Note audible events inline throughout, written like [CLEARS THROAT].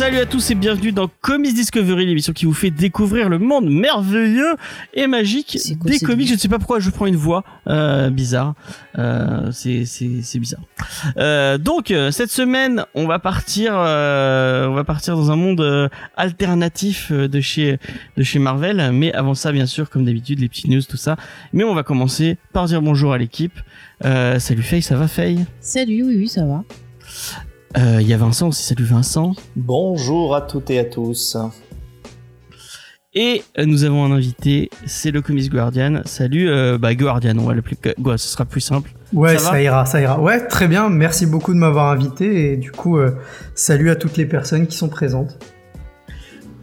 Salut à tous et bienvenue dans Comics Discovery, l'émission qui vous fait découvrir le monde merveilleux et magique quoi des comics. Je ne sais pas pourquoi je prends une voix euh, bizarre. Euh, c'est bizarre. Euh, donc cette semaine, on va partir on va partir dans un monde alternatif de chez de chez Marvel. Mais avant ça, bien sûr, comme d'habitude, les petites news, tout ça. Mais on va commencer par dire bonjour à l'équipe. Salut Faye, ça va Faye? Salut, oui, oui, ça va. Euh, Il y a Vincent aussi. Salut Vincent. Bonjour à toutes et à tous. Et euh, nous avons un invité, c'est le Comics Guardian. Salut, euh, bah Guardian, on va l'appeler. Gu- ce sera plus simple. Ouais, Ça ira, ça ira. Ouais, très bien. Merci beaucoup de m'avoir invité et du coup, euh, salut à toutes les personnes qui sont présentes.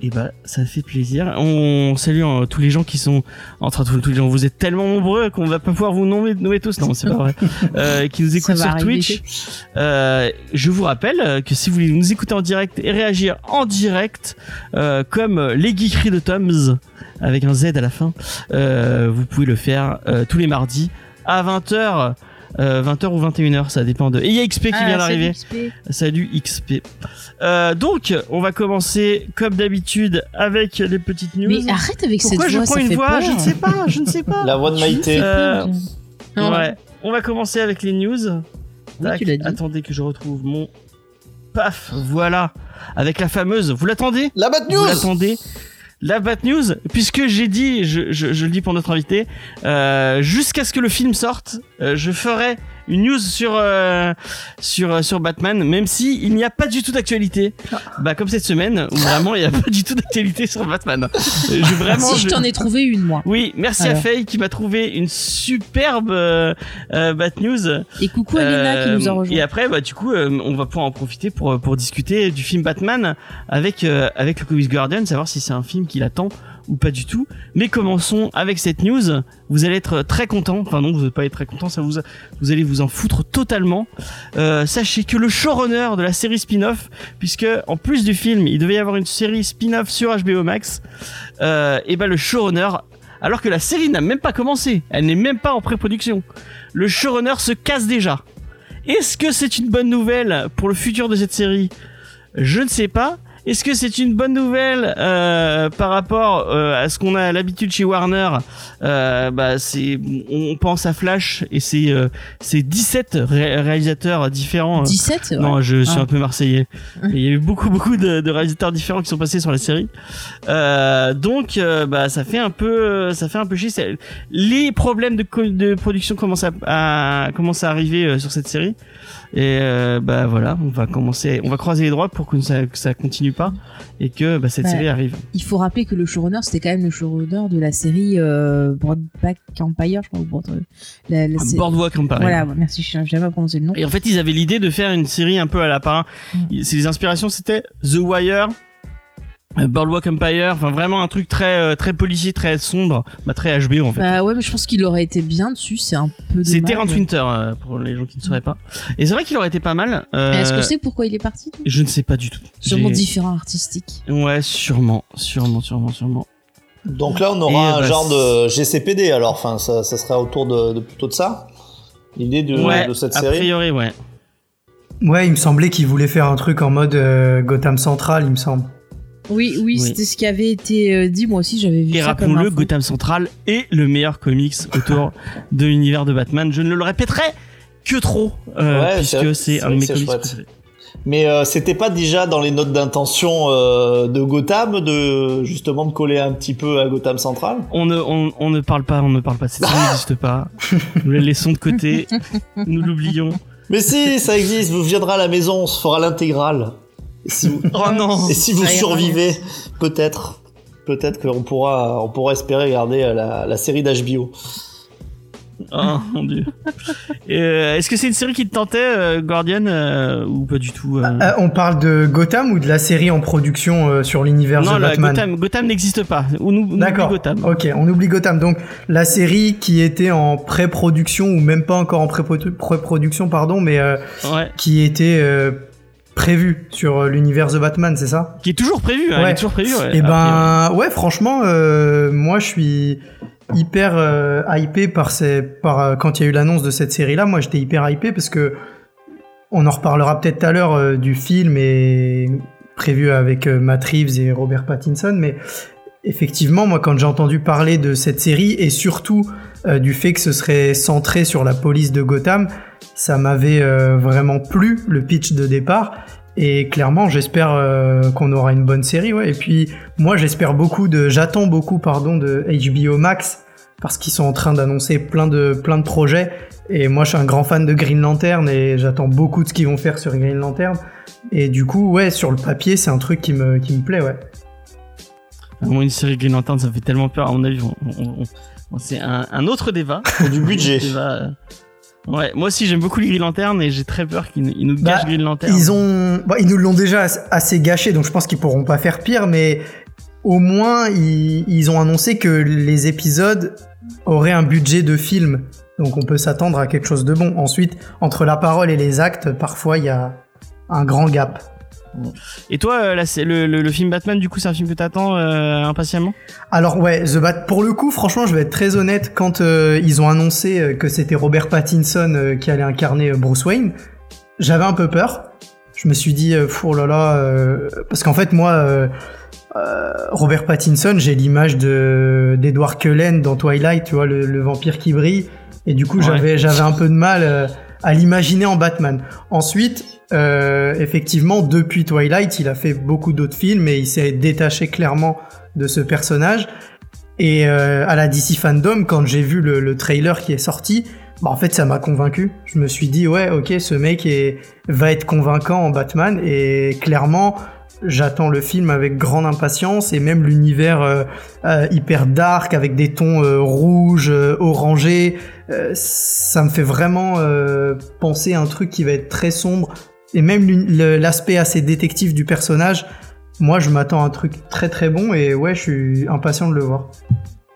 Et bah, ça fait plaisir. On salue euh, tous les gens qui sont entre tous, tous les gens. Vous êtes tellement nombreux qu'on va pas pouvoir vous nommer, nommer tous. Non, c'est pas vrai. [LAUGHS] Euh, qui nous écoutent sur arriver. Twitch. Euh, je vous rappelle euh, que si vous voulez nous écouter en direct et réagir en direct, euh, comme les geekeries de Toms avec un Z à la fin, euh, vous pouvez le faire tous les mardis à 20h. 20h ou 21h, ça dépend de. Et il y a XP qui Ah, vient d'arriver. Salut XP. Euh, donc, on va commencer comme d'habitude avec les petites news. Mais arrête avec Pourquoi cette je voix, prends ça une fait voix? Peur. Je ne sais pas, je ne sais pas. [LAUGHS] La voix de Maïté. Euh, ouais. On va commencer avec les news. Oui, tu l'as dit. Attendez que je retrouve mon paf. Voilà, avec la fameuse. Vous l'attendez? La Bad Vous News l'attendez? La Bat News, puisque j'ai dit, je, je, je le dis pour notre invité, euh, jusqu'à ce que le film sorte, euh, je ferai une news sur euh, sur sur Batman, même si il n'y a pas du tout d'actualité. Bah comme cette semaine où vraiment il n'y a pas du tout d'actualité sur Batman. Euh, Je vraiment. si je t'en ai trouvé une, moi. Oui, merci à. Faye qui m'a trouvé une superbe euh, euh, Bat News. Et coucou Alina qui Euh, nous a Et rejoint. après, bah, du coup, euh, on va pouvoir en profiter pour, pour discuter du film Batman avec, euh, avec le Comics Guardian, savoir si c'est un film qu'il attend ou pas du tout. Mais commençons avec cette news. Vous allez être très content. Enfin non, vous n'allez pas être très content. Ça vous, vous allez vous en foutre totalement. Euh, sachez que le showrunner de la série spin-off, puisque en plus du film, il devait y avoir une série spin-off sur HBO Max, euh, et ben le showrunner, alors que la série n'a même pas commencé, elle n'est même pas en pré-production, le showrunner se casse déjà. Est-ce que c'est une bonne nouvelle pour le futur de cette série? Je ne sais pas. Est-ce que c'est une bonne nouvelle euh, par rapport euh, à ce qu'on a l'habitude chez Warner euh, bah, c'est, On pense à Flash et c'est, euh, c'est 17 ré- réalisateurs différents. 17 ouais. Non, je suis Ah. un peu marseillais. [LAUGHS] Il y a eu beaucoup, beaucoup de, de réalisateurs différents qui sont passés sur la série. Euh, donc, euh, bah, ça fait un peu, ça fait un peu chier. Les problèmes de, co- de production commencent à, à commencent à arriver euh, sur cette série. Et euh, bah voilà, on va commencer, on va croiser les doigts pour que ça, que ça continue pas et que bah, cette série arrive. Il faut rappeler que le showrunner, c'était quand même le showrunner de la série euh, Broadback Empire, je crois. ou Broad- la, la sé- Boardwalk Empire. Voilà, merci, je jamais prononcé le nom. Et en fait, ils avaient l'idée de faire une série un peu à la part. Mm. C'est les inspirations, c'était The Wire, euh, Boardwalk Empire, enfin vraiment un truc très euh, très policier, très sombre, bah très HBO en fait. Bah ouais, mais je pense qu'il aurait été bien dessus, c'est un peu c'est. Terrence Winter euh, pour les gens qui ne sauraient pas. Et c'est vrai qu'il aurait été pas mal. euh, Mais Est-ce que c'est pourquoi il est parti Je ne sais pas du tout. Sûrement différent artistique. Ouais, sûrement, sûrement, sûrement, sûrement. Donc là, on aura un bah, genre de GCPD alors. Enfin, ça, ça sera autour de, de plutôt de ça. L'idée de, ouais, de cette a série. priori, ouais. Ouais, il me semblait qu'il voulait faire un truc en mode euh, Gotham Central, il me semble. Oui, oui, Oui. c'était ce qui avait été euh, dit. Moi aussi, j'avais vu Et ça rappelons-le. Gotham Central est le meilleur comics autour de l'univers de Batman. Je ne le répéterai que trop, euh, Ouais, puisque c'est un de mes comics. Mais euh, c'était pas déjà dans les notes d'intention euh, de Gotham de justement de coller un petit peu à Gotham Central? On ne, on, on ne parle pas, on ne parle pas. Série [LAUGHS] n'existe pas. Nous la laissons de côté. Nous l'oublions. Mais si, ça existe. Vous viendrez à la maison, on se fera l'intégrale. Et si vous, Oh non et si vous survivez, peut-être, peut-être qu'on pourra, on pourra espérer regarder la, la série d'HBO. Oh mon dieu. Euh, Est-ce que c'est une série qui te tentait, euh, Guardian, euh, ou pas du tout euh? Euh, on parle de Gotham ou de la série en production euh, sur l'univers de Batman? Gotham, Gotham n'existe pas. On, ou- on oublie D'accord. Gotham. Ok, on oublie Gotham. Donc la série qui était en pré-production ou même pas encore en pré- pré-production, pardon, mais euh, Ouais. qui était euh, prévu sur euh, l'univers The Batman, c'est ça? Qui est toujours prévu, hein, il est toujours prévu. Ouais, Et après, ben ouais, franchement, euh, moi je suis hyper euh, hypé par ces, par euh, quand il y a eu l'annonce de cette série-là. Moi j'étais hyper hypé parce que on en reparlera peut-être tout à l'heure euh, du film et prévu avec Matt Reeves et Robert Pattinson, mais effectivement, moi quand j'ai entendu parler de cette série et surtout du fait que ce serait centré sur la police de Gotham, ça m'avait euh, vraiment plu le pitch de départ. Et clairement, j'espère euh, qu'on aura une bonne série, ouais. Et puis, moi, j'espère beaucoup de, j'attends beaucoup, pardon, de HBO Max parce qu'ils sont en train d'annoncer plein de plein de projets. Et moi, je suis un grand fan de Green Lantern et j'attends beaucoup de ce qu'ils vont faire sur Green Lantern. Et du coup, ouais, sur le papier, c'est un truc qui me qui me plaît, ouais. Moi, une série Green Lantern, ça fait tellement peur. À mon avis, on- on- on- c'est un, un autre débat. [LAUGHS] Du budget. Débat, euh, Ouais, moi aussi j'aime beaucoup les Green Lantern et j'ai très peur qu'ils nous- Bah, gâchent Green Lantern. Ils ont, bah, ils nous l'ont déjà as- assez gâché, donc je pense qu'ils pourront pas faire pire, mais au moins ils, ils ont annoncé que les épisodes auraient un budget de film, donc on peut s'attendre à quelque chose de bon. Ensuite, entre la parole et les actes, parfois il y a un grand gap. Et toi, euh, là, le, le, le film Batman, du coup, c'est un film que t'attends euh, impatiemment? Alors ouais, The Bat, pour le coup, franchement, je vais être très honnête, quand euh, ils ont annoncé que c'était Robert Pattinson euh, qui allait incarner Bruce Wayne, j'avais un peu peur. Je me suis dit, oh là là, parce qu'en fait, moi, Robert Pattinson, j'ai l'image de d'Edward Cullen dans Twilight, tu vois, le, le vampire qui brille, et du coup, Ouais. j'avais j'avais un peu de mal à l'imaginer en Batman. Ensuite, euh, effectivement, depuis Twilight, il a fait beaucoup d'autres films et il s'est détaché clairement de ce personnage. Et euh, à la DC Fandom, quand j'ai vu le, le trailer qui est sorti, bah en fait ça m'a convaincu. Je me suis dit ouais ok ce mec est, va être convaincant en Batman et clairement j'attends le film avec grande impatience et même l'univers euh, euh, hyper dark avec des tons euh, rouges, orangés, ça me fait vraiment penser à un truc qui va être très sombre et même l'aspect assez détective du personnage. Moi, je m'attends à un truc très très bon et ouais, je suis impatient de le voir.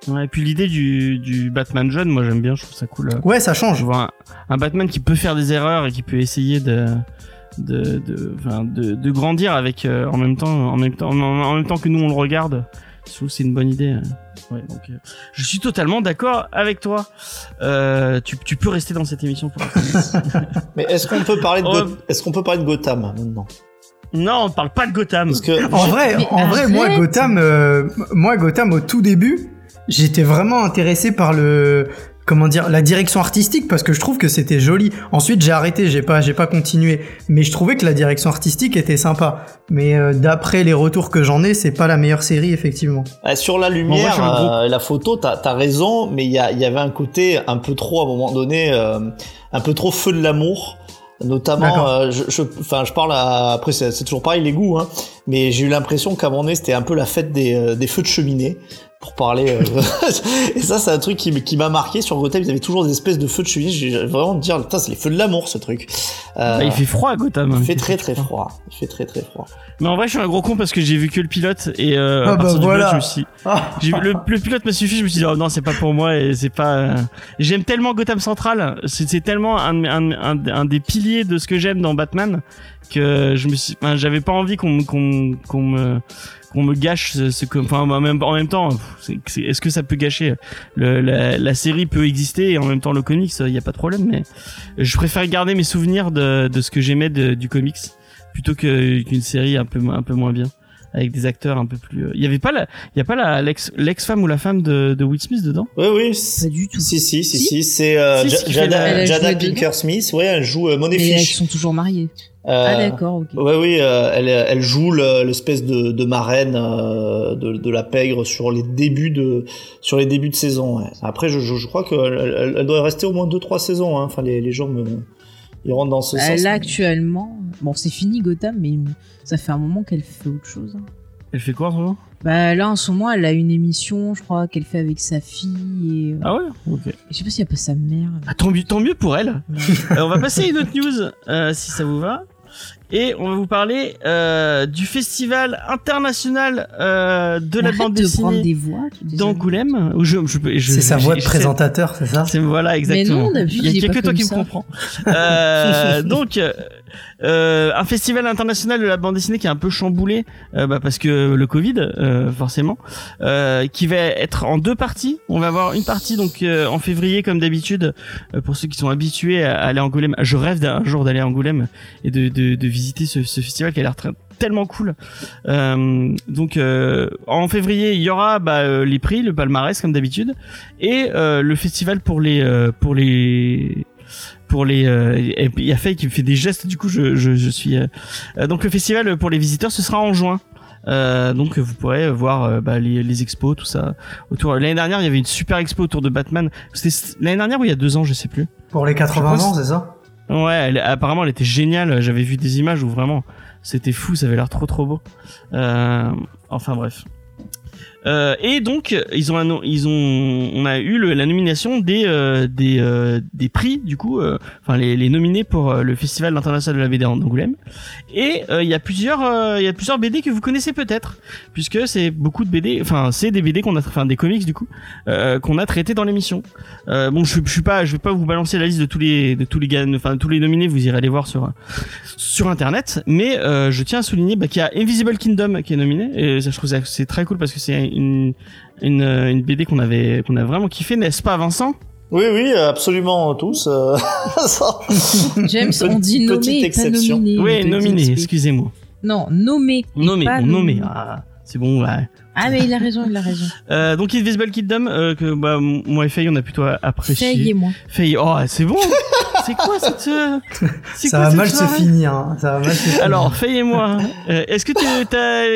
Ouais, et puis l'idée du, du Batman jeune, moi j'aime bien, je trouve ça cool. Ouais, ça Je change. vois un, un Batman qui peut faire des erreurs et qui peut essayer de de de, enfin, de, de grandir avec euh, en même temps en même temps en, en même temps que nous on le regarde. Je trouve que c'est une bonne idée. Ouais, donc euh, je suis totalement d'accord avec toi. Euh, tu, tu peux rester dans cette émission pour. [LAUGHS] Mais est-ce qu'on peut parler de Oh. Go- est-ce qu'on peut parler de Gotham maintenant? Non, on parle pas de Gotham. Parce que En vrai, Mais en vrai, moi arrête. Gotham, euh, moi Gotham au tout début, j'étais vraiment intéressé par le comment dire la direction artistique parce que je trouve que c'était joli. Ensuite, j'ai arrêté, j'ai pas j'ai pas continué, mais je trouvais que la direction artistique était sympa. Mais euh, d'après les retours que j'en ai, c'est pas la meilleure série effectivement. Sur la Bon, moi, lumière, euh, la photo, t'as as raison, mais il y, a- il y avait un côté un peu trop à un moment donné, euh, un peu trop feu de l'amour. Notamment, euh, je, je, enfin, je parle à, après c'est toujours pareil les goûts, hein, mais j'ai eu l'impression qu'à un moment donné c'était un peu la fête des, euh, des feux de cheminée pour parler. euh, [LAUGHS] et ça, c'est un truc qui, qui m'a marqué sur Gotham. Ils avaient toujours des espèces de feux de cheminée. J'ai vraiment de dire, putain, c'est les feux de l'amour ce truc. Euh, Bah, il fait froid à Gotham. il fait très très froid. Il fait très très froid. Mais en vrai, je suis un gros con parce que j'ai vu que le pilote et euh, Ah à bah partir du voilà. pilote, je me suis. J'ai vu- le, le pilote m'a suffi, je me suis dit oh non c'est pas pour moi et c'est pas. euh, J'aime tellement Gotham Central, c'est tellement un, de mes- un, un, un des piliers de ce que j'aime dans Batman que je me suis, enfin, j'avais pas envie qu'on me- qu'on qu'on me qu'on me gâche ce, ce que, enfin en même, en même temps, est-ce que ça peut gâcher le, la, la série peut exister et en même temps le comics, il y a pas de problème, mais je préfère garder mes souvenirs de, de ce que j'aimais du comics plutôt qu'une série un peu un peu moins bien avec des acteurs un peu plus. euh, Il y avait pas la, il y a pas la l'ex l'ex-femme ou la femme de, de Will Smith dedans? Oui, oui. Pas c'est- du tout. Si, si, si, Si si, c'est euh, Si, Jada, Jada. Pinkett Smith, ouais, elle joue euh, Money Mais ils Fish. sont toujours mariés. Euh, Ah d'accord, ok. Ouais, oui, euh, elle, elle joue le- l'espèce de, de marraine euh, de, de la pègre sur les débuts de sur les débuts de saison. ouais. Après, je, je, je crois qu'elle elle, elle doit rester au moins deux trois saisons. Hein. Enfin, les, les gens me ils rentrent dans ce sens. là actuellement, bon c'est fini Gotham, mais ça fait un moment qu'elle fait autre chose. hein. Elle fait quoi en ce moment? Bah là en ce moment elle a une émission, je crois qu'elle fait avec sa fille et euh, Ah ouais? Ok. je sais pas s'il y a pas sa mère. Ah, tant, mieux, tant mieux pour elle. Euh, on va passer à une autre news, euh, si ça vous va. Et on va vous parler euh, du festival international euh, de la Arrête bande de dessinée des voix. tu es d'Angoulême. je, je, je- C'est sa voix de présentateur, c'est ça? C'est voilà exactement. non, d'habitude, il y a, que toi qui me comprends. Euh, [LAUGHS] donc euh, un festival international de la bande dessinée qui est un peu chamboulé euh, bah, parce que le Covid euh, forcément euh, qui va être en deux parties. On va avoir une partie donc euh, en février comme d'habitude euh, pour ceux qui sont habitués à aller à Angoulême. Je rêve d'un jour d'aller à Angoulême et de, de, de visiter ce, ce festival qui a l'air tellement cool. Euh, donc euh, en février il y aura bah, euh, les prix, le palmarès comme d'habitude et le festival pour les pour les pour les euh, et puis il y a Faye qui me fait des gestes du coup je je, je suis euh, euh, donc le festival pour les visiteurs ce sera en juin euh, donc vous pourrez voir euh, bah, les, les expos tout ça autour l'année dernière il y avait une super expo autour de Batman c'était l'année dernière ou il y a deux ans je sais plus Pour les 80 Je pense- ans, c'est ça? Ouais, elle- apparemment elle était géniale. J'avais vu des images où vraiment c'était fou, ça avait l'air trop trop beau. Euh, enfin bref. Euh, et donc ils ont ils ont on a eu la nomination des euh, des euh, des prix du coup euh, enfin les, les nominés pour euh, le festival international de la BD d'Angoulême et euh, il y a plusieurs il y a plusieurs BD que vous connaissez peut-être puisque c'est beaucoup de BD enfin c'est des BD qu'on a enfin des comics du coup qu'on a traités dans l'émission. Bon je, je suis pas je vais pas vous balancer la liste de tous les de tous les enfin tous les nominés vous irez les voir sur sur internet mais je tiens à souligner bah, qu'il y a Invisible Kingdom qui est nominé et ça je trouve ça c'est très cool parce que c'est une une, une BD qu'on avait qu'on a vraiment kiffé n'est-ce pas Vincent? Oui, oui, absolument tous. [LAUGHS] euh. James, on dit Petite nommé et pas exception. nominé. oui nominé excusez-moi Non, nommé. nommé pas bon nommé ah, c'est bon ouais. Ah, mais il a raison, il a raison. [LAUGHS] Euh, donc Invisible Kingdom euh, que bah, moi et Faye on a plutôt apprécié Faye et moi. Faye oh c'est bon [LAUGHS] c'est quoi cette euh, c'est Ça quoi va cette mal se soirée finir. hein. Ça va mal se finir. alors Faye et moi euh, est-ce que tu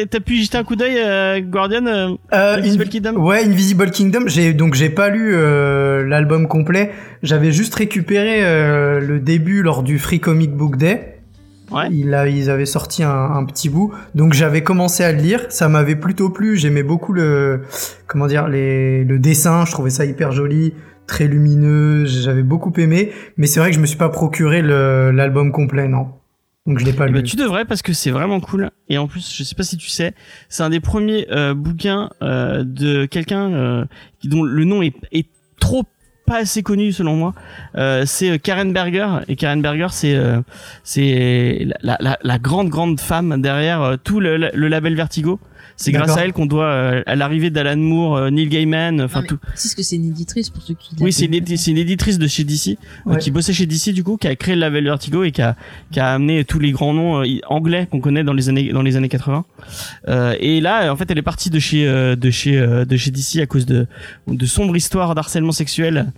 t'as pu jeter un coup d'œil à Guardian euh, Euh, Invisible Invi- Kingdom? Ouais, Invisible Kingdom. J'ai donc j'ai pas lu euh, l'album complet. J'avais juste récupéré le début lors du Free Comic Book Day. Ouais. Il a, ils avaient sorti un, un petit bout, donc j'avais commencé à le lire. Ça m'avait plutôt plu. J'aimais beaucoup le, comment dire, les, le dessin. Je trouvais ça hyper joli, très lumineux. J'avais beaucoup aimé. Mais c'est vrai que je me suis pas procuré l'album complet, non. Donc je l'ai pas Eh lu. ben, tu devrais parce que c'est vraiment cool et en plus je sais pas si tu sais c'est un des premiers euh, bouquins euh, de quelqu'un euh, dont le nom est, est trop pas assez connu selon moi euh, c'est euh, Karen Berger et Karen Berger c'est euh, c'est la, la, la- grande grande femme derrière tout le, le label Vertigo c'est grâce à elle qu'on doit euh, à l'arrivée d'Alan Moore euh, Neil Gaiman enfin tout C'est ce que c'est une éditrice pour ceux qui. oui, c'est une, édi- c'est une éditrice de chez DC euh, Ouais. qui bossait chez DC du coup, qui a créé le label Vertigo et qui a qui a amené tous les grands noms euh, anglais qu'on connaît dans les années dans les années 80. Euh, et là, en fait, elle est partie de chez euh, de chez euh, de chez DC à cause de de sombres histoires d'harcèlement sexuel.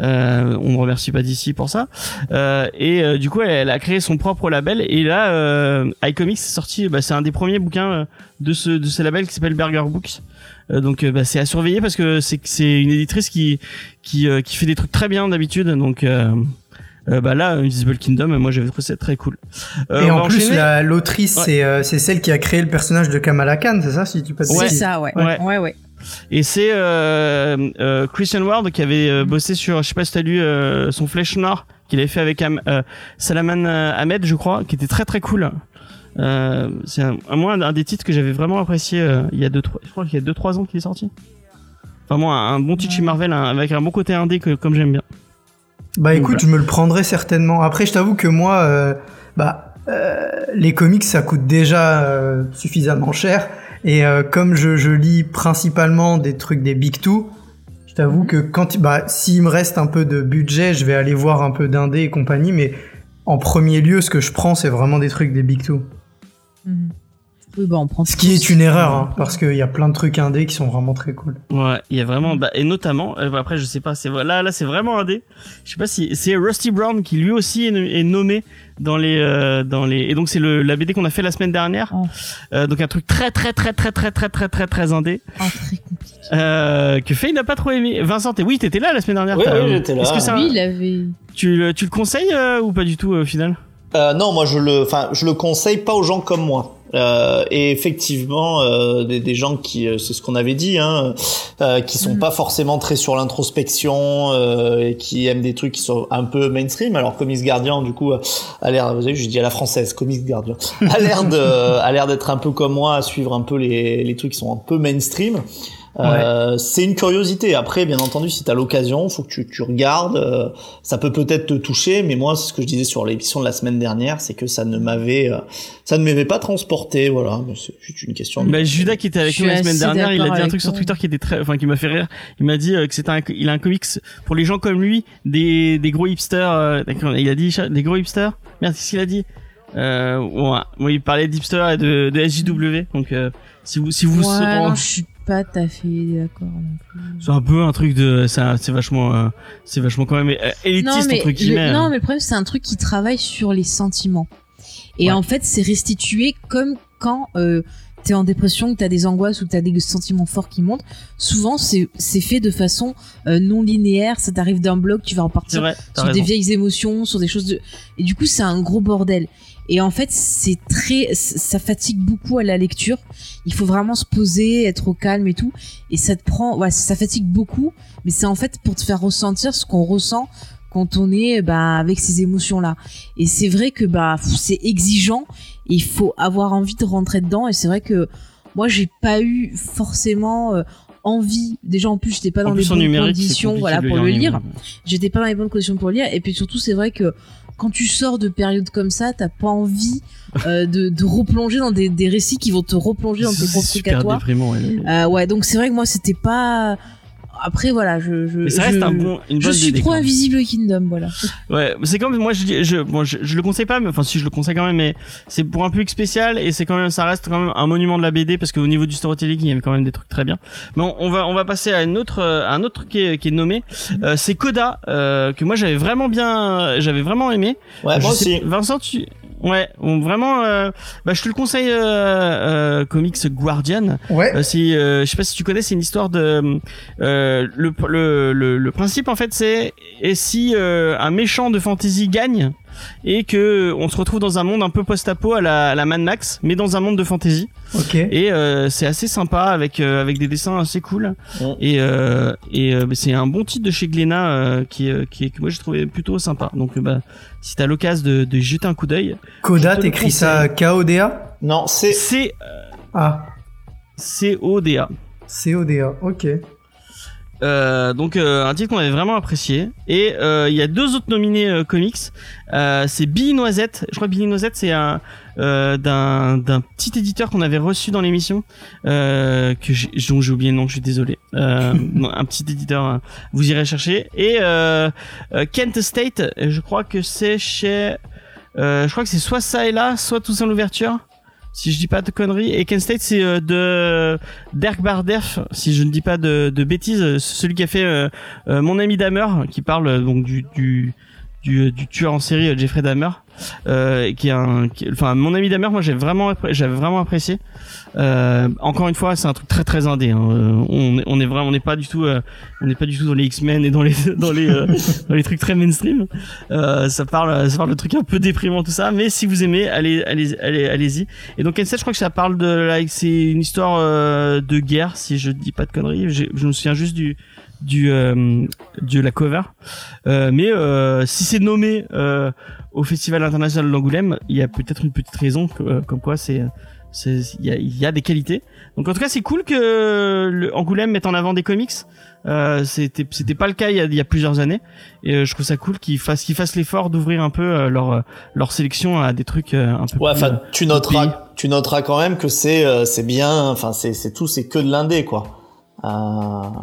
Euh, on ne remercie pas DC pour ça. Euh, et euh, du coup, elle, elle a créé son propre label. Et là, euh, iComics est sorti. Bah, c'est un des premiers bouquins de ce de ce label qui s'appelle Burger Books. Euh, donc euh, bah, c'est à surveiller parce que c'est c'est une éditrice qui qui euh, qui fait des trucs très bien d'habitude donc euh, bah là Invisible Kingdom moi j'avais trouvé ça très cool Euh, Et en plus, la- l'autrice, Ouais. c'est euh, c'est celle qui a créé le personnage de Kamala Khan, c'est ça, si tu pas de C'est ça, ouais. Ouais. Ouais, ouais. et c'est euh, euh, Christian Ward qui avait euh, bossé sur je sais pas si t'as lu euh, son Flèche Noire qu'il avait fait avec Am- euh, Salaman Ahmed je crois qui était très très cool euh, c'est un, moi un, des titres que j'avais vraiment apprécié euh, il y a deux trois je crois qu'il y a deux trois ans qu'il est sorti enfin moi un, un bon titre chez Marvel un- avec un bon côté indé que, comme j'aime bien Bah écoute, Voilà. je me le prendrai certainement. Après, je t'avoue que moi, euh, bah, euh, les comics, ça coûte déjà euh, suffisamment cher. Et euh, comme je, je lis principalement des trucs des Big Two, je t'avoue que quand, bah, s'il me reste un peu de budget, je vais aller voir un peu d'indé et compagnie. Mais en premier lieu, ce que je prends, c'est vraiment des trucs des Big Two. Mhm. Oui, bah on prend. Ce qui est une erreur, hein, parce qu'il y a plein de trucs indés qui sont vraiment très cool. Ouais, il y a vraiment bah, et notamment euh, après je sais pas, c'est là là c'est vraiment un dé. Je sais pas si c'est Rusty Brown qui lui aussi est, no- est nommé dans les euh, dans les et donc c'est le la BD qu'on a fait la semaine dernière. Oh. Euh, donc un truc très très très très très très très très très indé Ah, très compliqué. euh, que Faye n'a pas trop aimé. Vincent, t'es oui, t'étais là la semaine dernière. Oui, oui, j'étais là. Est-ce que Lui, il avait. tu le tu le conseilles euh, ou pas du tout euh, au final? Euh, non, moi je le, enfin, je le conseille pas aux gens comme moi. Euh, et effectivement, euh, des, des gens qui, euh, c'est ce qu'on avait dit, hein, euh, qui sont Mm. pas forcément très sur l'introspection euh, et qui aiment des trucs qui sont un peu mainstream. Alors Comics Guardian, du coup, a l'air, vous savez, je dis à la française, Comics Guardian, a l'air de, [LAUGHS] a l'air d'être un peu comme moi, à suivre un peu les, les trucs qui sont un peu mainstream. Euh, C'est une curiosité. Après, bien entendu, si t'as l'occasion, faut que tu, tu regardes. euh, ça peut peut-être te toucher, mais moi, c'est ce que je disais sur l'émission de la semaine dernière, c'est que ça ne m'avait, euh, ça ne m'avait pas transporté. Voilà, c'est juste une question. de- Bah, Judas qui était avec nous la semaine dernière, il a dit un truc sur. Twitter qui était très, enfin qui m'a fait rire. Il m'a dit que c'était un, il a un comics pour les gens comme lui, des, des gros hipsters. euh, d'accord, il a dit des gros hipsters? Merde, qu'est-ce qu'il a dit? Euh, ouais, ouais, il parlait d'hipsters et de, de SJW. Donc euh, si vous si vous Ouais, se- non, je suis pas tout à fait d'accord non plus. c'est un peu un truc de, c'est vachement, euh, c'est vachement quand même euh, élitiste non, mais entre le, guillemets. non, mais le problème, c'est un truc qui travaille sur les sentiments. Et Ouais. en fait, c'est restitué comme quand euh, t'es en dépression, que t'as des angoisses ou que t'as des sentiments forts qui montent. Souvent, c'est fait de façon euh, non linéaire. Ça t'arrive d'un bloc, tu vas repartir vrai. sur des vieilles émotions, sur des choses de... Et du coup, c'est un gros bordel. Et en fait, c'est très... Ça fatigue beaucoup à la lecture. Il faut vraiment se poser, être au calme et tout. Et ça te prend... Ouais, ça fatigue beaucoup. Mais c'est en fait pour te faire ressentir ce qu'on ressent quand on est bah, avec ces émotions-là. Et c'est vrai que bah c'est exigeant. Et il faut avoir envie de rentrer dedans. Et c'est vrai que moi, j'ai pas eu forcément... euh, envie déjà en plus j'étais pas dans les bonnes conditions voilà pour le lire numérique. j'étais pas dans les bonnes conditions pour le lire et puis surtout c'est vrai que quand tu sors de périodes comme ça t'as pas envie euh, de, de replonger dans des, des récits qui vont te replonger dans tes propres trucs à toi déprimant. ouais. euh, ouais donc c'est vrai que moi c'était pas après voilà je je, Mais ça reste je, un bon, une je bonne suis idée, trop invisible au Kingdom voilà Ouais, c'est comme moi je dis, je, bon, je, je le conseille pas, mais enfin si je le conseille quand même, mais c'est pour un public spécial et c'est quand même, ça reste quand même un monument de la BD parce qu'au niveau du storytelling, il y avait quand même des trucs très bien. Mais on, on va, on va passer à une autre, euh, à un autre truc qui est, qui est nommé, euh, c'est Coda euh, que moi j'avais vraiment bien, j'avais vraiment aimé. Ouais, Je moi sais- aussi. Vincent, tu, ouais, on- vraiment, euh, bah je te le conseille, euh, euh, comics Guardian. Ouais. Euh, c'est, euh, je sais pas si tu connais, c'est une histoire de euh, le, le, le, le principe en fait c'est et si euh, un méchant de fantasy gagne et que on se retrouve dans un monde un peu post-apo à la, à la Mad Max, mais dans un monde de fantasy. Ok. Et euh, c'est assez sympa avec euh, avec des dessins assez cool. Et euh, et c'est un bon titre de chez Glénat euh, qui est qui que moi j'ai trouvé plutôt sympa. Donc bah si t'as l'occasion de, jeter un coup d'œil, Coda, t'écris ça K-O-D-A Non, c'est c'est Ah, C O D A. C-O-D-A. Ok. Euh, donc euh, un titre qu'on avait vraiment apprécié. Et euh, il y a deux autres nominés euh, comics. Euh, c'est Billy Noisette. Je crois que Billy Noisette c'est un euh, d'un d'un petit éditeur qu'on avait reçu dans l'émission euh, que j'ai dont j'ai oublié le nom je suis désolé. Euh, [LAUGHS] non, un petit éditeur euh, vous irez chercher. Et Kent State je crois que c'est chez euh, je crois que c'est soit ça et là soit tout sans l'ouverture si je dis pas de conneries et State c'est euh, de Dirk Bardef, si je ne dis pas de, de bêtises, euh, celui qui a fait euh, euh, Mon ami Dahmer, qui parle euh, donc du du, du, du tueur en série euh, Jeffrey Dahmer, euh, qui est un, qui- enfin Mon ami Dahmer, moi j'ai vraiment j'avais vraiment apprécié. Euh, encore une fois, c'est un truc très très indé. hein. Euh, on est- on est vraiment on n'est pas du tout euh, on n'est pas du tout dans les X-Men et dans les [LAUGHS] dans les euh, [LAUGHS] dans les trucs très mainstream. Euh, ça parle ça parle de trucs un peu déprimants tout ça, mais si vous aimez, allez allez allez allez-y. Et donc N7, je crois que ça parle de là, c'est une histoire euh, de guerre si je dis pas de conneries. J'ai- Je me souviens juste du du euh, de la cover. Euh, mais euh, si c'est nommé euh, au Festival international d'Angoulême, il y a peut-être une petite raison euh, comme quoi c'est il y a, y a des qualités. Donc en tout cas, c'est cool que le Angoulême mette en avant des comics. Euh, c'était c'était pas le cas il y a, y a plusieurs années et euh, je trouve ça cool qu'ils fassent qu'ils fassent l'effort d'ouvrir un peu euh, leur leur sélection à des trucs euh, un peu Ouais, enfin, tu noteras, tu noteras quand même que c'est, euh, c'est bien, enfin, c'est, c'est tout, c'est que de l'indé, quoi. Euh,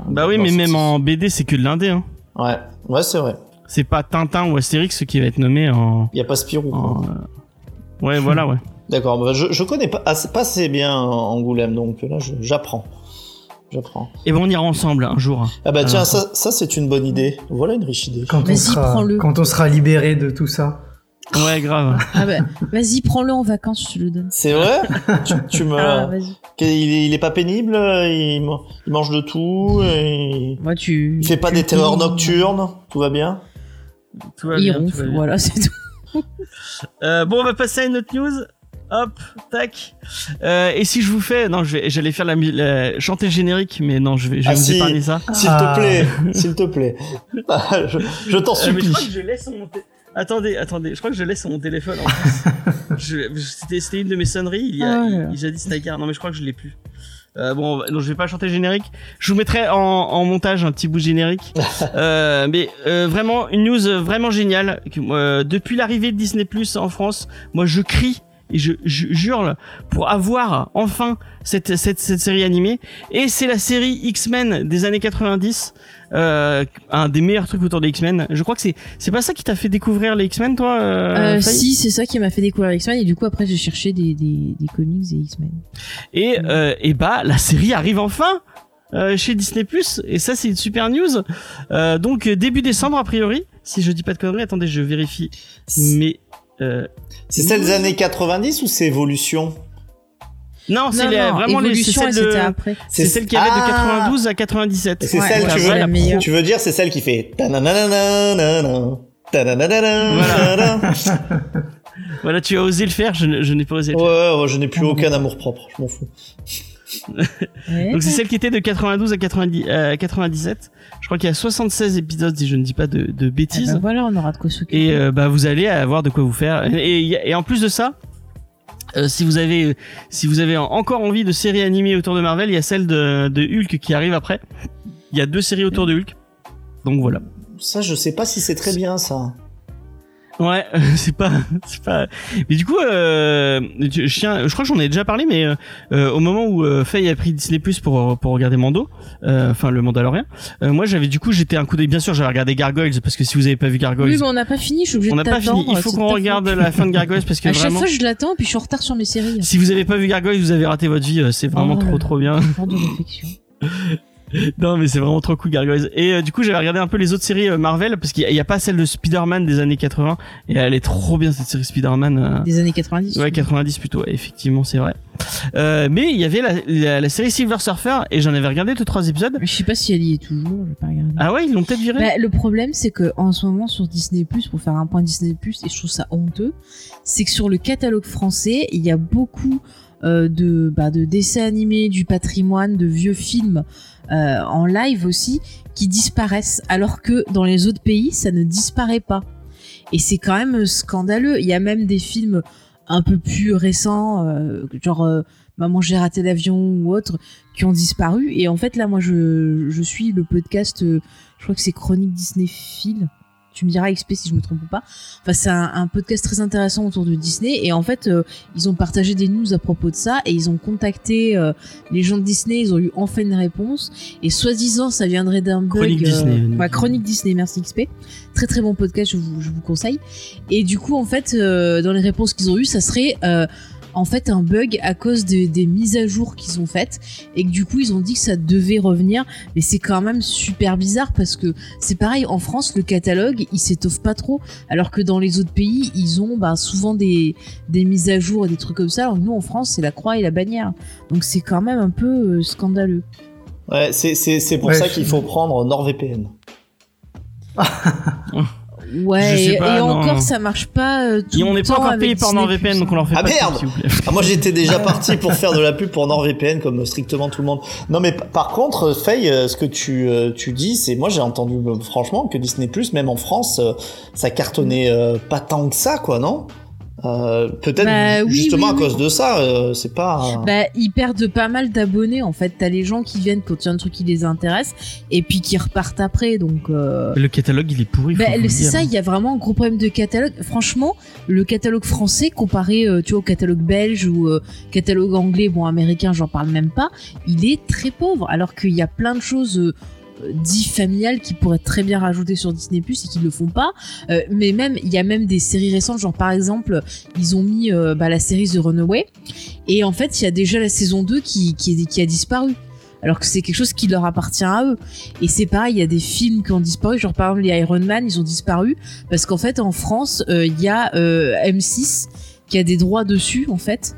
bah oui mais même en BD c'est que de l'indé hein. Ouais, ouais, c'est vrai. c'est pas Tintin ou Astérix qui va être nommé en, Il y a pas Spirou. en, euh, ouais voilà ouais [LAUGHS] D'accord, bah, je, je connais pas assez, pas assez bien Angoulême, donc là, j'apprends. J'apprends. et ben on ira ensemble un jour Ah bah tiens, Alors, ça, ça c'est une bonne idée. Voilà une riche idée. Quand on, sera, quand on sera libéré de tout ça. Ouais grave [LAUGHS] ah bah vas-y prends-le en vacances je te le donne C'est vrai tu, tu me... ah vas-y il, est, il est pas pénible il, ma- il mange de tout et... moi tu Il fait pas tu- des terreurs nocturnes Tout va bien tout va il bien, tout ronfle va bien. voilà c'est tout [LAUGHS] Euh, bon on va passer à une autre news Hop, tac. Euh, et si je vous fais, non, je vais, j'allais faire la, la- chanter le générique, mais non, je vais, je Ah, vous si. épargner ça. S'il Ah. te plaît, s'il te plaît. [LAUGHS] je je t'en Euh, mais je supplie. crois que je laisse sur mon té- Attendez, attendez, je crois que je laisse mon téléphone. En [LAUGHS] plus. C'était une de mes sonneries. Il y a, Ah, il, Snagar. Non, mais je crois que je l'ai plus. Euh, bon, non, je vais pas chanter le générique. Je vous mettrai en, en montage un petit bout de générique. [LAUGHS] euh, mais euh, vraiment une news euh, vraiment géniale. Euh, depuis l'arrivée de Disney Plus en France, moi je crie et je, je hurle pour avoir enfin cette, cette, cette série animée. Et c'est la série X-Men des années 90. Euh, un des meilleurs trucs autour des X-Men. Je crois que c'est c'est pas ça qui t'a fait découvrir les X-Men, toi euh, Euh, si, c'est ça qui m'a fait découvrir X-Men et du coup après j'ai cherché des, des, des comics et X-Men. Et, euh, et bah la série arrive enfin euh, chez Disney Plus et ça c'est une super news. Euh, donc début décembre a priori, si je dis pas de conneries. Attendez, je vérifie. Mais euh, C'est celle des années 90 ou c'est Evolution non, c'est Non, les- non, vraiment les, c'est Évolution, celle elle, de après. c'est celle qui avait de Ah 92 à 97. Et c'est Ouais, celle, ouais, tu, veux, la meilleure. tu veux dire, c'est celle qui fait ta-na-na-na-na-na. [LAUGHS] Voilà, tu as osé le faire, je, n'ai pas osé le Ouais, faire. ouais, je n'ai plus aucun amour propre, je m'en fous. Ouais. [LAUGHS] Donc c'est celle qui était de 92 à 90, euh, 97. Je crois qu'il y a 76 épisodes si je ne dis pas de, de bêtises. bah voilà, on aura de quoi s'occuper. et euh, bah vous allez avoir de quoi vous faire et, et, et en plus de ça euh, si vous avez si vous avez encore envie de séries animées autour de Marvel il y a celle de, de Hulk qui arrive après il y a deux séries autour de Hulk donc voilà Ça, je sais pas si c'est très bien, ça. Ouais [LAUGHS] c'est pas c'est pas mais du coup euh, je, tiens- je crois que j'en ai déjà parlé mais euh, au moment où euh, Faye a pris Disney Plus pour pour regarder Mando euh, enfin le Mandalorian euh, moi j'avais du coup j'étais un coup d'œil bien sûr j'avais regardé Gargoyles parce que si vous avez pas vu Gargoyles Oui, mais on n'a pas fini, je suis obligée on n'a pas fini il faut qu'on regarde la fin de Gargoyles parce que À chaque vraiment fois, je l'attends puis je suis en retard sur mes séries. Si vous avez pas vu Gargoyle, vous avez raté votre vie. euh, C'est vraiment Oh trop trop bien. De. [LAUGHS] non mais c'est vraiment trop cool Gargoyles. Et euh, du coup j'avais regardé un peu les autres séries euh, Marvel parce qu'il y, a- pas celle de Spider-Man des années 80 et elle est trop bien cette série Spider-Man. euh, Des années 90. Ouais 90 plutôt. ouais, effectivement c'est vrai. Euh, mais il y avait la, la, la série Silver Surfer et j'en avais regardé deux trois épisodes. Mais Je sais pas si elle y est toujours, je vais pas regarder. Ah ouais ils l'ont peut-être viré. Bah, le problème, c'est que en ce moment sur Disney pour faire un point Disney et je trouve ça honteux, c'est que sur le catalogue français, il y a beaucoup euh, de, bah, de dessins animés, du patrimoine, de vieux films euh, en live aussi qui disparaissent, alors que dans les autres pays, ça ne disparaît pas. Et c'est quand même scandaleux. Il y a même des films un peu plus récents, euh, genre euh, Maman j'ai raté l'avion ou autre, qui ont disparu. Et en fait, là, moi, je, je suis le podcast, euh, je crois que c'est Chronique Disney Phil. Tu me diras XP si je me trompe ou pas. Enfin, c'est un, un podcast très intéressant autour de Disney. Et en fait, euh, ils ont partagé des news à propos de ça. Et ils ont contacté euh, les gens de Disney. Ils ont eu enfin une réponse. Et soi-disant, ça viendrait d'un bug. Chronique euh, Disney. Chronique Disney, merci XP. Très très bon podcast, je vous, je vous conseille. Et du coup, en fait, dans les réponses qu'ils ont eues, ça serait en fait un bug à cause de- des mises à jour qu'ils ont faites. Et que du coup, ils ont dit que ça devait revenir. Mais c'est quand même super bizarre parce que c'est pareil, en France, le catalogue, il s'étoffe pas trop. Alors que dans les autres pays, ils ont bah, souvent des, des mises à jour et des trucs comme ça. Alors que nous, en France, c'est la croix et la bannière. Donc c'est quand même un peu euh, scandaleux. Ouais, c'est, pour Ouais, ça qu'il faut prendre NordVPN. [LAUGHS] Ouais, Je sais et, pas, et non. encore, ça marche pas. euh, tout Et on le n'est pas encore payé par. NordVPN donc on leur fait Ah, pas de merde pub, s'il vous plaît. Ah, moi j'étais déjà parti pour faire de la pub pour NordVPN comme strictement tout le monde. Non mais par contre, Faye, euh, ce que tu, euh, tu dis, c'est moi j'ai entendu euh, franchement que Disney Plus, même en France, euh, ça cartonnait euh, pas tant que ça, quoi, non? Euh, Peut-être Bah, oui, justement oui, à oui. cause de ça, euh, c'est pas. Bah, ils perdent pas mal d'abonnés en fait. T'as les gens qui viennent quand il y a un truc qui les intéresse et puis qui repartent après. Donc, euh, Le catalogue il est pourri. bah, c'est dire. ça. Il y a vraiment un gros problème de catalogue. Franchement, le catalogue français comparé, euh, tu vois, au catalogue belge ou euh, catalogue anglais, bon, américain, j'en parle même pas. Il est très pauvre. Alors qu'il y a plein de choses. Dit familiales qui pourraient très bien rajouter sur Disney Plus et qui le font pas. Euh, mais même il y a même des séries récentes genre par exemple ils ont mis euh, bah, la série The Runaway. Et en fait il y a déjà la saison 2 qui, qui, a disparu. Alors que c'est quelque chose qui leur appartient à eux. Et c'est pareil il y a des films qui ont disparu. Genre par exemple les Iron Man ils ont disparu. Parce qu'en fait en France euh, il y a euh, M6 qui a des droits dessus en fait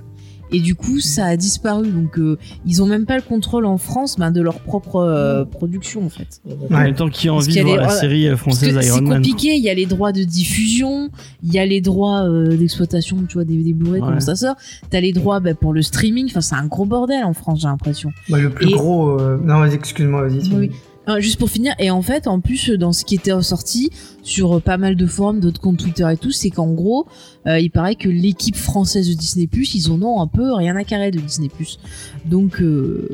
et du coup ça a disparu. Donc euh, ils ont même pas le contrôle en France ben, de leur propre euh, production en fait. En même temps, qui a envie qu'il de y a voir les- la série euh, française c'est Iron Man compliqué, il y a les droits de diffusion, il y a les droits euh, d'exploitation, tu vois, des, des Blu-ray, Ouais. comment ça sort. T'as les droits ben, pour le streaming, enfin c'est un gros bordel en France, j'ai l'impression. Bah, le plus Et- gros. euh, Non, vas-y, excuse-moi, vas-y. Oui. Euh, juste pour finir, et en fait, en plus, euh, dans ce qui était ressorti sur euh, pas mal de forums, d'autres comptes Twitter et tout, c'est qu'en gros, euh, il paraît que l'équipe française de Disney+, ils en ont un peu rien à carrer de Disney+. Donc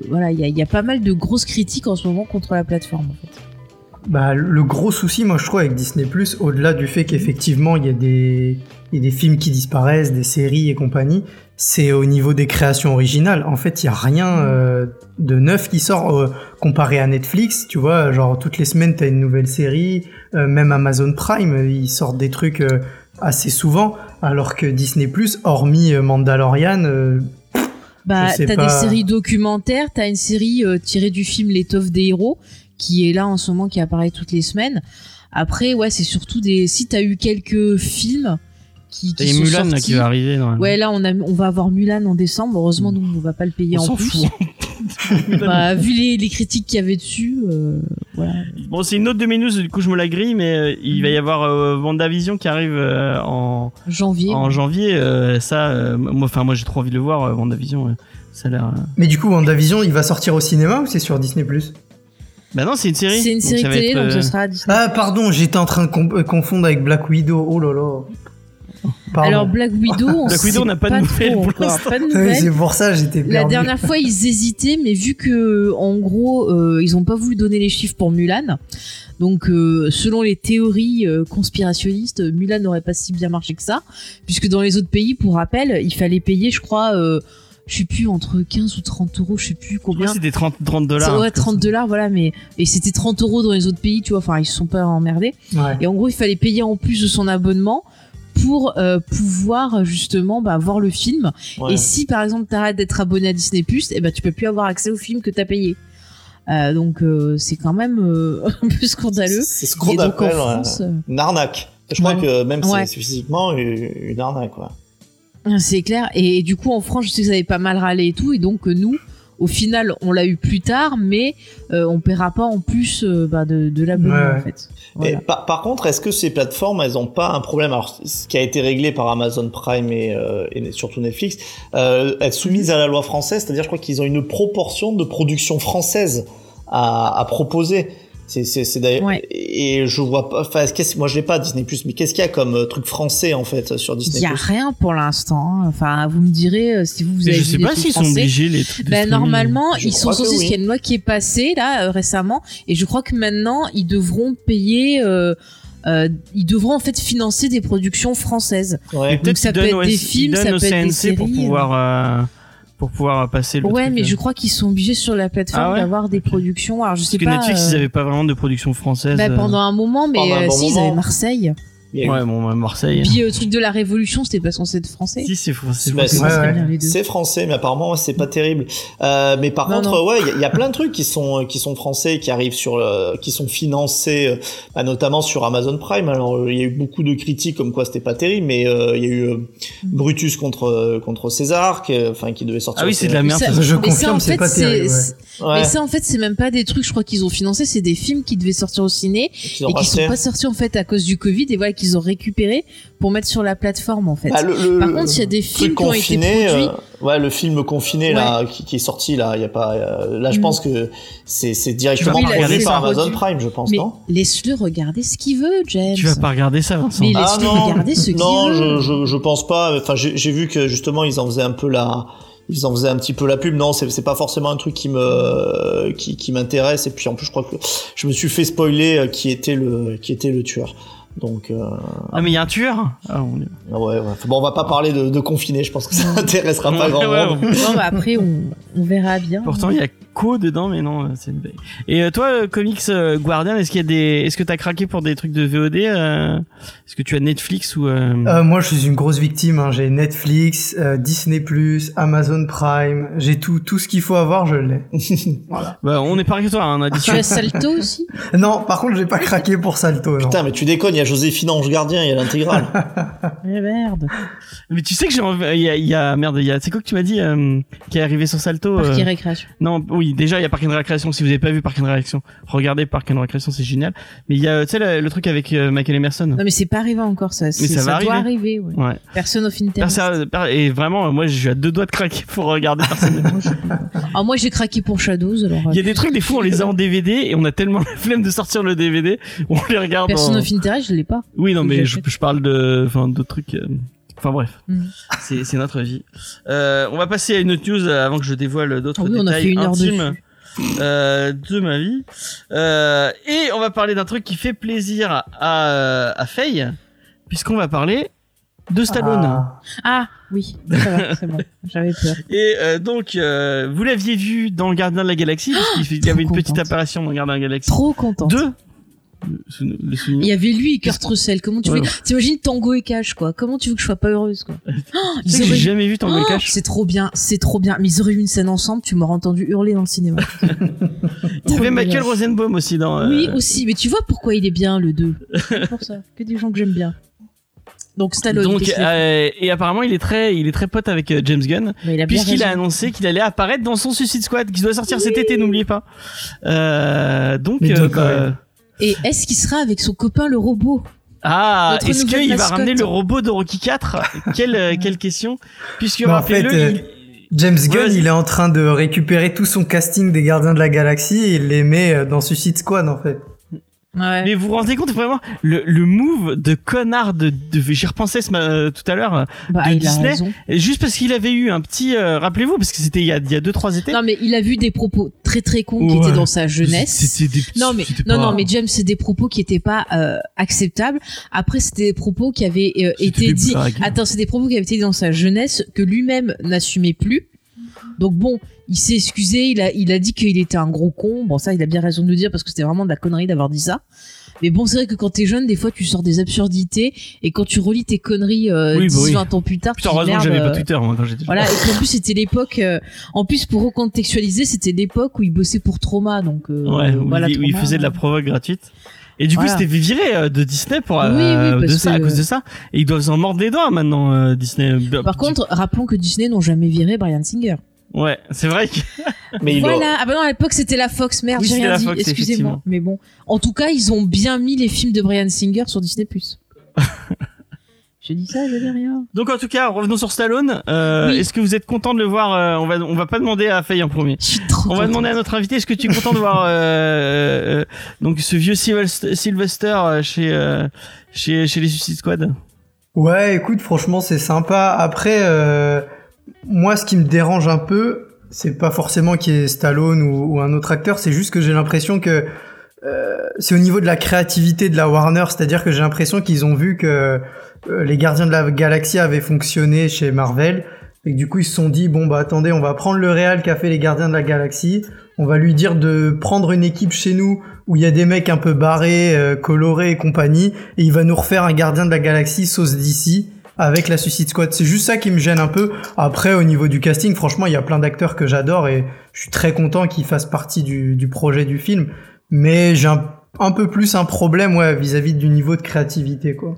voilà, il y a, pas mal de grosses critiques en ce moment contre la plateforme. En. Bah, le gros souci, moi, je trouve, avec Disney+, au-delà du fait qu'effectivement, il y a des films qui disparaissent, des séries et compagnie, c'est au niveau des créations originales. En fait, il y a rien euh, de neuf qui sort euh, comparé à Netflix. Tu vois, genre, toutes les semaines, t'as une nouvelle série. euh, même Amazon Prime, euh, ils sortent des trucs euh, assez souvent. Alors que Disney+, hormis euh, Mandalorian... euh, Bah, t'as pas. des séries documentaires, t'as une série euh, tirée du film L'étoffe des héros, qui est là en ce moment, qui apparaît toutes les semaines. Après, ouais, c'est surtout des. Si t'as eu quelques films qui, sont Mulan sortis. qui va arriver normalement. Ouais, là, on, a, on va avoir Mulan en décembre. Heureusement, nous, on va pas le payer on en plus. fout. [LAUGHS] Bah, vu les, les critiques qu'il y avait dessus, euh, voilà. Bon, c'est une autre de mes news, du coup je me la grille, mais euh, il va y avoir euh, qui arrive euh, en, Janvier. en janvier. euh, ça, euh, moi, enfin moi j'ai trop envie de le voir, euh, WandaVision. euh, ça a l'air. euh, Mais du coup, WandaVision, il va sortir au cinéma ou c'est sur Disney+. Bah non, c'est une série. C'est une série télé, être, donc ce sera à Disney. Ah, pardon, j'étais en train de com- confondre avec Black Widow. Oh là là. Pardon. Alors, Black Widow, on Black Widow, on n'a pas de nouvelles trop pour encore. l'instant. Pas de Oui, nouvelles. c'est pour ça j'étais. La dernière fois, ils hésitaient, mais vu que, en gros, euh, ils ont pas voulu donner les chiffres pour Mulan. Donc, euh, selon les théories euh, conspirationnistes, Mulan n'aurait pas si bien marché que ça, puisque dans les autres pays, pour rappel, il fallait payer, je crois, euh, je sais plus entre 15 ou 30 euros, je sais plus combien. c'était 30, 30 Ça, dollars. ouais, 30 dollars, voilà, mais et c'était 30 euros dans les autres pays, tu vois. Enfin, ils se sont pas emmerdés. Ouais. Et en gros, il fallait payer en plus de son abonnement pour euh, pouvoir justement bah, voir le film. Ouais. Et si par exemple t'arrêtes d'être abonné à Disney Plus, eh ben tu peux plus avoir accès au film que t'as payé. Euh, donc euh, c'est quand même [LAUGHS] un peu scandaleux. C'est ce Et qu'on appelle France, une arnaque. Je crois que même Ouais. c'est physiquement une, arnaque. C'est clair. Et, du coup en France, je sais que ça avait pas mal râlé et tout. Et donc nous, au final, on l'a eu plus tard, mais euh, on paiera pas en plus euh, bah, de, de l'abonnement Ouais. en fait. Voilà. Et par, par contre, est-ce que ces plateformes, elles ont pas un problème? Alors, ce qui a été réglé par Amazon Prime et, euh, et surtout Netflix, euh, être soumises à la loi française, c'est-à-dire, je crois qu'ils ont une proportion de production française à, à proposer. C'est, d'ailleurs. Ouais. Et je vois pas. Enfin, qu'est-ce, moi, je l'ai pas Disney mais qu'est-ce qu'il y a comme euh, truc français en fait sur Il Disney y a rien pour l'instant. hein. Enfin, vous me direz euh, si vous, vous Mais avez je sais pas s'ils sont obligés les trucs. Ben, normalement, Je ils sont censés. oui. Il y a une loi qui est passée là euh, récemment, et je crois que maintenant ils devront payer. euh, euh, ils devront en fait financer des productions françaises. Ouais. Peut-être ça peut être des films, ça peut être des CNC pour séries, pouvoir euh, pour pouvoir passer le ouais, truc, mais euh. je crois qu'ils sont obligés sur la plateforme Ah ouais d'avoir des productions. Alors je Parce sais que pas. Netflix, euh, ils avaient pas vraiment de production française. bah, euh. pendant un moment, mais Pendant un euh, bon si ils avaient Marseille. Eu- Ouais, bon, Marseille. Puis euh, le truc de la Révolution, c'était pas censé être français. Si, c'est français. Bah, c'est c'est- Ouais, ouais. français, mais apparemment c'est pas terrible. Euh, mais par Non, contre, non. ouais, il y a- il y, a plein de trucs qui sont qui sont français, qui arrivent sur, euh, qui sont financés, euh, bah, notamment sur Amazon Prime. Alors euh, il y a eu beaucoup de critiques comme quoi c'était pas terrible, mais euh, il y a eu euh, Brutus contre euh, contre César, qui, euh, enfin qui devait sortir. Ah oui, c'est de la merde. Ça- Je mais ça, confirme, en c'est fait, pas terrible, ouais. c'est- Ouais, Mais ça, en fait, c'est même pas des trucs, je crois, qu'ils ont financé, c'est des films qui devaient sortir au ciné et qui sont pas sortis en fait à cause du Covid et voilà qu'ils ont récupéré pour mettre sur la plateforme en fait. Bah, le- le- Par contre, il y a des films qui ont été produits. euh, ouais, le film confiné là, qui, qui est sorti là, il y a pas. euh, là, je Mm. pense que c'est c'est directement produit par. Amazon Prime, je pense, Mais non? laisse-le regarder ce qu'il veut, James. Tu vas pas regarder ça, Vincent. Mais Ah laisse-le non, regarder ce qu'il non, veut. je, je, je pense pas. Enfin, j'ai j'ai vu que justement ils en faisaient un peu la, ils en faisaient un petit peu la pub. Non, c'est c'est pas forcément un truc qui me, qui, qui m'intéresse. Et puis en plus, je crois que je me suis fait spoiler euh, qui était le, qui était le tueur. Donc, euh, Ah, mais il y a un tueur ah, Dieu. ah ouais, ouais. Bon, on va pas parler de, de confiné. Je pense que ça [LAUGHS] intéressera pas grand Ouais, ouais, monde. ouais. Bah après, on, on verra bien. Pourtant, il y a Co dedans, mais non, c'est une blague. Et euh, toi, euh, Comics euh, Guardian, est-ce qu'il y a des, est-ce que t'as craqué pour des trucs de VOD euh, Est-ce que tu as Netflix ou euh, Euh, moi, je suis une grosse victime. hein. J'ai Netflix, euh, Disney+, Amazon Prime. J'ai tout, tout ce qu'il faut avoir, je l'ai. [LAUGHS] voilà. bah, on est pareil que toi, hein, on a dit. Tu as Salto aussi? Non, par contre, j'ai pas craqué pour Salto. Non. Putain, mais tu déconnes, il y a Joséphine Ange Gardien, il y a l'intégrale. [LAUGHS] Eh merde. Mais tu sais que j'ai, envie- il y a, il y a merde, il y a, c'est quoi que tu m'as dit euh, qui est arrivé sur Salto Parc euh, récréation. Non, oui, déjà il y a Park and Recreation. Si vous avez pas vu Park and Recreation, regardez Park and Recreation, c'est génial. Mais il y a, tu sais, le, le truc avec euh, Michael Emerson. Non mais c'est pas arrivé encore ça. C'est- ça va doit arriver. arriver. ouais. Ouais. Person of interest. Persa- per- et vraiment, moi, je suis à deux doigts de craquer pour regarder personne. [LAUGHS] Ah moi j'ai craqué pour Shadows alors. Il y a des trucs, des fois, on les a en DVD et on a tellement la flemme de sortir le DVD, on les regarde. Person en- of interest je l'ai pas. Oui, non, mais je parle de, enfin, d'autres trucs. euh, Enfin bref, mm. c'est notre vie. Euh, on va passer à une autre news euh, avant que je dévoile d'autres oh oui, détails intimes de, euh, de, ma vie. Euh, et on va parler d'un truc qui fait plaisir à, à Faye, puisqu'on va parler de Stallone. Ah, ah oui, c'est bon, [LAUGHS] j'avais peur. Et euh, donc, euh, vous l'aviez vu dans Gardien de la Galaxie, [GASPS] parce y avait une petite apparition dans Gardien de la Galaxie. Trop content. Deux. Il y avait lui et Kurt Russell. Comment tu Ouais. veux T'imagines Tango et Cash quoi Comment tu veux que je sois pas heureuse quoi [LAUGHS] Oh, j'ai auraient- jamais vu Tango et Oh, Cash. C'est trop bien, c'est trop bien. Mais ils auraient eu une scène ensemble, tu m'aurais entendu hurler dans le cinéma. [LAUGHS] Il y avait Michael. Rosenbaum aussi dans. euh, Oui, aussi. Mais tu vois pourquoi il est bien le 2 C'est [LAUGHS] pour ça. Que des gens que j'aime bien. Donc Stallone. Donc, euh, et apparemment, il est très, il est très pote avec euh, James Gunn, puisqu'il a annoncé qu'il allait apparaître dans son Suicide Squad, qui doit sortir cet été, n'oubliez pas. Euh, donc, euh, bah. Et est-ce qu'il sera avec son copain le robot? Ah, Notre est-ce qu'il va ramener le robot de Rocky 4 Quelle, euh, quelle question. Puisque en fait, euh, il- James Gunn, il est en train de récupérer tout son casting des Gardiens de la Galaxie et il les met euh, dans Suicide Squad en fait. Ouais. Mais vous vous rendez compte vraiment le, le move de connard de, de j'y repensais ce euh, tout à l'heure Bah, de Disney. juste parce qu'il avait eu un petit euh, rappelez-vous parce que c'était il y a il y a deux trois étés Non, mais il a vu des propos très très cons qui étaient dans sa jeunesse. C'était des petits- Non mais non pas- non mais James c'est des propos qui étaient pas euh, acceptables. Après c'était des propos qui avaient euh, été des dit. blagues. Attends c'est des propos qui avaient été dit dans sa jeunesse que lui-même n'assumait plus. Donc bon il s'est excusé il a il a dit qu'il était un gros con. Bon ça il a bien raison de le dire parce que c'était vraiment de la connerie d'avoir dit ça. Mais bon, c'est vrai que quand t'es jeune, des fois, tu sors des absurdités, et quand tu relis tes conneries euh, Oui, bah 10, oui. 20 ans plus tard, Putain, tu te dis, heureusement j'avais pas euh, Twitter moi quand j'étais voilà, et qu'en plus c'était l'époque, euh, en plus pour recontextualiser, c'était l'époque où il bossait pour Trauma, donc euh, Ouais, où, voilà, il, où il Trauma, faisait de la euh, provoque gratuite. Et du coup, c'était viré euh, de Disney pour Oui, oui, de ça, à cause de ça. Et ils doivent s'en mordre les doigts maintenant, euh, Disney. Par contre, rappelons que Disney n'ont jamais viré Brian Singer. Ouais, c'est vrai que [LAUGHS] Mais il Voilà. Ah bah non, à l'époque c'était la Fox. Merde, Oui, j'ai rien la dit. Excusez-moi. Mais bon, en tout cas, ils ont bien mis les films de Brian Singer sur Disney+. [LAUGHS] je dis ça, je dis rien. Donc en tout cas, revenons sur Stallone. Euh, Oui. Est-ce que vous êtes content de le voir euh, On va on va pas demander à Faye en premier. Je suis trop. On va contente. demander à notre invité. Est-ce que tu es content de voir euh, euh, donc ce vieux Sylvester, euh, chez euh, chez chez les Suicide Squad? Ouais, écoute, franchement, c'est sympa. Après, euh, moi, ce qui me dérange un peu, c'est pas forcément qu'il y ait Stallone ou, un autre acteur, c'est juste que j'ai l'impression que euh, c'est au niveau de la créativité de la Warner, c'est-à-dire que j'ai l'impression qu'ils ont vu que euh, les Gardiens de la Galaxie avaient fonctionné chez Marvel, et que du coup ils se sont dit bon bah attendez, on va prendre le réal qu'a fait les Gardiens de la Galaxie, on va lui dire de prendre une équipe chez nous où il y a des mecs un peu barrés, euh, colorés et compagnie, et il va nous refaire un Gardien de la Galaxie sauce d'ici avec la Suicide Squad. C'est juste ça qui me gêne un peu. Après, au niveau du casting, franchement, il y a plein d'acteurs que j'adore et je suis très content qu'ils fassent partie du, projet du film. Mais j'ai un, un peu plus un problème, ouais, vis-à-vis du niveau de créativité, quoi.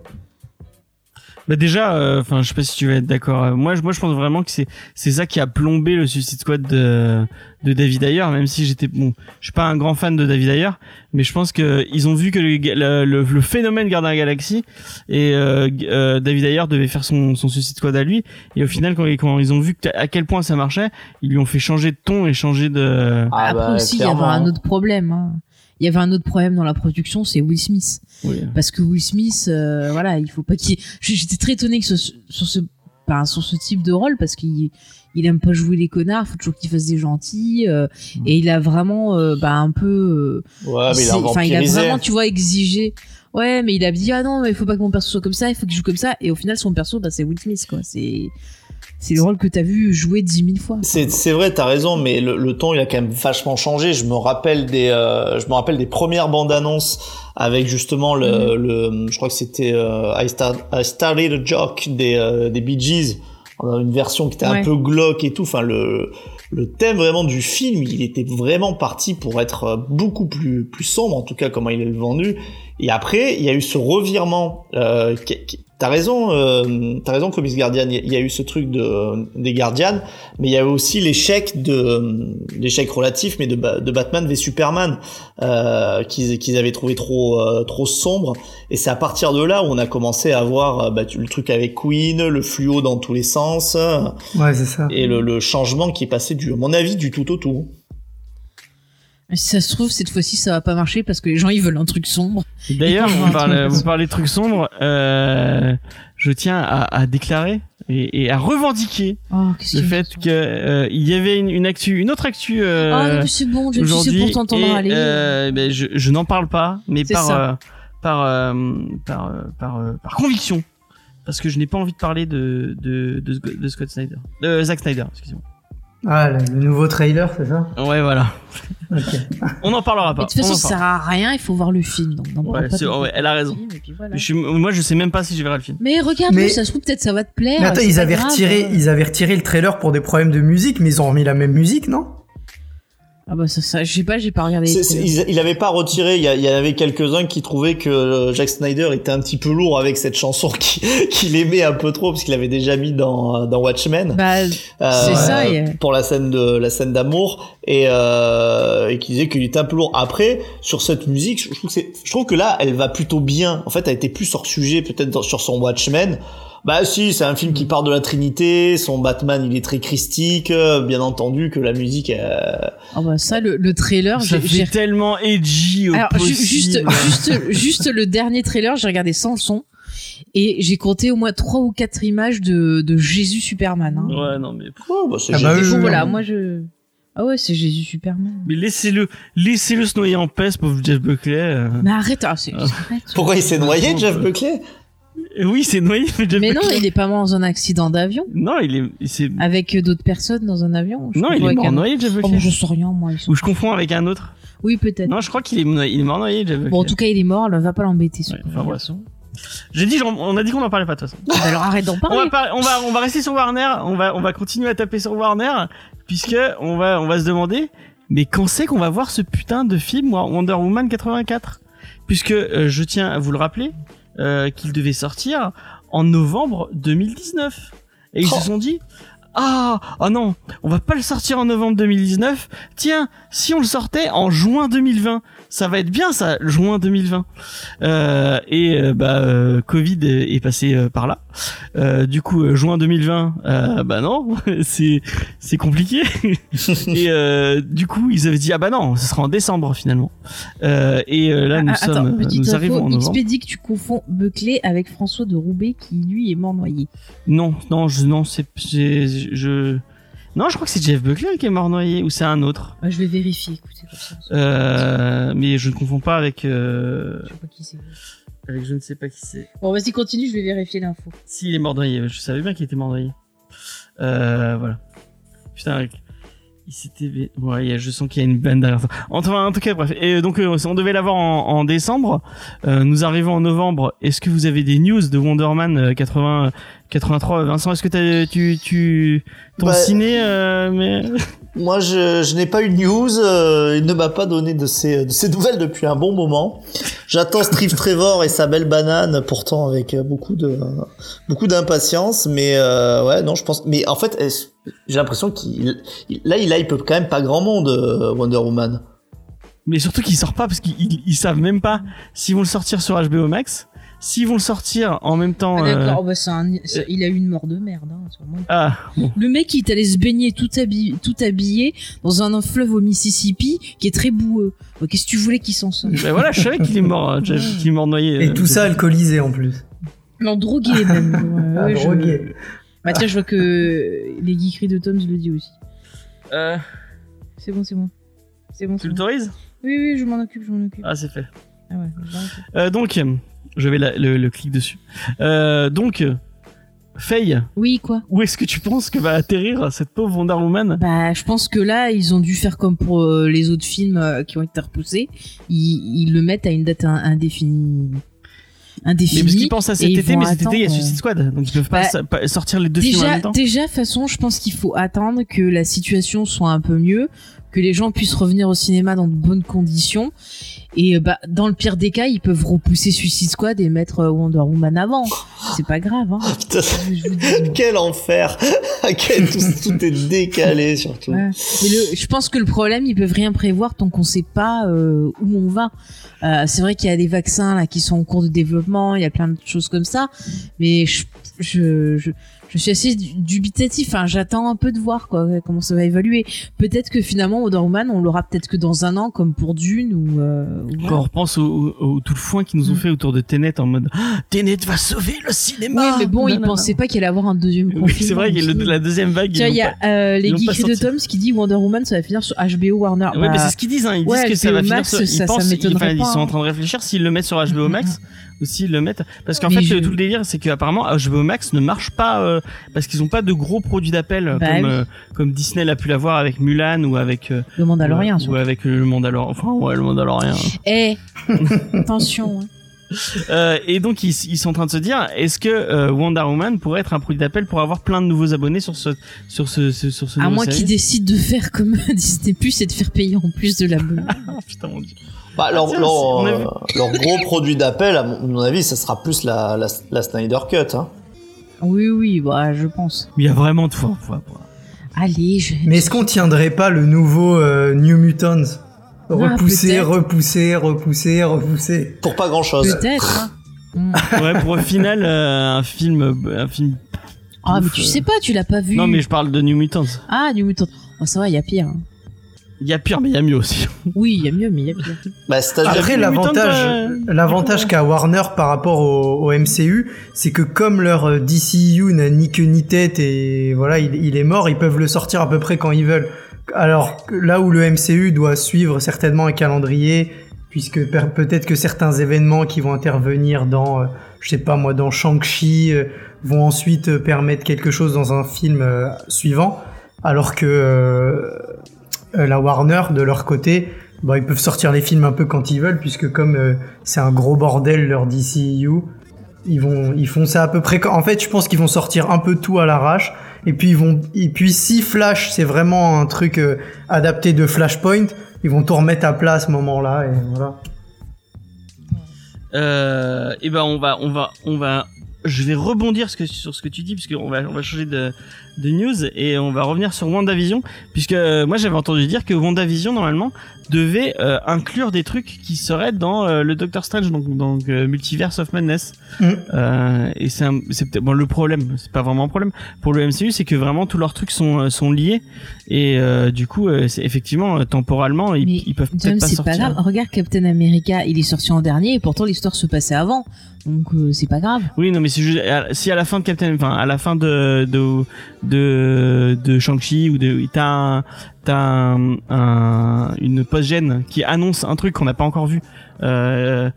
Bah déjà, euh, enfin, je sais pas si tu vas être d'accord. Euh, Moi, je, moi, je pense vraiment que c'est c'est ça qui a plombé le Suicide Squad de, de David Ayer. Même si j'étais bon, je suis pas un grand fan de David Ayer, mais je pense que ils ont vu que le, le, le- le phénomène Gardien de la Galaxie et euh, euh, David Ayer devait faire son, son Suicide Squad à lui. Et au final, quand, quand ils ont vu que- à quel point ça marchait, ils lui ont fait changer de ton et changer de. Ah Après bah, aussi, il y avait clairement. un autre problème. hein. Il y avait un autre problème dans la production, c'est Will Smith. Oui. Parce que Will Smith, euh, voilà, il faut pas qu'il. J'étais très étonné que ce, sur ce, sur ce type de rôle parce qu'il il aime pas jouer les connards, faut toujours qu'il fasse des gentils. euh, et il a vraiment, euh, ben, un peu. Ouais, mais il a enfin, il a vraiment, tu vois, exigé. Ouais, mais il a dit ah non, mais il faut pas que mon perso soit comme ça, il faut qu'il joue comme ça. Et au final, son perso, bah, c'est Will Smith, quoi. C'est c'est le rôle que t'as vu jouer dix mille fois. C'est vrai, t'as raison, mais le, le ton il a quand même vachement changé. Je me rappelle des euh, je me rappelle des premières bandes annonces avec justement le, le je crois que c'était euh, I, Start, I Started a Joke des euh, des Bee Gees, une version qui était un peu glauque et tout. Enfin le le thème vraiment du film, il était vraiment parti pour être euh, beaucoup plus plus sombre, en tout cas comment il est vendu. Et après, il y a eu ce revirement. Euh, T'as raison, euh, t'as raison, Comics Guardian. Il y a- eu ce truc de des Guardians, mais il y a eu aussi l'échec de l'échec relatif, mais de, Ba- de Batman v Superman euh, qu'ils qu'ils avaient trouvé trop euh, trop sombre. Et c'est à partir de là où on a commencé à voir euh, bah, le truc avec Queen, le fluo dans tous les sens, Ouais, c'est ça. et le, le changement qui est passé du, à mon avis, du tout au tout. Si ça se trouve, cette fois-ci, ça va pas marcher parce que les gens ils veulent un truc sombre. D'ailleurs, vous parlez, vous parlez de trucs sombres. Euh, je tiens à, à déclarer et, et à revendiquer Oh, le qu'il fait que euh, il y avait une, une actu, une autre actu euh, Ah, mais c'est bon, je suis pour t'entendre et, aller. euh, ben, je, je n'en parle pas, mais C'est par euh, par euh, par euh, par, euh, par conviction, parce que je n'ai pas envie de parler de de, de, de Scott Snyder, de Zack Snyder, excusez-moi. Ah, le, nouveau trailer, c'est ça Ouais, voilà. [LAUGHS] On n'en parlera Mais pas. de toute façon, ça sert à rien, il faut voir le film. Donc, Ouais, pas elle a raison. film, et puis voilà. Je suis- moi, je sais même pas si je verrai le film. Mais regarde, Mais- ça se trouve, peut-être ça va te plaire. Mais attends, ils avaient grave, retiré, hein. ils avaient retiré le trailer pour des problèmes de musique, mais ils ont remis la même musique, non? Ah bah ça, ça je sais pas, j'ai pas regardé. Il, il avait pas retiré. Il y, a- il y en avait quelques-uns qui trouvaient que euh, Jack Snyder était un petit peu lourd avec cette chanson qui- [LAUGHS] qu'il aimait un peu trop parce qu'il avait déjà mis dans dans Watchmen. Bah, Euh, c'est ça, pour la scène de la scène d'amour et, euh, et qui disait qu'il était un peu lourd. Après, sur cette musique, je trouve que je trouve que là, elle va plutôt bien. En fait, elle était plus hors sujet peut-être sur son Watchmen. Bah si, c'est un film qui part de la Trinité. Son Batman, il est très christique. euh, Bien entendu que la musique. euh, ah bah ça, le, le trailer, Ça j'ai- fait tellement edgy au Alors, ju- juste, juste, juste le dernier trailer, j'ai regardé sans le son. Et j'ai compté au moins trois ou quatre images de, de Jésus Superman. Hein. Ouais, non, mais, ouais, bah, c'est Ah bah voilà, moi je. Ah ouais, c'est Jésus Superman. mais laissez-le, laissez-le se noyer en paix, ce pauvre Jeff Buckley. euh. Mais arrête, ah, c'est. Ah. arrête. Pourquoi il s'est noyé, Jeff Buckley? Et Oui, c'est noyé, mais Mais non, il est pas mort dans un accident d'avion Non, il est, il s'est- avec euh, d'autres personnes dans un avion. Je non, il est mort un- noyé, Jeff Oh, mais je sais rien, moi. Ou je confonds avec un autre. Oui, peut-être. Non, je crois qu'il est, noyé- il est mort noyé, Jeff. Bon, en tout cas, il est mort, elle va pas l'embêter, Ouais, enfin, garçon. J'ai dit, on a dit qu'on en parlait pas de toute façon. Alors arrête d'en On parler. va, par- on va, on va rester sur Warner. On va, on va continuer à taper sur Warner, puisque on va, on va se demander, mais quand c'est qu'on va voir ce putain de film Wonder Woman 84 Puisque euh, je tiens à vous le rappeler euh, qu'il devait sortir en novembre 2019, et ils Oh. se sont dit. Ah, ah non, on va pas le sortir en novembre 2019. Tiens, si on le sortait en juin 2020, ça va être bien ça, juin 2020. Euh, et euh, bah euh, Covid est est passé euh, par là. Euh, du coup, euh, juin 2020, euh, bah non, [LAUGHS] c'est c'est compliqué. [LAUGHS] et euh, du coup, ils avaient dit ah bah non, ce sera en décembre finalement. Euh, et euh, là, nous Ah, attends, sommes, petite nous arrivons info, en novembre. Expédie que tu confonds Buckley avec François de Roubaix qui lui est mort noyé. Non, non, je, non, c'est, c'est- je, non, je crois que c'est Jeff Buckley qui est mort noyé ou c'est un autre. Ah, je vais vérifier, écoutez. Euh, mais je ne confonds pas avec, euh, Je sais pas qui c'est. avec je ne sais pas qui c'est. Bon, vas-y, continue, je vais vérifier l'info. S'il est mort noyé, je savais bien qu'il était mort noyé. Euh, voilà. Putain, il s'était. Ouais, je sens qu'il y a une bande derrière ça. En tout, en tout cas, bref. Et donc, euh, on devait l'avoir en, en décembre. Euh, nous arrivons en novembre. Est-ce que vous avez des news de Wonder Man euh, 80, 83 Vincent, est-ce que tu, tu, ton Bah, ciné, euh, mais. [LAUGHS] Moi, je, je n'ai pas eu de news. euh, il ne m'a pas donné de ces, de ces [LAUGHS] nouvelles depuis un bon moment. J'attends Steve Trevor et sa belle banane, pourtant avec euh, beaucoup de beaucoup d'impatience. Mais euh, ouais, non, je pense. Mais en fait, j'ai l'impression qu'il il- là, il hype quand même pas grand monde euh, Wonder Woman. Mais surtout qu'il sort pas parce qu'ils ils- ils savent même pas s'ils vont le sortir sur HBO Max, s'ils vont le sortir en même temps. Ah, euh, d'accord, bah, c'est un- c'est- il a eu une mort de merde. Hein, Ah, bon. Le mec, il t'allait se baigner tout habillé, tout habillé dans un fleuve au Mississippi qui est très boueux. Bah, Qu'est-ce que tu voulais qu'il s'en sorte Ben voilà, je savais qu'il est mort, euh, Jeff, qu'il est mort noyé. Et euh, tout ça alcoolisé en plus. Non, drogué même. Ouais, [LAUGHS] Ah, ouais, je- drogué. Bah tiens, je vois que les geekeries de Tom le dit aussi. Euh, C'est bon, c'est bon. C'est bon, tu bon. l'autorises? Oui, oui, je m'en occupe, je m'en occupe. Ah, c'est fait. Ah ouais, je. Euh, donc, euh, je vais la- le, le clic dessus. Euh, donc, Faye, Oui, quoi. où est-ce que tu penses que va atterrir cette pauvre Wonder Woman? Bah, je pense que là, ils ont dû faire comme pour euh, les autres films euh, qui ont été repoussés. Ils, ils le mettent à une date in- indéfinie. Mais Indéfinie. parce qu'ils pensent à cet été, mais cet été il y a Suicide Squad, donc ils peuvent pas, Bah, pas sortir les deux films en même temps. déjà, de toute façon, je pense qu'il faut attendre que la situation soit un peu mieux, que les gens puissent revenir au cinéma dans de bonnes conditions. Et euh, bah, dans le pire des cas, ils peuvent repousser Suicide Squad et mettre euh, Wonder Woman avant. C'est pas grave. Hein. [LAUGHS] Putain, Je vous dis, Quel enfer [LAUGHS] Quel- tout, tout est décalé surtout. Ouais. Mais le, je pense que le problème, ils peuvent rien prévoir tant qu'on sait pas euh, où on va. Euh, c'est vrai qu'il y a des vaccins là qui sont en cours de développement, il y a plein de choses comme ça, mais je, je, je, je suis assez du- dubitatif. Enfin, j'attends un peu de voir quoi, comment ça va évoluer. Peut-être que finalement Wonder Woman, on l'aura peut-être que dans un an, comme pour Dune ou. Euh, ou voilà. Quand on repense au, au- au tout le foin qu'ils nous ont Mm. fait autour de Tenet en mode Ah, Tenet va sauver le cinéma. Oui, mais bon, ils Nanana. pensaient pas qu'il allait avoir un deuxième Oui, confinement. c'est vrai qu'il y a la deuxième vague. Il y a euh, les geeks de. Toms qui dit Wonder Woman, ça va finir sur HBO Warner. Ouais, Bah, mais c'est ce qu'ils disent. Hein. Ils ouais, disent que ça va finir Max, sur. Ils ça- ça pensent, ils, enfin, ils pas, sont en hein. train de réfléchir s'ils le mettent sur HBO Max [LAUGHS] s'ils le mettent. Parce qu'en fait, je- tout le délire, c'est qu'apparemment HBO Max ne marche pas euh, parce qu'ils ont pas de gros produits d'appel euh, Bah comme oui. euh, comme Disney l'a pu l'avoir avec Mulan ou avec euh, le Mandalorian. ou, surtout. avec le Mandalorian. Enfin, ouais, le Mandalorian. Eh, [LAUGHS] attention. hein. Euh, et donc ils, ils sont en train de se dire est-ce que euh, Wonder Woman pourrait être un produit d'appel pour avoir plein de nouveaux abonnés sur ce sur ce, ce- sur ce À moins qu'ils décident de faire comme [LAUGHS] Disney Plus et de faire payer en plus de l'abonnement. [LAUGHS] Putain mon dieu. Bah, leur, tiens, leur, c'est- on a euh, leur gros produit d'appel, à mon avis, ça sera plus la, la, la Snyder Cut. Hein. oui, oui, bah, je pense. Il y a vraiment de foi. foi, foi. Allez, je. Mais est-ce qu'on tiendrait pas le nouveau euh, New Mutants? Repousser, peut-être. repousser, repousser, repousser. Pour pas grand chose. Peut-être. hein. [LAUGHS] Ouais, pour au final euh, un film un film. Ah, mais tu euh. sais pas, tu l'as pas vu. Non mais je parle de New Mutants. Ah, New Mutant. Oh, ça va, il y a pire. hein. Il y a pire mais il y a mieux aussi. Oui, il y a mieux, mais il y a pire. Bah, Après, l'avantage, l'avantage qu'a Warner par rapport au, au MCU, c'est que comme leur euh, DCU n'a ni queue ni tête et voilà, il, il est mort, ils peuvent le sortir à peu près quand ils veulent. Alors là où le MCU doit suivre certainement un calendrier, puisque peut-être que certains événements qui vont intervenir dans, euh, je sais pas moi, dans Shang-Chi, euh, vont ensuite permettre quelque chose dans un film suivant, alors que la Warner de leur côté, bah, ils peuvent sortir les films un peu quand ils veulent, puisque comme euh, c'est un gros bordel leur DCU, ils vont, ils font ça à peu près. En fait, je pense qu'ils vont sortir un peu tout à l'arrache, et puis ils vont, et puis si Flash c'est vraiment un truc euh, adapté de Flashpoint, ils vont tout remettre à plat à ce moment-là, et voilà. Euh, et ben on va on va on va je vais rebondir sur ce que tu dis puisque on va on va changer de de news et on va revenir sur WandaVision puisque euh, moi j'avais entendu dire que WandaVision normalement devait euh, inclure des trucs qui seraient dans euh, le Doctor Strange donc donc euh, Multiverse of Madness Mm. Euh, et c'est un- c'est peut-être bon le problème c'est pas vraiment un problème pour le MCU c'est que vraiment tous leurs trucs sont sont liés et euh, du coup euh, c'est effectivement temporalement ils, Mais ils peuvent peut-être pas c'est sortir pas grave. Regarde Captain America, il est sorti en dernier et pourtant l'histoire se passait avant. Donc euh, c'est pas grave. Oui, non, mais c'est juste, à- si à la fin de Captain, enfin, à la fin de, de, de, de Shang-Chi ou de, t'as un, t'as un, un- une post-gène qui annonce un truc qu'on n'a pas encore vu, euh,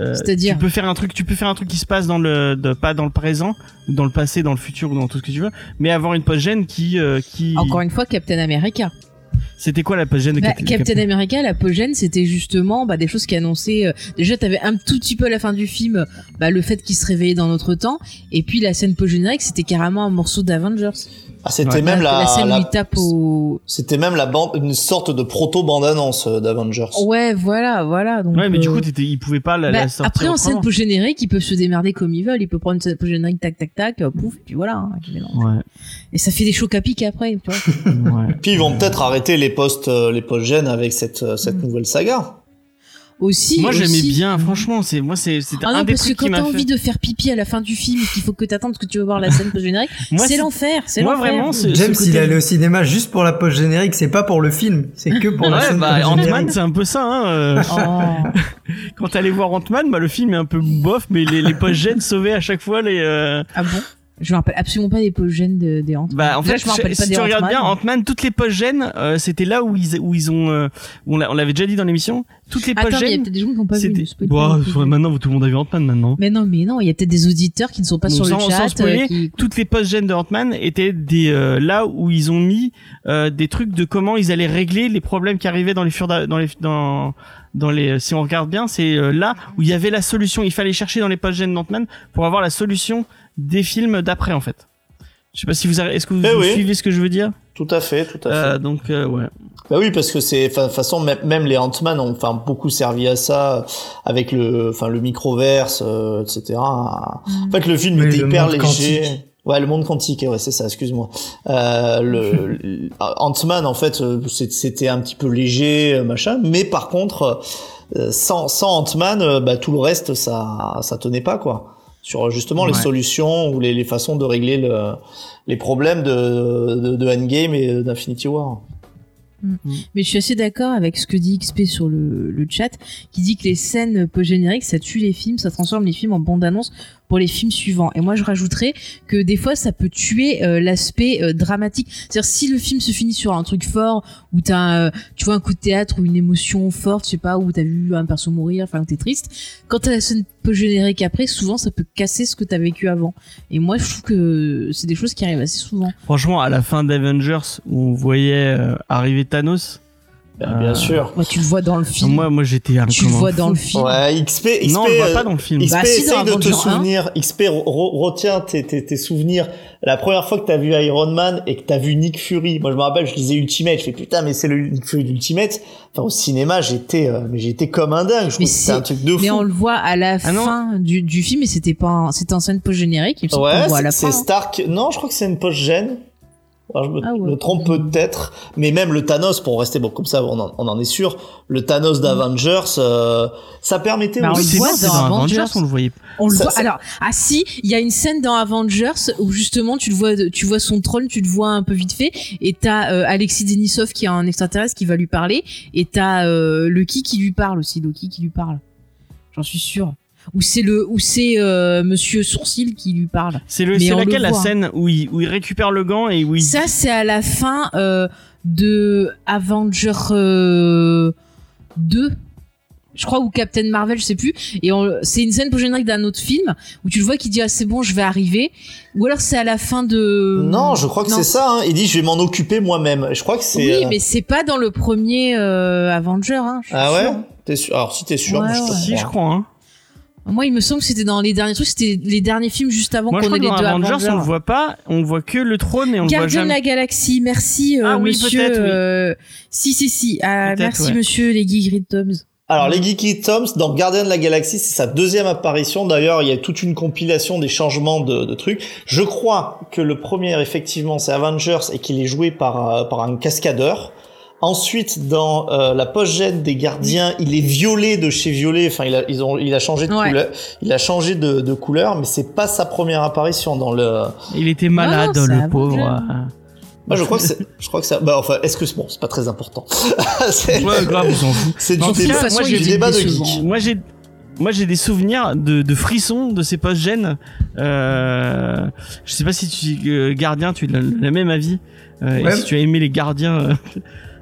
euh, C'est-à-dire tu peux faire un truc, tu peux faire un truc qui se passe dans le, de, pas dans le présent, dans le passé, dans le futur ou dans tout ce que tu veux, mais avoir une post-gène qui, euh, qui, Encore une fois, Captain America. C'était quoi la post-gène de Bah, Captain, Captain America, la pogène, c'était justement bah, des choses qui annonçaient. euh, déjà, t'avais un tout petit peu à la fin du film bah, le fait qu'il se réveillait dans notre temps, et puis la scène post-générique, c'était carrément un morceau d'Avengers. Ah, c'était Ouais. même la, la scène la- où il tape au. c'était même la bande, une sorte de proto bande annonce d'Avengers. Ouais, voilà, voilà. Donc, Ouais, mais du euh, coup, t'étais, ils pouvaient pas la, bah, la sortir. après en scène autrement. post-générique, ils peuvent se démerder comme ils veulent. Ils peuvent prendre une scène post-générique, tac, tac, tac, euh, pouf, et puis voilà. hein. Ouais, Et ça fait des chocs à pic après, tu vois. [LAUGHS] ouais. Puis ils vont peut-être arrêter les postes, euh, les post gènes avec cette, euh, cette Mm. nouvelle saga. Aussi. Moi, j'aimais bien, franchement, c'est, moi, c'est, Ah un non, des parce que quand t'as fait. envie de faire pipi à la fin du film et qu'il faut que t'attendes que tu veux voir la scène post-générique, [LAUGHS] Moi, c'est c'est- l'enfer, c'est moi, l'enfer. vraiment, James, il côté- est allé au cinéma juste pour la post générique, c'est pas pour le film, c'est que pour la Ouais, scène bah. Ant-Man, c'est un peu ça, hein. euh, Oh. [LAUGHS] quand t'allais voir Ant-Man, bah, le film est un peu bof, mais les, les post-gènes sauvaient à chaque fois les, euh, Ah bon? Je me rappelle absolument pas des post-gènes de, des Ant-Man. Bah en fait, je me rappelle si pas des tu regardes bien Ant-Man. Toutes les post-gènes, euh, c'était là où ils où ils ont, euh, où on l'a- on l'avait déjà dit dans l'émission, toutes les Attends, mais il y a peut-être des gens qui n'ont pas vu. spoil Bah, maintenant tout le monde a vu Ant-Man maintenant. Mais non, mais non, il y a peut-être des auditeurs qui ne sont pas Donc, sur sans- le sans chat. spoiler, euh, qui... Toutes les post-gènes de Ant-Man étaient des euh, là où ils ont mis euh, des trucs de comment ils allaient régler les problèmes qui arrivaient dans les furs d'a- dans les dans dans les si on regarde bien, c'est euh, là où il y avait la solution. Il fallait chercher dans les post-gènes d'Ant-Man pour avoir la solution des films d'après en fait. Je sais pas si vous avez- est-ce que vous, Eh vous oui. suivez ce que je veux dire? Tout à fait, tout à fait. Euh, Donc euh, ouais. Bah oui, parce que c'est, enfin, de toute façon, même, les Ant-Man ont, enfin, beaucoup servi à ça, avec le, enfin, le microverse, euh, etc. En fait, le film Oui, était le hyper monde léger. quantique. Ouais, le monde quantique, ouais, c'est ça, excuse-moi. Euh, le, le- Ant-Man, en fait, euh, c'était un petit peu léger, euh, machin, mais par contre, euh, sans, sans Ant-Man, euh, bah, tout le reste, ça, ça tenait pas, quoi. Sur justement les solutions ou les, les façons de régler le, les problèmes de, de, de Endgame et d'Infinity War. Mais je suis assez d'accord avec ce que dit XP sur le, le chat, qui dit que les scènes post-génériques, ça tue les films, ça transforme les films en bande-annonce pour les films suivants. Et moi, je rajouterais que des fois, ça peut tuer euh, l'aspect euh, dramatique. C'est-à-dire, si le film se finit sur un truc fort, où t'as, tu vois, un coup de théâtre ou une émotion forte, je sais pas, où t'as vu un perso mourir, enfin, t'es triste. Quand t'as la scène post-générique après, souvent, ça peut casser ce que t'as vécu avant. Et moi, je trouve que c'est des choses qui arrivent assez souvent. Franchement, à la fin d'Avengers où on voyait euh, arriver Thanos, Bien Euh, sûr. Moi, tu le vois dans le film. moi moi j'étais un tu le vois dans le film. Ouais, XP, XP, Non, on le voit pas dans le film. XP, Bah, si, essaye de te Avenger 1. souvenir, XP, re- re- retiens tes, tes, tes souvenirs. La première fois que t'as vu Iron Man et que t'as vu Nick Fury, moi je me rappelle, je lisais Ultimate, je fais putain, mais c'est le Nick Fury d'Ultimate. Enfin, au cinéma, j'étais, euh, mais j'étais comme un dingue. Je Mais c'était un c'est- truc de fou. Mais on le voit à la Ah fin du, du film et c'était pas c'était en scène post générique. Il me Ouais, c'est c'est fin. Stark. Non, je crois que c'est une post-gène. Alors, je me, Ah ouais. me trompe peut-être, mais même le Thanos, pour rester bon comme ça, on en, on en est sûr. Le Thanos d'Avengers, euh, ça permettait Bah, on Oui, le c'est voit dans dans Avengers, Avengers. on le voyait. On le Ça- voit. ça- Alors, ah si, il y a une scène dans Avengers où justement tu le vois, tu vois son trône, tu le vois un peu vite fait, et t'as euh, Alexis Denisov qui est un extraterrestre qui va lui parler, et t'as euh, Loki qui lui parle aussi, Loki qui lui parle. J'en suis sûr. Ou c'est le, ou c'est euh, Monsieur Sourcil qui lui parle. C'est le c'est le laquelle la scène où il où il récupère le gant et où il Ça, c'est à la fin euh, de Avenger euh, 2. Je crois, ou Captain Marvel, je sais plus. Et on- c'est une scène générique d'un autre film où tu le vois qui dit ah c'est bon, je vais arriver. Ou alors c'est à la fin de. Non, je crois que c'est ça. Hein. Il dit, je vais m'en occuper moi-même. Je crois que c'est. Oui, euh, mais c'est pas dans le premier euh, Avenger. Hein, Ah ouais. T'es sûr? Alors si t'es sûr, Ouais, moi, je ouais. si je crois. crois hein. Moi, il me semble que c'était dans les derniers trucs. C'était les derniers films juste avant qu'on ait que les dans deux Avengers, Avengers. on le voit pas, on voit que le trône et on le voit Gardien de jamais. la galaxie, merci euh, Ah oui, monsieur. peut-être, oui. euh, Si si si, Ah, merci ouais. monsieur les Geek Grid Toms. Alors les Geeky Toms dans Gardien de la Galaxie, c'est sa deuxième apparition. D'ailleurs, il y a toute une compilation des changements de, de trucs. Je crois que le premier, effectivement, c'est Avengers et qu'il est joué par euh, par un cascadeur. Ensuite, dans euh, la post-gène des Gardiens, il est violet de chez Violet. Enfin, il a, ils ont, il a changé de Ouais. couleur. Il a changé de, de couleur, mais c'est pas sa première apparition dans le. Il était malade le pauvre. Moi, je crois que c'est, je crois que ça. Bah, enfin, est-ce que c'est bon C'est pas très important. [LAUGHS] c'est, Ouais, grave, on s'en fout. c'est En du débat, moi, du débat de geek. Moi j'ai moi j'ai des souvenirs de, de frissons de ces post-gènes. Euh, je sais pas si tu euh, gardien tu as le, le même avis. Euh, et Ouais. si tu as aimé les gardiens.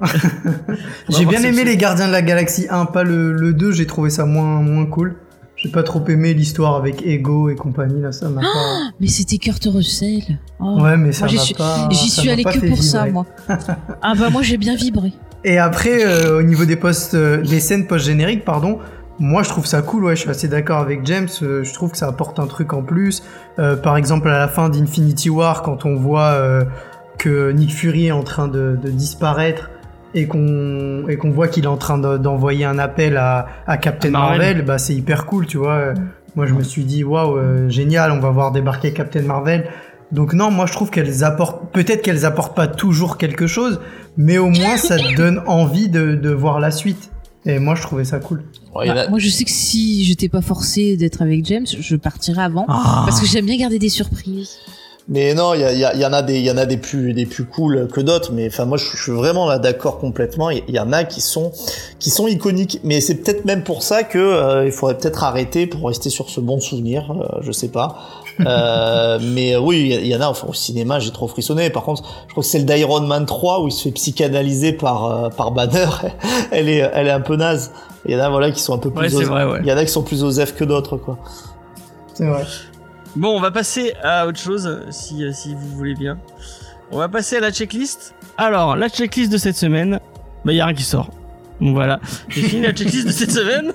[LAUGHS] J'ai bien aimé les Gardiens de la Galaxie 1, pas le, le 2, j'ai trouvé ça moins, moins cool. J'ai pas trop aimé l'histoire avec Ego et compagnie, là, ça m'a pas... Mais c'était Kurt Russell. Oh. Ouais, mais ça m'a suis- pas... J'y suis pas que pour ça, moi. [LAUGHS] ah bah moi j'ai bien vibré. Et après, euh, au niveau des postes, euh, des scènes post-génériques, pardon, moi je trouve ça cool, ouais, je suis assez d'accord avec James, euh, je trouve que ça apporte un truc en plus. Euh, par exemple, à la fin d'Infinity War, quand on voit euh, que Nick Fury est en train de, de disparaître et qu'on et qu'on voit qu'il est en train de- d'envoyer un appel à, à Captain À Marvel. Marvel, bah c'est hyper cool, tu vois. Moi je me suis dit waouh, euh, génial, on va voir débarquer Captain Marvel. Donc non, moi je trouve qu'elles apportent, peut-être qu'elles apportent pas toujours quelque chose, mais au moins ça te donne envie de, de voir la suite. Et moi je trouvais ça cool. Ouais, a- Bah, moi je sais que si j'étais pas forcée d'être avec James, je partirais avant. Ah. Parce que j'aime bien garder des surprises. Mais non, il y, a- il y, a- il y en a des, il y en a des plus, des plus cool que d'autres. Mais enfin, moi, je, suis- vraiment là d'accord complètement. Il y en a qui sont, qui sont iconiques. Mais c'est peut-être même pour ça que euh, il faudrait peut-être arrêter pour rester sur ce bon souvenir. euh, je sais pas. Euh, [LAUGHS] mais euh, oui, il y, en a. Enfin, au cinéma, j'ai trop frissonné. Par contre, je crois que c'est le d'Iron Man 3 où il se fait psychanalyser par euh, par Banner. [LAUGHS] elle est elle est un peu naze. Il y en a voilà qui sont un peu plus. Vrai, ouais. Il y en a qui sont plus osef que d'autres quoi. C'est vrai. Bon, on va passer à autre chose, si, si vous voulez bien. On va passer à la checklist. Alors, la checklist de cette semaine, bah, y a rien qui sort. Donc voilà, j'ai fini la checklist de cette semaine.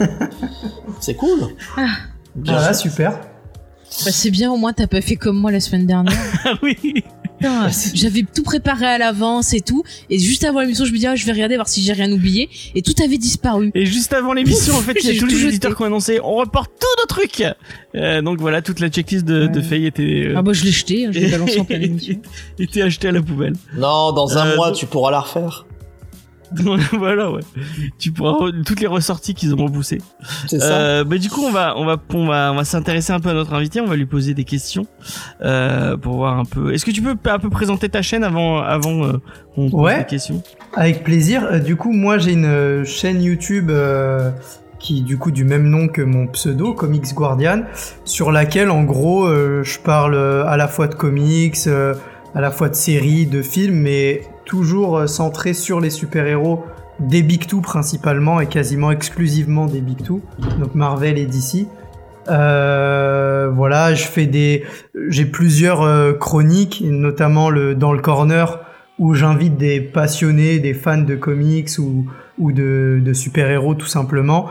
[LAUGHS] C'est cool. Bien Voilà, sûr. super. Bah, c'est bien, au moins t'as pas fait comme moi la semaine dernière. [LAUGHS] Ah oui. Putain, [LAUGHS] J'avais tout préparé à l'avance et tout. Et juste avant l'émission, je me dis, ah, je vais regarder voir si j'ai rien oublié. Et tout avait disparu. Et juste avant l'émission, en fait, il y a [LAUGHS] J'ai tous tout les éditeurs qui ont annoncé, on reporte tous nos trucs. Euh, donc voilà, toute la checklist de, de. Faye était, euh, Ah bah je l'ai jeté, hein, je l'ai balancé en pleine [LAUGHS] émission. était achetée à la poubelle. Non, dans un Euh, mois, donc- tu pourras la refaire. [LAUGHS] Voilà, ouais. Tu pourras toutes les ressorties qu'ils ont repoussées. C'est ça. Euh, bah du coup on va on va on va on va s'intéresser un peu à notre invité, on va lui poser des questions euh, pour voir un peu. Est-ce que tu peux un peu présenter ta chaîne avant avant euh, qu'on pose Ouais. des questions? Avec plaisir. Euh, du coup, moi, j'ai une chaîne YouTube qui, du coup, du même nom que mon pseudo, Comics Guardian, sur laquelle, en gros, je parle à la fois de comics, à la fois de séries, de films, mais toujours euh, centré sur les super-héros des Big Two principalement et quasiment exclusivement des Big Two, donc Marvel et DC. Euh, voilà, je fais des, j'ai plusieurs euh, chroniques, notamment le dans le corner où j'invite des passionnés, des fans de comics ou, ou de, super-héros tout simplement,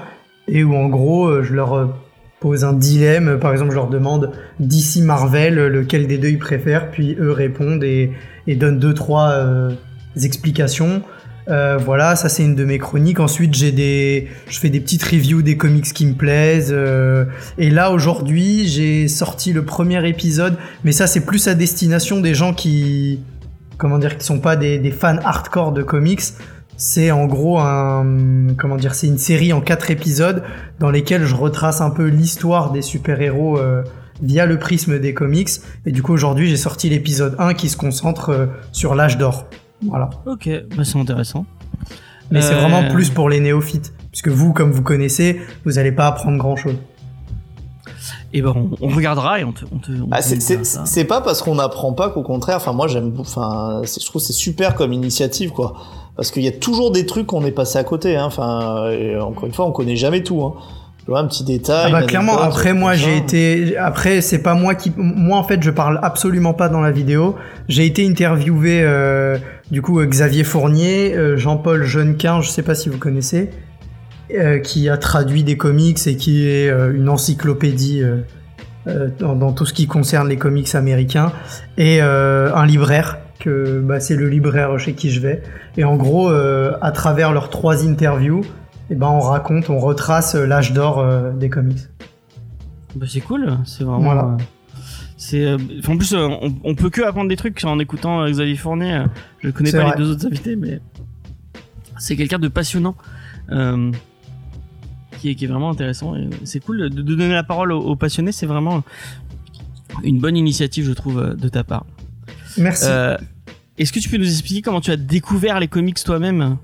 et où en gros je leur pose un dilemme, par exemple je leur demande d'ici Marvel lequel des deux ils préfèrent, puis eux répondent et, et donnent deux trois euh, explications. Euh, voilà, ça c'est une de mes chroniques. Ensuite, j'ai des, je fais des petites reviews des comics qui me plaisent. euh, et là aujourd'hui, j'ai sorti le premier épisode, mais ça c'est plus à destination des gens qui, comment dire, qui sont pas des, des fans hardcore de comics. C'est en gros un, comment dire, c'est une série en quatre épisodes dans lesquels je retrace un peu l'histoire des super-héros euh, via le prisme des comics. Et du coup aujourd'hui j'ai sorti l'épisode 1 qui se concentre euh, sur l'âge d'or. Voilà. Ok, bah c'est intéressant. Mais c'est Euh, vraiment plus pour les néophytes. Puisque vous, comme vous connaissez, vous n'allez pas apprendre grand chose. Et ben on, on regardera et on te on te. on Ah, te c'est- pas parce qu'on n'apprend pas qu'au contraire. Enfin, moi, j'aime. Enfin, je trouve que c'est super comme initiative, quoi. Parce qu'il y a toujours des trucs qu'on est passé à côté. Hein. Enfin, et encore une fois, on connaît jamais tout. Hein. Tu vois, un petit détail. Ah bah clairement après moi j'ai été après c'est pas moi qui moi en fait je parle absolument pas dans la vidéo j'ai été interviewé euh, du coup euh, Xavier Fournier euh, Jean-Paul Jeunequin je sais pas si vous connaissez euh, qui a traduit des comics et qui est une encyclopédie dans, dans tout ce qui concerne les comics américains et un libraire que bah, c'est le libraire chez qui je vais et en gros euh, à travers leurs trois interviews et ben on raconte on retrace euh, l'âge d'or euh, des comics Bah c'est cool, c'est vraiment. Voilà. euh, en plus euh, on, on peut que apprendre des trucs en écoutant euh, Xavier Fournier. Je connais pas vrai. les deux autres invités, mais c'est quelqu'un de passionnant. qui est, qui est vraiment intéressant c'est cool de, de donner la parole aux, aux passionnés c'est vraiment une bonne initiative je trouve de ta part Merci. Euh, est-ce que tu peux nous expliquer comment tu as découvert les comics toi-même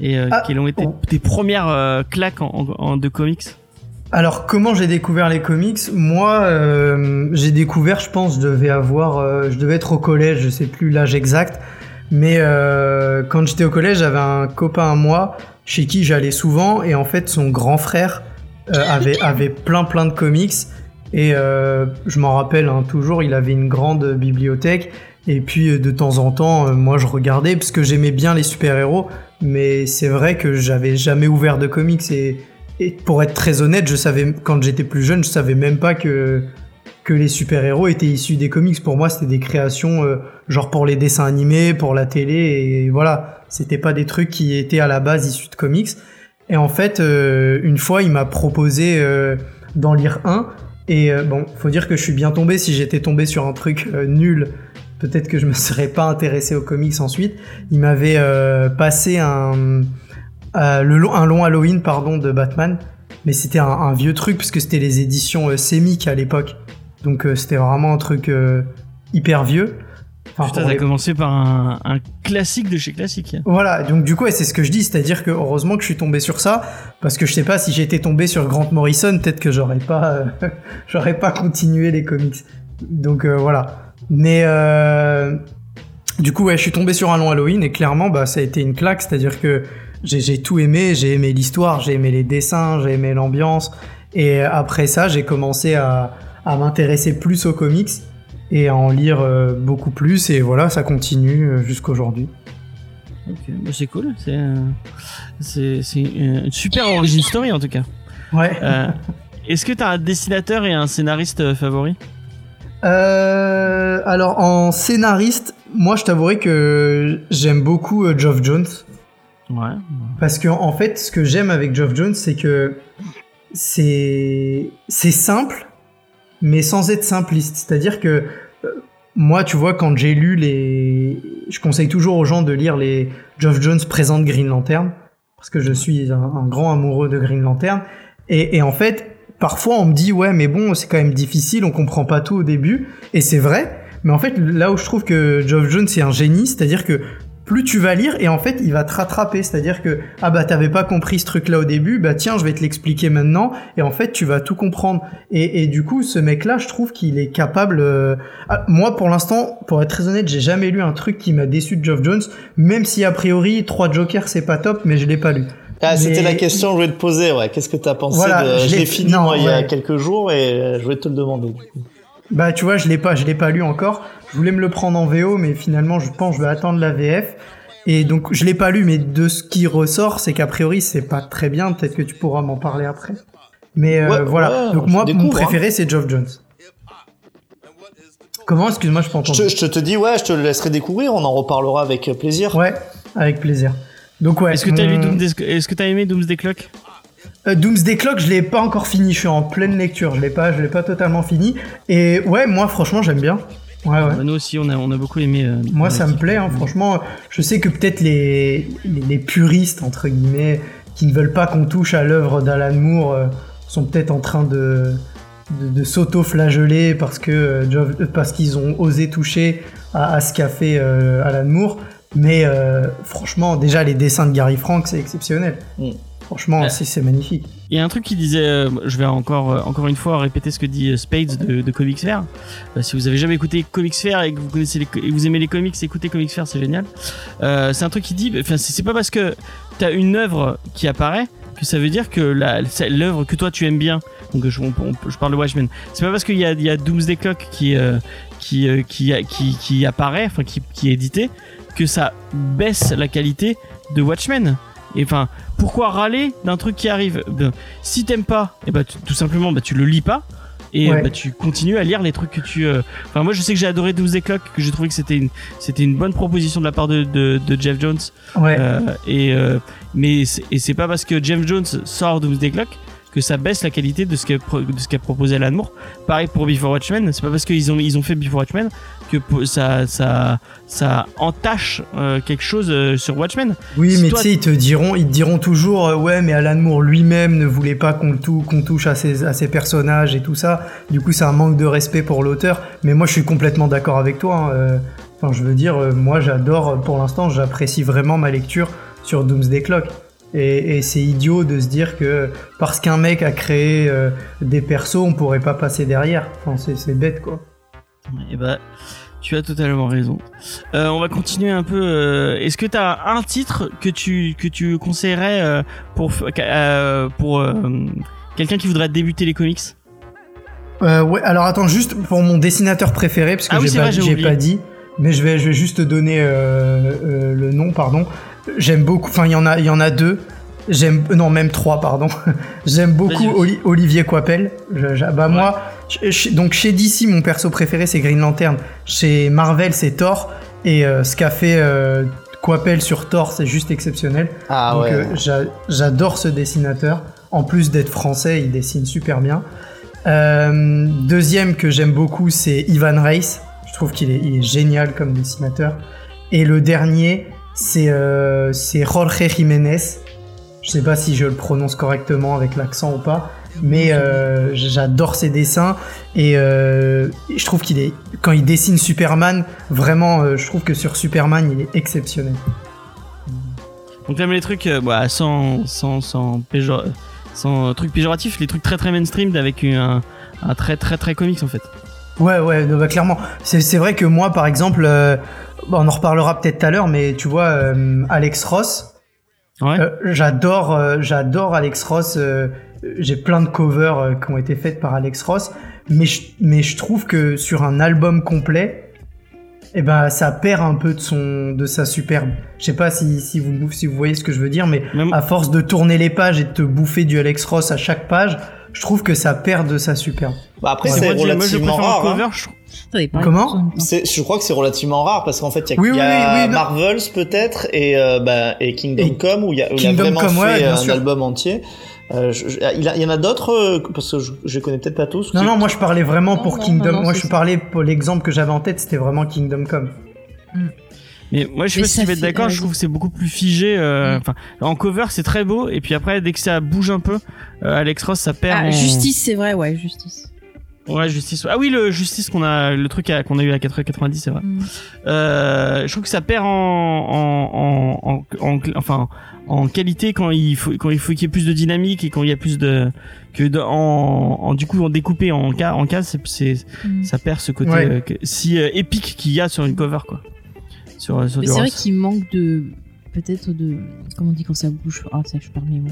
et euh, Ah, quelles ont été oh. tes premières euh, claques en, en- en- de comics Alors, comment j'ai découvert les comics? Moi, euh, j'ai découvert, je pense, je devais avoir, euh, je devais être au collège, je sais plus l'âge exact, mais euh, quand j'étais au collège, j'avais un copain à moi chez qui j'allais souvent, et en fait, son grand frère euh, avait [LAUGHS] avait plein plein de comics, et euh, je m'en rappelle hein, toujours, il avait une grande bibliothèque. Et puis euh, de temps en temps, euh, moi je regardais parce que j'aimais bien les super-héros, mais c'est vrai que j'avais jamais ouvert de comics et, pour être très honnête, je savais quand j'étais plus jeune, je savais même pas que que les super-héros étaient issus des comics. Pour moi, c'était des créations euh, genre pour les dessins animés, pour la télé et voilà, c'était pas des trucs qui étaient à la base issus de comics. Et en fait, une fois, il m'a proposé d'en lire un. Et bon, faut dire que je suis bien tombé. Si j'étais tombé sur un truc nul, peut-être que je me serais pas intéressé aux comics ensuite. Il m'avait euh, passé un, euh, le long, un long Halloween pardon de Batman, mais c'était un, un vieux truc puisque c'était les éditions euh, Semic à l'époque. Donc c'était vraiment un truc hyper vieux. Enfin, Putain, t'as les- commencé par un, un classique de chez classique. Voilà, donc du coup, ouais, c'est ce que je dis, c'est-à-dire que heureusement que je suis tombé sur ça, parce que je sais pas si j'étais tombé sur Grant Morrison, peut-être que j'aurais pas, euh, [LAUGHS] j'aurais pas continué les comics. Donc euh, voilà. Mais euh, du coup, ouais, je suis tombé sur un long Halloween et clairement, bah, ça a été une claque, c'est-à-dire que j'ai tout aimé, j'ai aimé l'histoire, j'ai aimé les dessins, j'ai aimé l'ambiance, et après ça, j'ai commencé à, à m'intéresser plus aux comics et à en lire euh, beaucoup plus, et voilà, ça continue euh, jusqu'aujourd'hui. Ok, bah, c'est cool. C'est euh, une super origin story en tout cas. Ouais. Est-ce que t'as un dessinateur et un scénariste favori? Euh, alors en scénariste, moi je t'avouerai que j'aime beaucoup euh, Geoff Jones Ouais. parce que en fait ce que j'aime avec Geoff Jones c'est que c'est c'est simple mais sans être simpliste. C'est-à-dire que euh, moi tu vois quand j'ai lu les je conseille toujours aux gens de lire les Geoff Jones présente Green Lantern parce que je suis un, un grand amoureux de Green Lantern et, et en fait parfois on me dit ouais mais bon c'est quand même difficile on comprend pas tout au début. Et c'est vrai. Mais en fait là où je trouve que Geoff Jones c'est un génie c'est à dire que plus tu vas lire et en fait il va te rattraper. C'est à dire que ah bah t'avais pas compris ce truc là au début. Bah tiens je vais te l'expliquer maintenant et en fait tu vas tout comprendre. Et, et du coup ce mec là je trouve qu'il est capable euh, ah, moi pour l'instant pour être très honnête j'ai jamais lu un truc qui m'a déçu de Geoff Jones même si a priori trois Jokers c'est pas top mais je l'ai pas lu Ah, c'était la question que je voulais te poser, ouais. Qu'est-ce que t'as pensé Voilà, de... je Je l'ai- fini, non, moi, il y a quelques jours et euh, je voulais te le demander. Bah tu vois, je l'ai pas, je l'ai pas lu encore. Je voulais me le prendre en VO, mais finalement je pense que je vais attendre la VF. Et donc je l'ai pas lu, mais de ce qui ressort, c'est qu'a priori c'est pas très bien. Peut-être que tu pourras m'en parler après. Mais euh, voilà. ouais, donc je moi, mon hein. préféré c'est Geoff Jones. Comment? Excuse-moi, je peux Je entendre. te, je te dis, ouais, je te le laisserai découvrir, on en reparlera avec plaisir. Ouais, avec plaisir. Donc ouais. Est-ce que t'as mon- lu Doomsday Est-ce que t'as aimé Doomsday Clock? Euh, Doomsday Clock, je l'ai pas encore fini. Je suis en pleine lecture. Je l'ai pas, je l'ai pas totalement fini. Et ouais, moi franchement j'aime bien. Ouais ouais. Bah, Nous aussi, on a on a beaucoup aimé. euh, Moi, ça me plaît, hein, franchement. Je sais que peut-être les, les, les puristes, entre guillemets, qui ne veulent pas qu'on touche à l'œuvre d'Alan Moore, euh, sont peut-être en train de, de, de s'auto-flageller parce que euh, euh, parce qu'ils ont osé toucher à, à ce qu'a fait euh, Alan Moore. Mais euh, franchement, déjà, les dessins de Gary Frank, c'est exceptionnel. Mm. Franchement, Ouais. c'est magnifique. Il y a un truc qui disait, euh, je vais encore, euh, encore une fois répéter ce que dit euh, Spades de, de Comics Fair. Euh, si vous avez jamais écouté Comics Fair et que vous connaissez les, et vous aimez les comics, écoutez Comics Fair, c'est génial. Euh, c'est un truc qui dit, enfin c'est pas parce que t'as une œuvre qui apparaît que ça veut dire que l'œuvre que toi tu aimes bien. Donc je, on- on- je parle de Watchmen. C'est pas parce qu'il y a, il y a Doomsday Clock qui euh, qui, euh, qui, qui qui apparaît, enfin qui, qui est édité, que ça baisse la qualité de Watchmen. Et enfin, pourquoi râler d'un truc qui arrive? Ben, Si t'aimes pas, et bah, tu- tout simplement, bah, tu le lis pas. Et Ouais. bah, tu continues à lire les trucs que tu. euh, Enfin, moi, je sais que j'ai adoré Doomsday Clock, que j'ai trouvé que c'était une, c'était une bonne proposition de la part de, de, de Jeff Jones. Ouais. Euh, et euh, mais c'est- et c'est pas parce que Jeff Jones sort Doomsday Clock que ça baisse la qualité de ce qu'a de ce qu'a proposé Alan Moore. Pareil pour Before Watchmen, c'est pas parce qu'ils ont ils ont fait Before Watchmen que ça ça ça entache euh, quelque chose euh, sur Watchmen. Oui, Si mais tu sais, ils te diront, ils te diront toujours, euh, ouais, mais Alan Moore lui-même ne voulait pas qu'on tou- touche à ses, à ses personnages et tout ça. Du coup, c'est un manque de respect pour l'auteur. Mais moi, je suis complètement d'accord avec toi. hein, Enfin, je veux dire, moi, j'adore, pour l'instant, j'apprécie vraiment ma lecture sur Doomsday Clock. Et, et c'est idiot de se dire que parce qu'un mec a créé des persos, on pourrait pas passer derrière. Enfin, c'est c'est bête, quoi. Et bah, tu as totalement raison. Euh, on va continuer un peu. euh, Est-ce que tu as un titre que tu que tu conseillerais euh, pour quelqu'un qui voudrait débuter les comics? Ouais, alors attends, juste pour mon dessinateur préféré, parce que Ah oui, j'ai pas, dit, mais je vais, je vais juste te donner le nom, pardon. J'aime beaucoup, enfin il y en a, il y en a deux. J'aime, non même trois, pardon. [LAUGHS] J'aime beaucoup. Oli- Olivier Coipel. Je- je- bah moi, donc chez DC, mon perso préféré c'est Green Lantern. Chez Marvel, c'est Thor. Et euh, ce qu'a fait euh, sur Thor, c'est juste exceptionnel. Ah Donc ouais. euh, j'a- j'adore ce dessinateur. En plus d'être français, il dessine super bien. Euh, deuxième que j'aime beaucoup, c'est Ivan Reis. Je trouve qu'il est, il est génial comme dessinateur. Et le dernier, c'est euh, c'est Jorge Jiménez. Je sais pas si je le prononce correctement avec l'accent ou pas, mais euh, j'adore ses dessins et euh, je trouve qu'il est quand il dessine Superman, vraiment, euh, je trouve que sur Superman, il est exceptionnel. Donc t'aimes les trucs bah, sans, sans, sans, péjor- sans trucs péjoratifs, les trucs très très mainstream avec un, un très très très comics en fait. Ouais, ouais, bah, clairement. C'est c'est vrai que moi, par exemple, on en reparlera peut-être tout à l'heure, mais tu vois, Alex Ross, Ouais. j'adore, j'adore Alex Ross. Euh, J'ai plein de covers euh, qui ont été faites par Alex Ross, mais je, mais je trouve que sur un album complet, eh ben, ça perd un peu de son, de sa superbe. Je sais pas si, si vous, si vous voyez ce que je veux dire, mais Même- à force de tourner les pages et de te bouffer du Alex Ross à chaque page, je trouve que ça perd de sa superbe. Bah après, Ouais, c'est moi, je- moi, je relativement préfère rare. hein. cover. je Attendez, pas Comment Je crois que c'est relativement rare parce qu'en fait, il y a, Oui, il y oui, a oui, oui. Marvels peut-être et, euh, bah, et Kingdom Et Come où il y a, où il a Kingdom vraiment Come, ouais, fait bien un sûr. album entier. Euh, je- je- il, a- il y en a d'autres euh, parce que je, connais peut-être pas tous. Non, non, moi je parlais vraiment Non, pour non, Kingdom. non, non, moi je ça. parlais pour l'exemple que j'avais en tête, c'était vraiment Kingdom Come. Mais moi je sais pas si ça tu vas être fait- d'accord, je trouve que c'est beaucoup plus figé. euh, Mm. En cover c'est très beau et puis après dès que ça bouge un peu, euh, Alex Ross ça perd. Ah, en- justice, c'est vrai, ouais, justice. Ouais, justice. Ah oui, le justice qu'on a, le truc qu'on a eu à 90, c'est vrai. Mm. Euh, je trouve que ça perd en, en, en, en, en- enfin, en qualité quand il faut, quand il faut qu'il y ait plus de dynamique et quand il y a plus de, que de, en, en du coup en découpé en cas, en cas, c'est, Mm. ça perd ce côté Ouais. euh, que- si euh, épique qu'il y a sur une cover, quoi. Sur, sur Mais du c'est vrai qu'il manque de. Peut-être de. Comment on dit quand ça bouge? Ah, ça, je perds mes mots.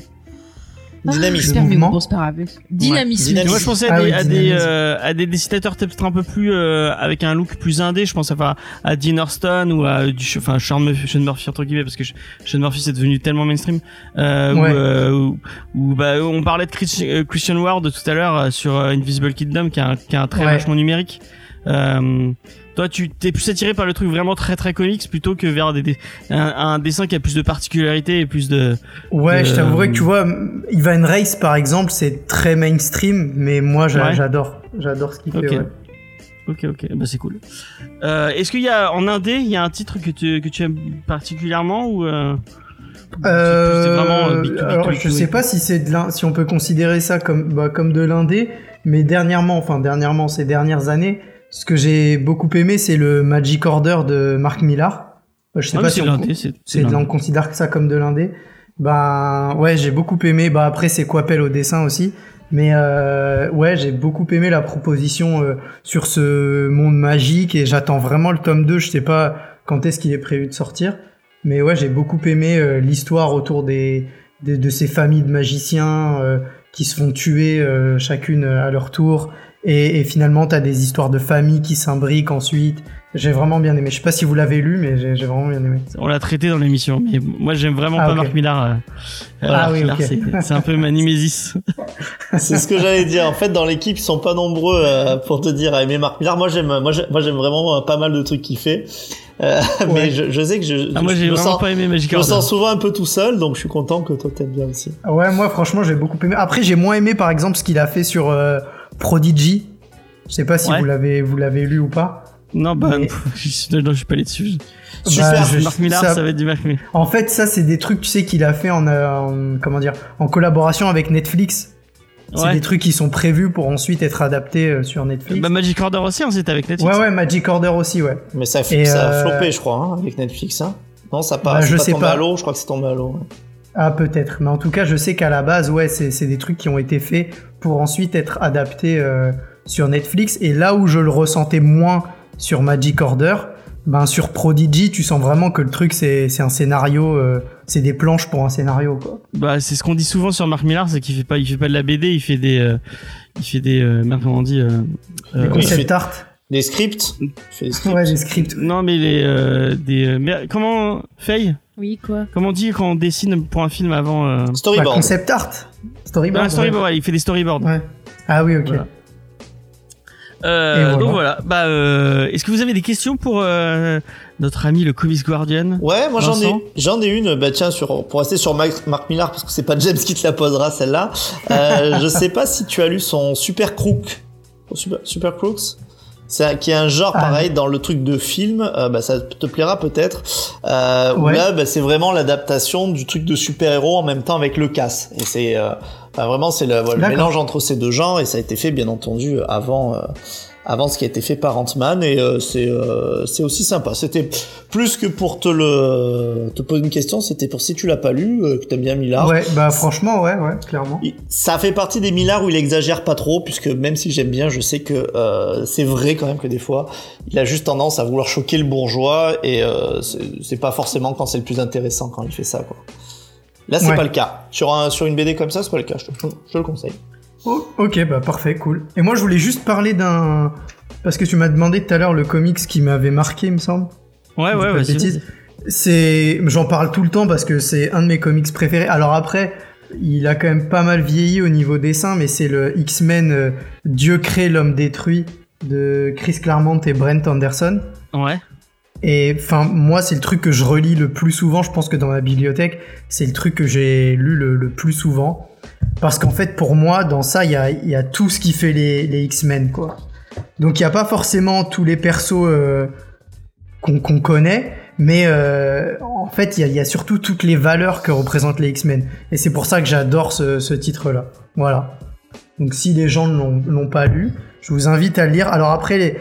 Dynamisme. Mouvement. bon, grave. Dynamisme. Dynamisme. Moi, je pensais à Ah des, oui, à, des dynamisme. euh, à des dessinateurs peut-être un peu plus euh, avec un look plus indé. Je pense à, à Dean Hurston ou à du, enfin Sean Murphy, Sean Murphy entre guillemets parce que Sean Murphy c'est devenu tellement mainstream. Euh, Ouais. Ou, euh, ou, bah on parlait de Chris- euh, Christian Ward tout à l'heure euh, sur euh, Invisible Kingdom qui a un, qui a un Ouais. vachement numérique. Euh, toi, tu t'es plus attiré par le truc vraiment très très comics plutôt que vers des, des- un, un dessin qui a plus de particularité et plus de. Ouais, je Euh, t'avouerais que tu vois, Ivan Race par exemple, c'est très mainstream, mais moi Ouais. j'adore, j'adore ce qu'il fait. ouais. Ok, ok, bah c'est cool. Euh, Est-ce qu'il y a en indé, il y a un titre que tu que tu aimes particulièrement ou euh, Euh, vraiment euh, B2B, alors, tout- je sais pas si c'est si on peut considérer ça comme bah, comme de l'indé, mais dernièrement, enfin dernièrement, ces dernières années, ce que j'ai beaucoup aimé, c'est le Magic Order de Mark Millar. Euh, Je sais Ah, pas si c'est on, c'est c'est on considère ça comme de l'indé. Ben ouais, j'ai beaucoup aimé. Bah après c'est Coppel au dessin aussi, mais euh, ouais, j'ai beaucoup aimé la proposition euh, sur ce monde magique et j'attends vraiment le tome 2. Je sais pas quand est-ce qu'il est prévu de sortir, mais ouais, j'ai beaucoup aimé euh, l'histoire autour des, des- de ces familles de magiciens euh, qui se font tuer chacune à leur tour. Et, et finalement, t'as des histoires de famille qui s'imbriquent ensuite. J'ai vraiment bien aimé. Je sais pas si vous l'avez lu, mais j'ai j'ai vraiment bien aimé. On l'a traité dans l'émission, mais moi j'aime vraiment Ah, pas. Marc Millar. euh, Ah Marc oui, Millar, ok. c'est- c'est un peu ma némésis. [LAUGHS] C'est ce que j'allais dire. En fait, dans l'équipe, ils sont pas nombreux euh, pour te dire à aimer Marc Millar. Moi, j'aime, moi, j'aime, moi, j'aime vraiment euh, pas mal de trucs qu'il fait. Euh, [LAUGHS] Ouais. Mais je, je sais que je, Ah, moi je j'ai me vraiment sens, pas aimé Magic je me sens souvent un peu tout seul, donc je suis content que toi t'aimes bien aussi. Ouais, moi franchement j'ai beaucoup aimé. Après j'ai moins aimé par exemple ce qu'il a fait sur euh, Prodigy. Je sais pas si Ouais. vous l'avez vous l'avez lu ou pas. Non, bah, Mais- je suis non, je suis pas allé dessus. Super. Bah, je- Marc Millar, ça- ça... va être du Marc Millar. En fait ça c'est des trucs tu sais qu'il a fait en, euh, en- comment dire en collaboration avec Netflix. C'est Ouais. des trucs qui sont prévus pour ensuite être adaptés euh, sur Netflix. Bah, Magic Order aussi, hein, c'était avec Netflix. ouais ouais Magic Order aussi ouais. Mais ça, a- Et, ça a euh, floppé, je crois, hein, avec Netflix. Hein. Non, ça pas, Bah, je pas sais tombé pas. à l'eau. Je crois que c'est tombé à l'eau. Ah peut-être, mais en tout cas je sais qu'à la base ouais c'est c'est des trucs qui ont été faits pour ensuite être adaptés euh, sur Netflix et là où je le ressentais moins sur Magic Order, ben sur Prodigy tu sens vraiment que le truc c'est c'est un scénario, euh, c'est des planches pour un scénario quoi. Bah, c'est ce qu'on dit souvent sur Marc Millar, c'est qu'il fait pas, il fait pas de la BD, il fait des, euh, il fait des, euh, merde, comment on dit, euh, Des concept art, Des scripts. Des scripts. ouais des scripts. non, mais les, euh, des, mais comment, Faye, Oui, quoi comment on dit quand on dessine pour un film avant, euh... Bah, Storyboard. concept art, storyboard. Ah, storyboard, ouais, il fait des storyboards. ouais. Ah oui ok. Voilà. Euh, voilà. Donc voilà. Bah, euh, est-ce que vous avez des questions pour euh, notre ami le Comics Guardian? Ouais, moi j'en ai, j'en ai une. Bah tiens, sur, pour rester sur Mark, Mark Millar, parce que c'est pas James qui te la posera celle-là. Euh, [LAUGHS] je sais pas si tu as lu son Super Crook, Super, Super Crooks? C'est qui est un genre Ah. pareil dans le truc de film. euh, bah ça te plaira peut-être. Euh, où Ouais. là, bah, c'est vraiment l'adaptation du truc de super héros en même temps avec le casse. Et c'est euh, Enfin, vraiment, c'est le, voilà, le mélange entre ces deux genres et ça a été fait, bien entendu, avant, euh, avant ce qui a été fait par Ant-Man et euh, c'est, euh, c'est aussi sympa. C'était plus que pour te le, te poser une question, c'était pour si tu l'as pas lu, euh, que t'aimes bien Millard. Ouais, bah franchement, ouais, ouais, clairement. Ça fait partie des Millard où il exagère pas trop, puisque même si j'aime bien, je sais que c'est vrai quand même que des fois, il a juste tendance à vouloir choquer le bourgeois et c'est c'est pas forcément quand c'est le plus intéressant quand il fait ça, quoi. Là, c'est Ouais. pas le cas. Sur un sur une BD comme ça, c'est pas le cas. Je te, je te le conseille. Oh, ok, bah parfait, cool. Et moi, je voulais juste parler d'un. Parce que tu m'as demandé tout à l'heure le comics qui m'avait marqué, il me semble. Ouais, ouais, vas-y. C'est, j'en parle tout le temps parce que c'est un de mes comics préférés. Alors après, il a quand même pas mal vieilli au niveau dessin, mais c'est le X-Men euh, Dieu crée l'homme détruit de Chris Claremont et Brent Anderson. Ouais. Et enfin, moi, c'est le truc que je relis le plus souvent. Je pense que dans ma bibliothèque, c'est le truc que j'ai lu le, le plus souvent. Parce qu'en fait, pour moi, dans ça, il y a, tout ce qui fait les, X-Men, quoi. Donc, il n'y a pas forcément tous les persos euh, qu'on connaît, mais euh, en fait, il y, a, surtout toutes les valeurs que représentent les X-Men. Et c'est pour ça que j'adore ce, titre-là. Voilà. Donc, si les gens ne l'ont- pas lu, je vous invite à le lire. Alors après,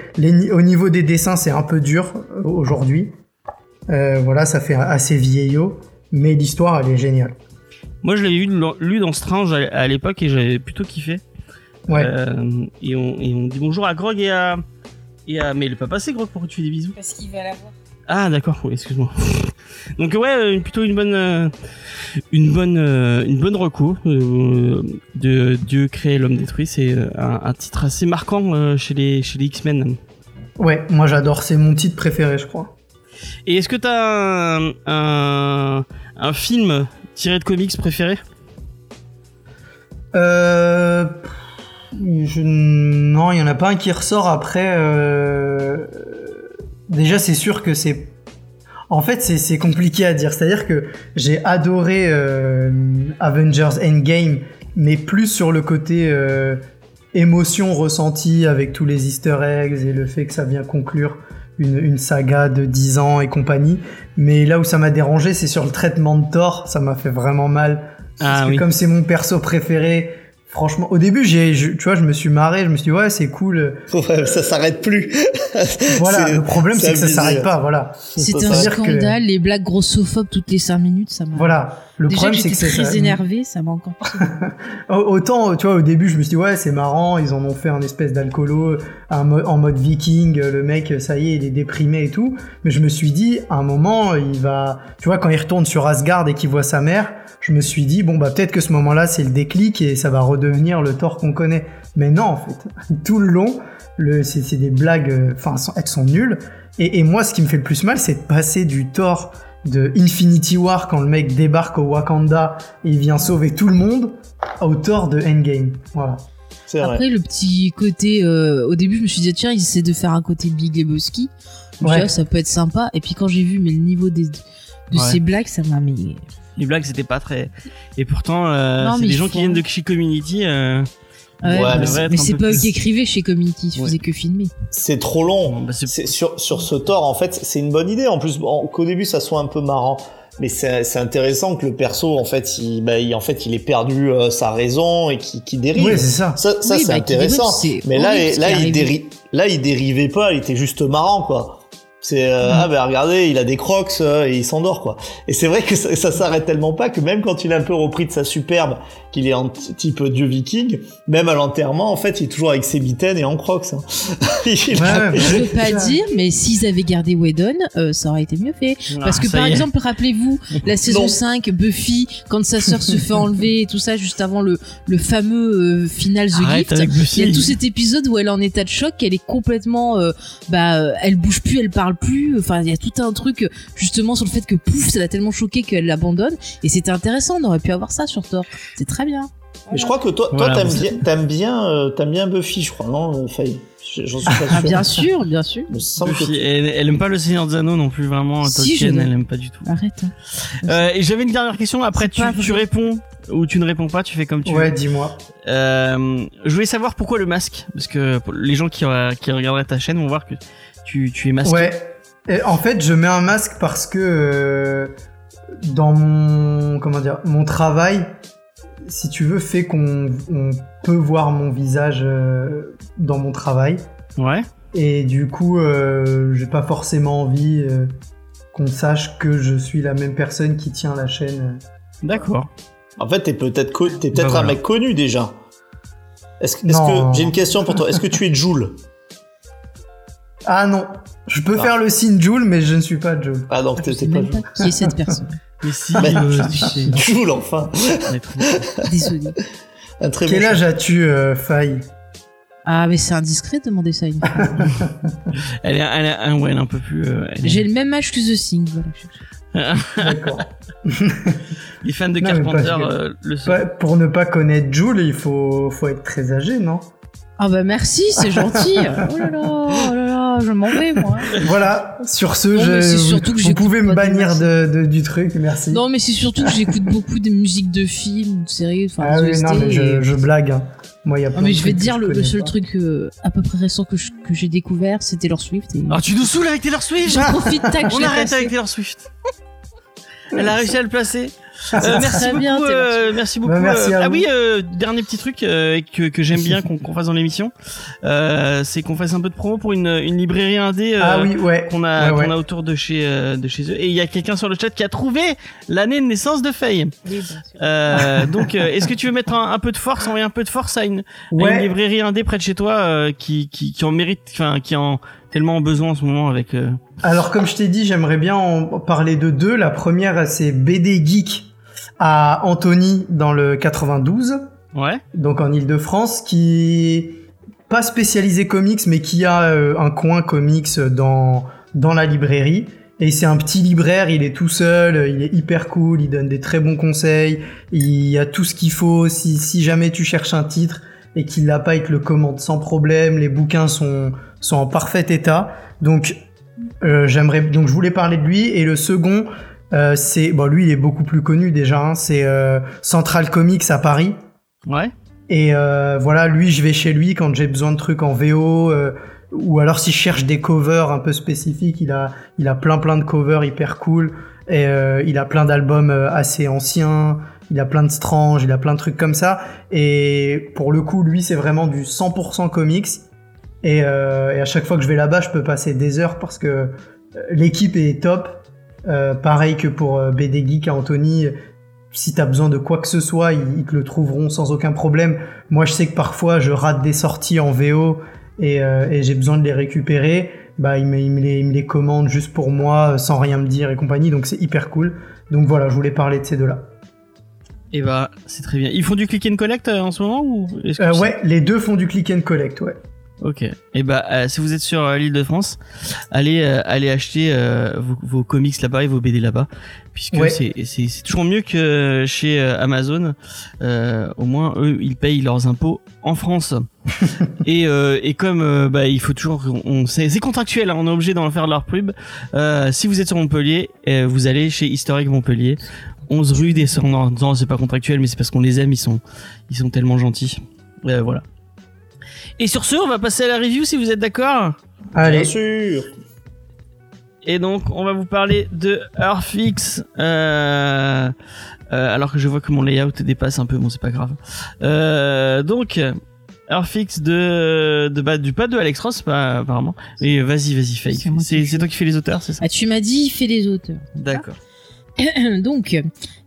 au niveau des dessins, c'est un peu dur euh, aujourd'hui. Voilà, ça fait assez vieillot, mais l'histoire, elle est géniale. Moi, je l'avais lu dans Strange à à l'époque et j'avais plutôt kiffé. Ouais. Euh, et, on, et on dit bonjour à Grog et à. Et à... Mais il est pas passé, Grog, pourquoi tu fais des bisous Parce qu'il va la voir. Ah, d'accord, oui, excuse-moi. [LAUGHS] Donc, ouais, euh, plutôt une bonne. euh, Une bonne, une bonne reco euh, de Dieu créé l'homme détruit. C'est un, un titre assez marquant chez les, chez les X-Men. Ouais, moi j'adore, c'est mon titre préféré, je crois. Et est-ce que t'as un, un, un film tiré de comics préféré Euh, non, il y en a pas un qui ressort après. euh, Déjà, c'est sûr que c'est. En fait, c'est- compliqué à dire. C'est-à-dire que j'ai adoré euh, Avengers Endgame, mais plus sur le côté émotion ressentie avec tous les Easter eggs et le fait que ça vient conclure une, une saga de 10 ans et compagnie. Mais là où ça m'a dérangé, c'est sur le traitement de Thor. Ça m'a fait vraiment mal. Parce Ah que oui. comme c'est mon perso préféré, franchement, au début, j'ai, je- tu vois, je me suis marré, je me suis dit, ouais, c'est cool. Ouais, ça s'arrête plus. [LAUGHS] Voilà, C'est- le problème, c'est que ça s'arrête pas, voilà. C'était Ça un que- scandale, les blagues grossophobes toutes les 5 minutes, ça m'a. Voilà. Le Déjà problème, que c'est j'étais que c'est très ça. énervé, ça m'a encore. [LAUGHS] Au- Autant, tu vois, au début, je me suis dit, ouais, c'est marrant, ils en ont fait un espèce d'alcoolo mo- en mode viking, le mec, ça y est, il est déprimé et tout. Mais je me suis dit, à un moment, il va, tu vois, quand il retourne sur Asgard et qu'il voit sa mère, je me suis dit, bon, bah, peut-être que ce moment-là, c'est le déclic et ça va redevenir le Thor qu'on connaît. Mais non, en fait. [LAUGHS] Tout le long, le, c'est, c'est des blagues, euh, enfin, elles sont- elles sont nulles. Et, et moi, ce qui me fait le plus mal, c'est de passer du Thor de Infinity War quand le mec débarque au Wakanda et il vient sauver tout le monde au Thor de Endgame. Voilà. C'est vrai. Après, le petit côté. euh, au début, je me suis dit, tiens, ils essaient de faire un côté Big Lebowski. Ouais. ah, ça peut être sympa. Et puis, quand j'ai vu mais le niveau des, de Ouais. ces blagues, ça m'a mis. Les blagues, c'était pas très. Et pourtant, euh, c'est mais des gens qui viennent de chez Community. euh, Ouais, Ouais, mais mais c'est- pas eux qui écrivaient chez Community, ils Ouais. faisaient que filmer. C'est trop long. Bah, c'est- sur, sur ce tort, en fait, c'est une bonne idée. En plus, bon, qu'au début, ça soit un peu marrant. Mais c'est c'est intéressant que le perso, en fait, il, bah, il- en fait, il ait perdu euh, sa raison et qu'il qu'il dérive. Ouais, c'est ça. ça, ça Oui, c'est bah, qui intéressant. dérive, Mais là, là, qui il arrivé. déri- là, il dérivait pas, il était juste marrant, quoi. C'est euh, Mm. ah ben regardez, il a des crocs euh, et il s'endort quoi. Et c'est vrai que ça, ça s'arrête tellement pas que même quand il est un peu repris de sa superbe, qu'il est en type dieu viking, même à l'enterrement en fait, il est toujours avec ses mitaines et en crocs. hein. [LAUGHS] Il- ouais, Je veux pas dire, mais s'ils avaient gardé Whedon, euh, ça aurait été mieux fait. Parce Ah, que ça par exemple, rappelez-vous, la [LAUGHS] saison Non. 5, Buffy, quand sa sœur se fait enlever et tout ça, juste avant le, le fameux euh, final The Arrête Gift. avec Buffy. Il y a tout cet épisode où elle est en état de choc, elle est complètement, euh, bah, elle bouge plus, elle parle plus. Enfin, il y a tout un truc justement sur le fait que pouf, ça l'a tellement choqué qu'elle l'abandonne. Et c'était intéressant, on aurait pu avoir ça sur Thor. C'est très bien. Mais je crois que toi, toi Voilà, t'aimes bien, t'aimes bien, euh, t'aimes bien Buffy, je crois, non, euh, Faye? J'en suis pas sûr. Ah, bien sûr, bien sûr. Que Buffy, elle, elle aime pas le Seigneur des Anneaux non plus, vraiment. Si, Tolkien, elle aime pas du tout. Arrête. hein. Euh, et j'avais une dernière question. Après, tu, tu réponds ou tu ne réponds pas, tu fais comme tu Ouais, veux. dis-moi. Euh, je voulais savoir pourquoi le masque, parce que les gens qui, qui regarderaient ta chaîne vont voir que tu, tu es masqué. Ouais. Et en fait, je mets un masque parce que euh, dans mon comment dire mon travail, si tu veux, fait qu'on on peut voir mon visage euh, dans mon travail. Ouais. Et du coup, euh, j'ai pas forcément envie euh, qu'on sache que je suis la même personne qui tient la chaîne. D'accord. En fait, t'es peut-être peut-être Bah un voilà. mec connu déjà. Est-ce que j'ai une question pour toi Est-ce que tu es Joule? Ah non, je peux Ah. faire le signe Joule, mais je ne suis pas Joule. Ah donc Je sais pas pas qui est cette personne. [LAUGHS] Mais si, Bah, euh. [LAUGHS] Joule enfin. Désolée. Un très Quel bon âge as-tu, euh, Faye Ah, mais c'est indiscret de demander ça à une femme. Elle est, elle est, ah ouais, elle est un peu plus. euh, est- J'ai le même âge que The voilà. D'accord. [LAUGHS] Les fans de Non, Carpenter euh, le sont. Ouais, pour ne pas connaître Joule, il faut, faut être très âgé, non? Ah bah merci, c'est gentil. Oh là là, oh là je m'en vais moi. [LAUGHS] Voilà, sur ce, Non, je, vous, que pouvez me bannir de, de- du truc, merci. Non mais c'est surtout que j'écoute beaucoup de musiques de films, de séries, enfin ah oui, non, mais je, et- je blague. hein. Moi, il y a Non, plein mais je vais te que dire, le, seul pas. truc euh, à peu près récent que je- que j'ai découvert, c'est Taylor Swift. Et... Alors tu nous saoules avec Taylor Swift J'en profite, tac, [LAUGHS] On arrête passé. avec Taylor Swift. Elle a réussi à le placer. Euh, merci beaucoup. bien, euh, merci beaucoup. Bah, merci euh, ah vous. oui, euh, dernier petit truc euh, que, que j'aime bien qu'on qu'on fasse dans l'émission, euh, c'est qu'on fasse un peu de promo pour une, une librairie indé euh, Ah oui, ouais. qu'on a, Ouais, a autour de chez, euh, de chez eux. Et il y a quelqu'un sur le chat qui a trouvé l'année de naissance de Faye. Oui. Euh, donc, euh, est-ce que tu veux mettre un, un peu de force, envoyer un peu de force à une, à une librairie indé près de chez toi euh, qui, qui, qui en mérite, enfin, qui en tellement en besoin en ce moment avec. euh, alors comme je t'ai dit, j'aimerais bien en parler de deux. La première, c'est BD Geek à Antony dans le 92. Ouais. donc en Ile-de-France, qui est pas spécialisé comics, mais qui a euh, un coin comics dans, dans la librairie. Et c'est un petit libraire, il est tout seul, il est hyper cool, il donne des très bons conseils, il y a tout ce qu'il faut. Si, si jamais tu cherches un titre et qu'il l'a pas, il te le commande sans problème. Les bouquins sont, sont en parfait état. Donc, euh, j'aimerais, donc je voulais parler de lui. Et le second, euh, c'est, bon, lui, il est beaucoup plus connu déjà. hein, c'est euh, Central Comics à Paris. Ouais. Et euh, voilà, lui, je vais chez lui quand j'ai besoin de trucs en VO, euh, ou alors si je cherche des covers un peu spécifiques, il a, il a plein plein de covers hyper cool, et euh, il a plein d'albums assez anciens, il a plein de Strange, il a plein de trucs comme ça, et pour le coup, lui, c'est vraiment du 100% comics, et, euh, et à chaque fois que je vais là-bas, je peux passer des heures parce que l'équipe est top, Euh, pareil que pour euh, BD Geek à Anthony, si t'as besoin de quoi que ce soit, ils, te le trouveront sans aucun problème. Moi, je sais que parfois, je rate des sorties en VO et, euh, et j'ai besoin de les récupérer. Bah, ils me, ils me les, ils me les commandent juste pour moi, euh, sans rien me dire et compagnie. Donc, c'est hyper cool. Donc voilà, je voulais parler de ces deux-là. Et bah, c'est très bien. Ils font du click and collect euh, en ce moment ou Euh, ouais, les deux font du click and collect, ouais. Ok. Et bah, euh, si vous êtes sur euh, l'île de France, allez, euh, allez acheter euh, vos, vos comics là-bas et vos BD là-bas, puisque Ouais. c'est, c'est, toujours mieux que chez Amazon. Euh, au moins, eux, ils payent leurs impôts en France. [LAUGHS] et, euh, et comme bah, il faut toujours, on, c'est, c'est contractuel, hein, on est obligé d'en faire leur pub. Euh, si vous êtes sur Montpellier, euh, vous allez chez Historique Montpellier, 11 rue des non, non, c'est pas contractuel, mais c'est parce qu'on les aime, ils sont, ils sont tellement gentils. Euh, voilà. Et sur ce, on va passer à la review si vous êtes d'accord. Allez, Bien sûr. Et donc, on va vous parler de Earthfix. Euh, euh, alors que je vois que mon layout dépasse un peu, bon, c'est pas grave. Euh, donc, Earthfix de, de bah, du pas de Alex Ross, pas, apparemment. Et vas-y, vas-y, fake. C'est toi qui fais les auteurs, c'est ça Ah, tu m'as dit, il fait les auteurs. D'accord. [COUGHS] Donc,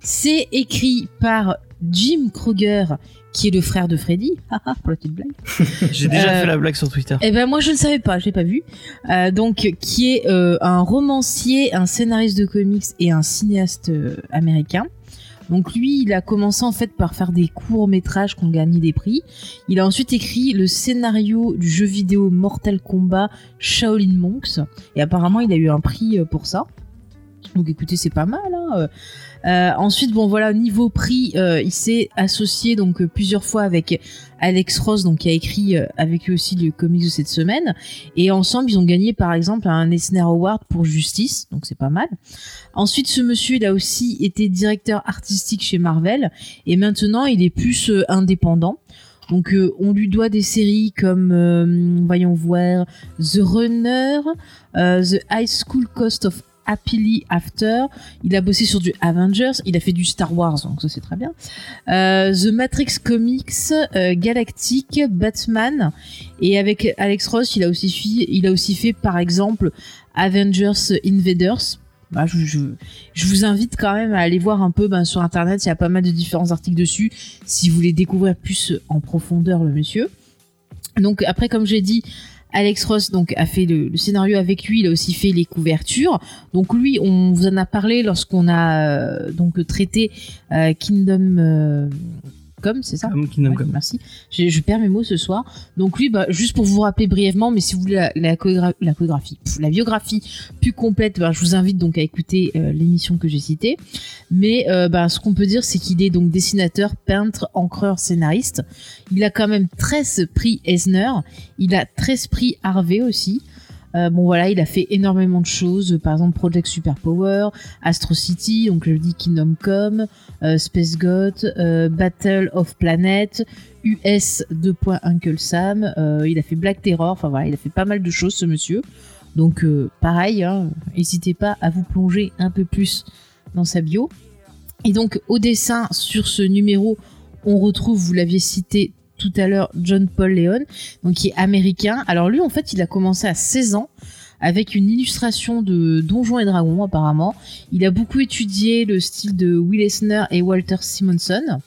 c'est écrit par Jim Kruger, qui est le frère de Freddy. Haha, [LAUGHS] pour la petite blague. [LAUGHS] J'ai déjà Euh, fait la blague sur Twitter. Eh ben moi je ne savais pas, je l'ai pas vu. Euh, donc qui est euh, un romancier, un scénariste de comics et un cinéaste américain. Donc lui, il a commencé en fait par faire des courts métrages qui ont gagné des prix. Il a ensuite écrit le scénario du jeu vidéo Mortal Kombat Shaolin Monks et apparemment il a eu un prix pour ça. Donc écoutez, c'est pas mal. Hein. Euh, ensuite, bon voilà, niveau prix, euh, il s'est associé donc euh, plusieurs fois avec Alex Ross, donc qui a écrit euh, avec lui aussi le comics de cette semaine. Et ensemble, ils ont gagné par exemple un Eisner Award pour Justice, donc c'est pas mal. Ensuite, ce monsieur, il a aussi été directeur artistique chez Marvel, et maintenant, il est plus euh, indépendant. Donc, euh, on lui doit des séries comme, euh, voyons voir, The Runner, euh, The High School Cost of Happily After. Il a bossé sur du Avengers. Il a fait du Star Wars, donc ça c'est très bien. Euh, The Matrix Comics, euh, Galactic, Batman. Et avec Alex Ross, il a aussi fait, il a aussi fait par exemple Avengers Invaders. Bah, je, vous invite quand même à aller voir un peu ben, sur internet, il y a pas mal de différents articles dessus si vous voulez découvrir plus en profondeur le monsieur. Donc après comme j'ai dit, Alex Ross donc a fait le, scénario avec lui, il a aussi fait les couvertures. Donc lui, on vous en a parlé lorsqu'on a euh, donc traité euh, Kingdom Come, c'est ça Comme Kingdom Ouais, Come. Merci. Je, je perds mes mots ce soir. Donc lui, bah, juste pour vous rappeler brièvement, mais si vous voulez la, la, chorégra- la chorégraphie, pff, la biographie plus complète, bah, je vous invite donc à écouter euh, l'émission que j'ai citée. Mais euh, bah, ce qu'on peut dire, c'est qu'il est donc dessinateur, peintre, encreur, scénariste. Il a quand même 13 prix Eisner. Il a 13 prix Harvey aussi. Euh, bon voilà, il a fait énormément de choses, par exemple Project Superpower, Astro City, donc je dis Kingdom Come, euh, Space God, euh, Battle of Planet, US 2. Uncle Sam, il a fait Black Terror, enfin voilà, il a fait pas mal de choses ce monsieur. Donc pareil, hein, n'hésitez pas à vous plonger un peu plus dans sa bio. Et donc au dessin sur ce numéro, on retrouve, vous l'aviez cité tout à l'heure, John Paul Leon, donc qui est américain. Alors lui, en fait, il a commencé à 16 ans avec une illustration de Donjons et Dragons apparemment. Il a beaucoup étudié le style de Will Eisner et Walter Simonson.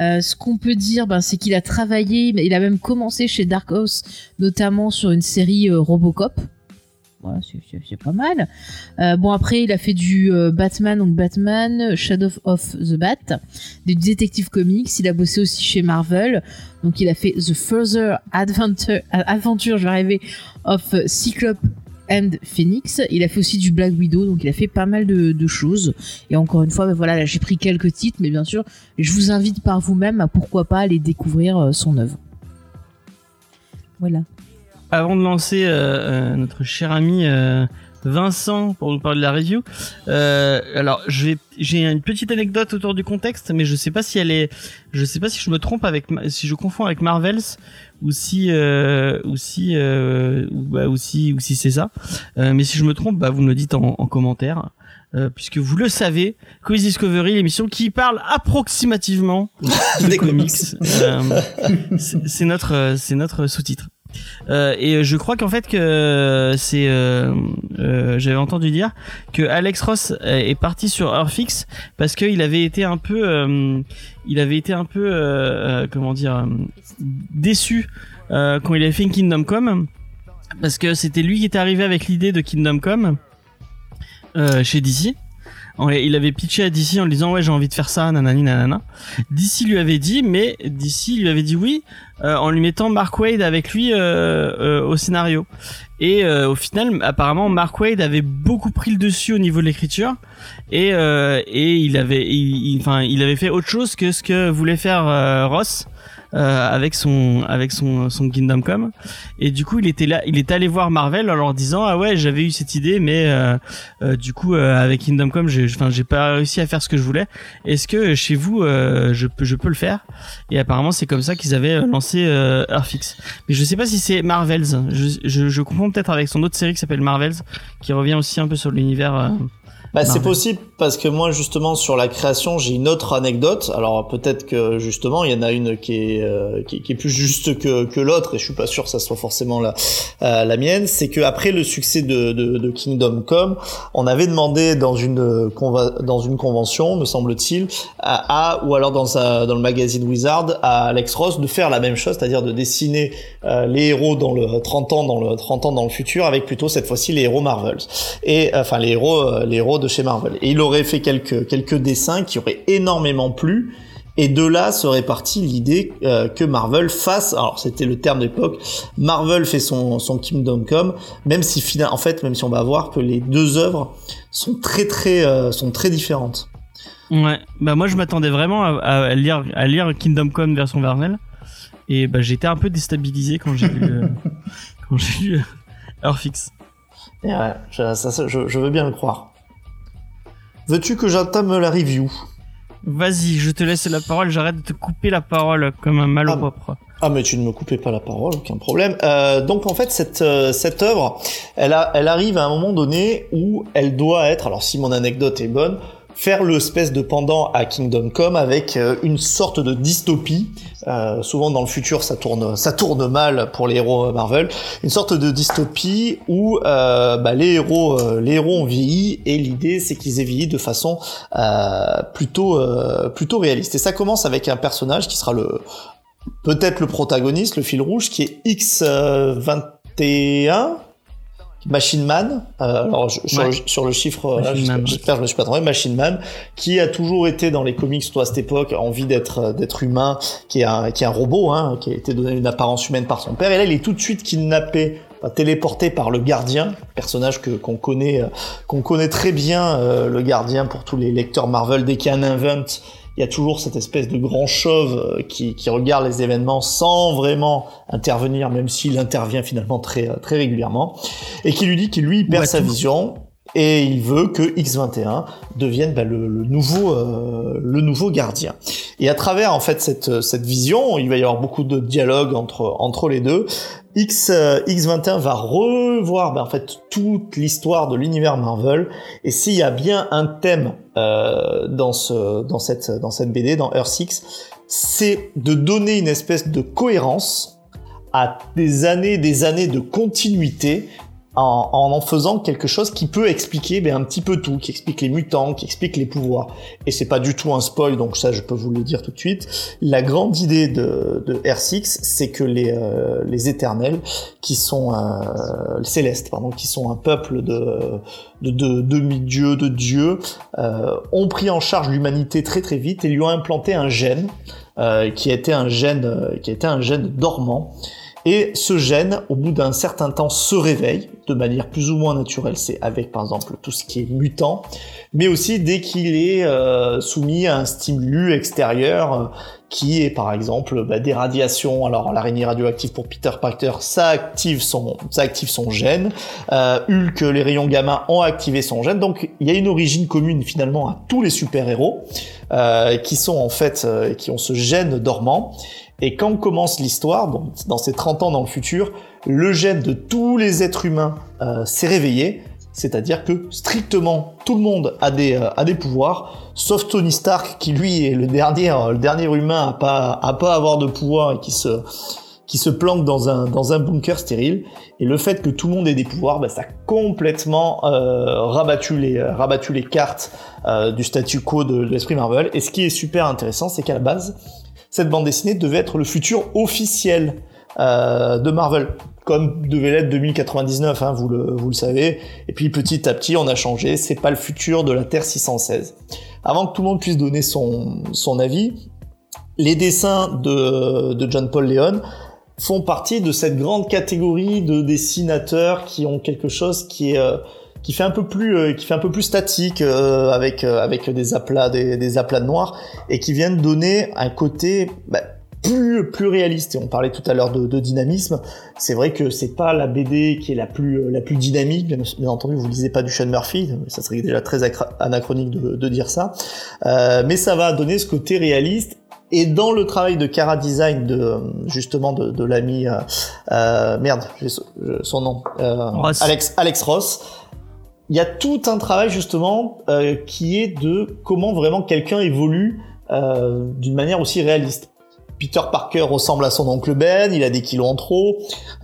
Euh, ce qu'on peut dire, ben, c'est qu'il a travaillé, il a même commencé chez Dark Horse, notamment sur une série euh, Robocop. Voilà, c'est- pas mal. Euh, bon après, il a fait du euh, Batman, donc Batman, Shadow of the Bat, des détectives comics. Il a bossé aussi chez Marvel, donc il a fait The Further Adventure, Adventure, je vais arriver, of Cyclope and Phoenix. Il a fait aussi du Black Widow, donc il a fait pas mal de, choses. Et encore une fois, ben voilà, là j'ai pris quelques titres, mais bien sûr, je vous invite par vous-même à pourquoi pas aller découvrir euh, son œuvre. Voilà. Avant de lancer euh, euh, notre cher ami euh, Vincent pour nous parler de la review, euh, alors j'ai une petite anecdote autour du contexte, mais je sais pas si elle est, je sais pas si je me trompe avec, si je confonds avec Marvels ou si euh, ou si euh, ou, bah, ou si ou si c'est ça. Euh, mais si je me trompe, bah vous me le dites en, en commentaire. euh, puisque vous le savez, Quiz Discovery, l'émission qui parle approximativement [LAUGHS] des comics, euh, c'est notre c'est notre sous-titre. Euh, et je crois qu'en fait que c'est euh, euh, j'avais entendu dire que Alex Ross euh, est parti sur Earthfix parce qu'il avait été un peu euh, il avait été un peu euh, euh, comment dire euh, déçu euh, quand il avait fait Kingdom Come parce que c'était lui qui était arrivé avec l'idée de Kingdom Come euh, chez DC. Il avait pitché à DC en lui disant ouais j'ai envie de faire ça nanani nanana. DC lui avait dit mais DC lui avait dit oui euh, en lui mettant Mark Wade avec lui euh, euh, au scénario. Et euh, au final, apparemment, Mark Wade avait beaucoup pris le dessus au niveau de l'écriture et euh, et il avait, il, il- enfin, il avait fait autre chose que ce que voulait faire Ross. Euh, avec son avec son son Kingdom Come et du coup il était là il est allé voir Marvel en leur disant ah ouais j'avais eu cette idée mais euh, euh, du coup avec Kingdom Come j'ai enfin j'ai pas réussi à faire ce que je voulais est-ce que chez vous je peux je peux le faire? Et apparemment, c'est comme ça qu'ils avaient lancé euh. Mais je sais pas si c'est Marvels. Je, je, je confonds peut-être avec son autre série qui s'appelle Marvels, qui revient aussi un peu sur l'univers. euh, Bah, c'est possible parce que moi justement sur la création j'ai une autre anecdote. Alors peut-être que justement il y en a une qui est euh, qui, qui est plus juste que, que l'autre et je suis pas sûr que ça soit forcément la euh, la mienne. C'est que après le succès de, de, de Kingdom Come, on avait demandé dans une euh, dans une convention me semble-t-il à, à- ou alors dans un, dans le magazine Wizard à Alex Ross de faire la même chose, c'est-à-dire de dessiner euh, les héros dans le 30 ans dans le 30 ans dans le futur avec plutôt cette fois-ci les héros Marvels et enfin les héros euh, les héros de chez Marvel et il aurait fait quelques quelques dessins qui auraient énormément plu et de là serait partie l'idée euh, que Marvel fasse alors c'était le terme d'époque Marvel fait son son Kingdom Come même si finalement en fait même si on va voir que les deux œuvres sont très très euh, sont très différentes Ouais. Bah moi, je m'attendais vraiment à, à lire à lire Kingdom Come version Marvel. Et bah j'étais un peu déstabilisé quand j'ai lu euh, [LAUGHS] quand j'ai lu Earthfix. Et ouais, je, ça, je, je veux bien le croire veux-tu que j'entame la review? Vas-y, je te laisse la parole. J'arrête de te couper la parole comme un malpropre. Ah mais tu ne me coupais pas la parole, aucun problème. Euh, donc en fait cette euh, cette œuvre, elle a elle arrive à un moment donné où elle doit être, alors si mon anecdote est bonne, faire le espèce de pendant à Kingdom Come avec euh, une sorte de dystopie. Euh, souvent dans le futur ça tourne ça tourne mal pour les héros Marvel. Une sorte de dystopie où euh, bah, les héros euh, les héros ont vieilli et l'idée c'est qu'ils aient vieilli de façon euh, plutôt plutôt réaliste. Et ça commence avec un personnage qui sera le peut-être le protagoniste, le fil rouge, qui est X21, Machine Man. Euh, alors je, sur, Ouais. le, sur le chiffre, Machine j'espère que je me suis pas trompé. Machine Man, qui a toujours été dans les comics, surtout à cette époque, envie d'être euh, d'être humain, qui est un qui est un robot, hein, qui a été donné une apparence humaine par son père. Et là, il est tout de suite kidnappé. téléporté par le gardien, personnage que qu'on connaît euh, qu'on connaît très bien euh, le gardien pour tous les lecteurs Marvel dès qu'il y a un invent il y a toujours cette espèce de grand chauve euh, qui, qui regarde les événements sans vraiment intervenir, même s'il intervient finalement très, euh, très régulièrement, et qui lui dit qu'il lui perd Ouais, sa vision et il veut que X21 devienne bah, le, le nouveau, euh, le nouveau gardien. Et à travers en fait cette, cette vision, il va y avoir beaucoup de dialogue entre, entre les deux. X, euh, X21 va revoir bah, en fait toute l'histoire de l'univers Marvel et s'il y a bien un thème euh, dans ce dans cette dans cette BD dans Earth 6, c'est de donner une espèce de cohérence à des années des années de continuité en, en en faisant quelque chose qui peut expliquer ben, un petit peu tout, qui explique les mutants, qui explique les pouvoirs. Et c'est pas du tout un spoil, donc ça je peux vous le dire tout de suite. La grande idée de, de R6, c'est que les, euh, les éternels, qui sont euh, les célestes, pardon, qui sont un peuple de de, de demi-dieux, de dieux, euh, ont pris en charge l'humanité très très vite et lui ont implanté un gène euh, qui était un gène euh, qui était un gène dormant. Et ce gène, au bout d'un certain temps, se réveille de manière plus ou moins naturelle. C'est avec, par exemple, tout ce qui est mutant, mais aussi dès qu'il est euh, soumis à un stimulus extérieur, euh, qui est, par exemple, bah, des radiations. Alors, l'araignée radioactive pour Peter Parker, ça active son, ça active son gène. Euh, Hulk, les rayons gamma ont activé son gène. Donc, il y a une origine commune finalement à tous les super-héros euh, qui sont en fait, qui ont ce gène dormant. Et quand commence l'histoire, donc dans ces 30 ans dans le futur, le gène de tous les êtres humains euh, s'est réveillé, c'est-à-dire que strictement tout le monde a des, euh, a des pouvoirs, sauf Tony Stark qui lui est le dernier, euh, le dernier humain à pas, à pas avoir de pouvoir et qui se, qui se planque dans un, dans un bunker stérile. Et le fait que tout le monde ait des pouvoirs, bah, ça a complètement euh, rabattu, les, euh, rabattu les cartes euh, du statu quo de, de l'esprit Marvel. Et ce qui est super intéressant, c'est qu'à la base, cette bande dessinée devait être le futur officiel euh, de Marvel, comme devait l'être 2099, hein, vous, le, vous le savez. Et puis petit à petit, on a changé, c'est pas le futur de la Terre 616. Avant que tout le monde puisse donner son, son avis, les dessins de, de John Paul Leon font partie de cette grande catégorie de dessinateurs qui ont quelque chose qui est euh, qui fait un peu plus euh, qui fait un peu plus statique euh, avec euh, avec des aplats des, des aplats de noir et qui viennent donner un côté bah, plus plus réaliste. Et on parlait tout à l'heure de, de dynamisme. C'est vrai que c'est pas la BD qui est la plus euh, la plus dynamique bien, entendu vous lisez pas du Sean Murphy ça serait déjà très anachronique de, de dire ça. Euh, mais ça va donner ce côté réaliste. Et dans le travail de Cara Design de justement de, de l'ami euh, euh, merde son nom euh. Alex Alex Ross il y a tout un travail justement euh, qui est de comment vraiment quelqu'un évolue euh, d'une manière aussi réaliste. Peter Parker ressemble à son oncle Ben, il a des kilos en trop.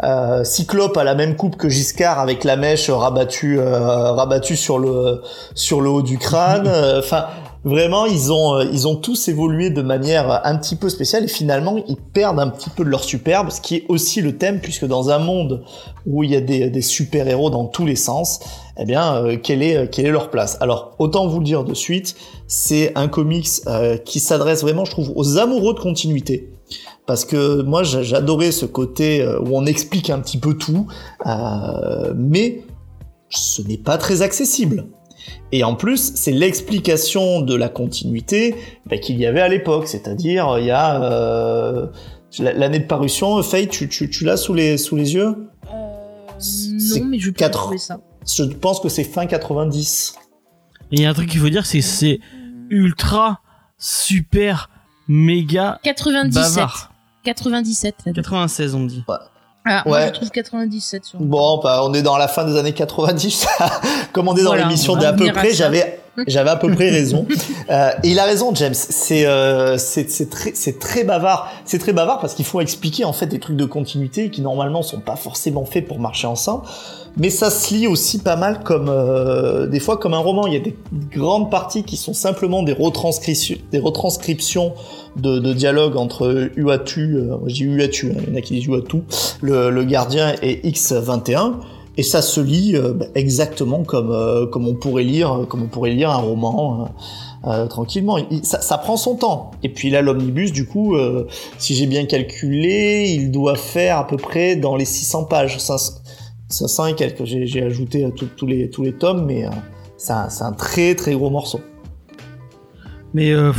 Euh, Cyclope a la même coupe que Giscard avec la mèche rabattue, euh, rabattue sur le sur le haut du crâne. [LAUGHS] Enfin, vraiment, ils ont euh, ils ont tous évolué de manière un petit peu spéciale et finalement ils perdent un petit peu de leur superbe, ce qui est aussi le thème puisque dans un monde où il y a des, des super héros dans tous les sens, eh bien, euh, quelle est, euh, quelle est leur place? Alors, autant vous le dire de suite, c'est un comics euh, qui s'adresse vraiment, je trouve, aux amoureux de continuité. Parce que moi, j'a- j'adorais ce côté euh, où on explique un petit peu tout, euh, mais ce n'est pas très accessible. Et en plus, c'est l'explication de la continuité bah, qu'il y avait à l'époque, c'est-à-dire il y a euh, l'année de parution. Faye, tu, tu, tu l'as sous les, sous les yeux? C'est non, mais je peux ça. Je pense que c'est fin 90. Et il y a un truc qu'il faut dire, c'est que c'est ultra super méga 97. bavard. 97. là. 96 on dit. Ah, moi Ouais. je trouve 97 sur. Bon, bah, on est dans la fin des années 90. [LAUGHS] Comme on est dans l'émission d'à peu près, j'avais, j'avais à peu près raison. [LAUGHS] Euh, et il a raison, James. C'est, euh, c'est, c'est très, c'est très bavard. C'est très bavard parce qu'il faut expliquer en fait des trucs de continuité qui normalement sont pas forcément faits pour marcher ensemble. Mais ça se lit aussi pas mal comme euh, des fois comme un roman. Il y a des grandes parties qui sont simplement des retranscriptions, des retranscriptions de, de dialogues entre Uatu, euh, je dis Uatu, hein, il y en a qui disent Uatu, le, le gardien et X21. Et ça se lit euh, bah, exactement comme euh, comme on pourrait lire comme on pourrait lire un roman euh, euh, tranquillement. Il- ça, ça prend son temps. Et puis là, l'omnibus, du coup, euh, si j'ai bien calculé, il doit faire à peu près dans les 600 pages, 500, 500 et quelques. J'ai ajouté tous- les tous les tomes, mais euh, c'est un, très très gros morceau. Mais euh,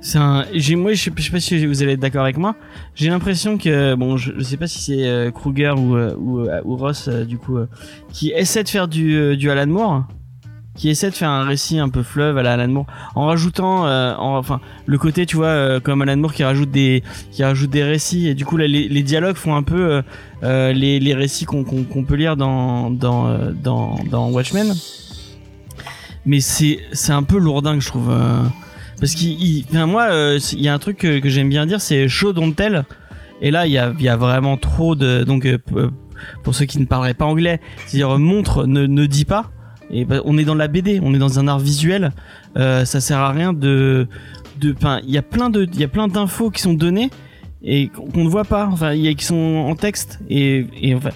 c'est un. Moi, je sais, pas si vous allez être d'accord avec moi. J'ai l'impression que bon, je, sais pas si c'est euh, Kruger ou euh, Ross du coup qui essaie de faire du du Alan Moore, qui essaie de faire un récit un peu fleuve à la Alan Moore, en rajoutant, euh, en, enfin, le côté tu vois euh, comme Alan Moore qui rajoute des qui rajoute des récits et du coup les, dialogues font un peu euh, les les récits qu'on peut lire dans dans dans Watchmen. Mais c'est c'est un peu lourdingue je trouve. parce qu'il, il- enfin, moi, il y a un truc que, j'aime bien dire, c'est show don't tell. Et là, il y a, il y a vraiment trop de, donc pour ceux qui ne parleraient pas anglais, c'est-à-dire montre, ne, ne dit pas. Bah, on est dans la BD, on est dans un art visuel. Euh, ça sert à rien de, de, il y a plein de, il y a plein d'infos qui sont données et qu'on ne voit pas. Enfin, il y a qui sont en texte et, et enfin,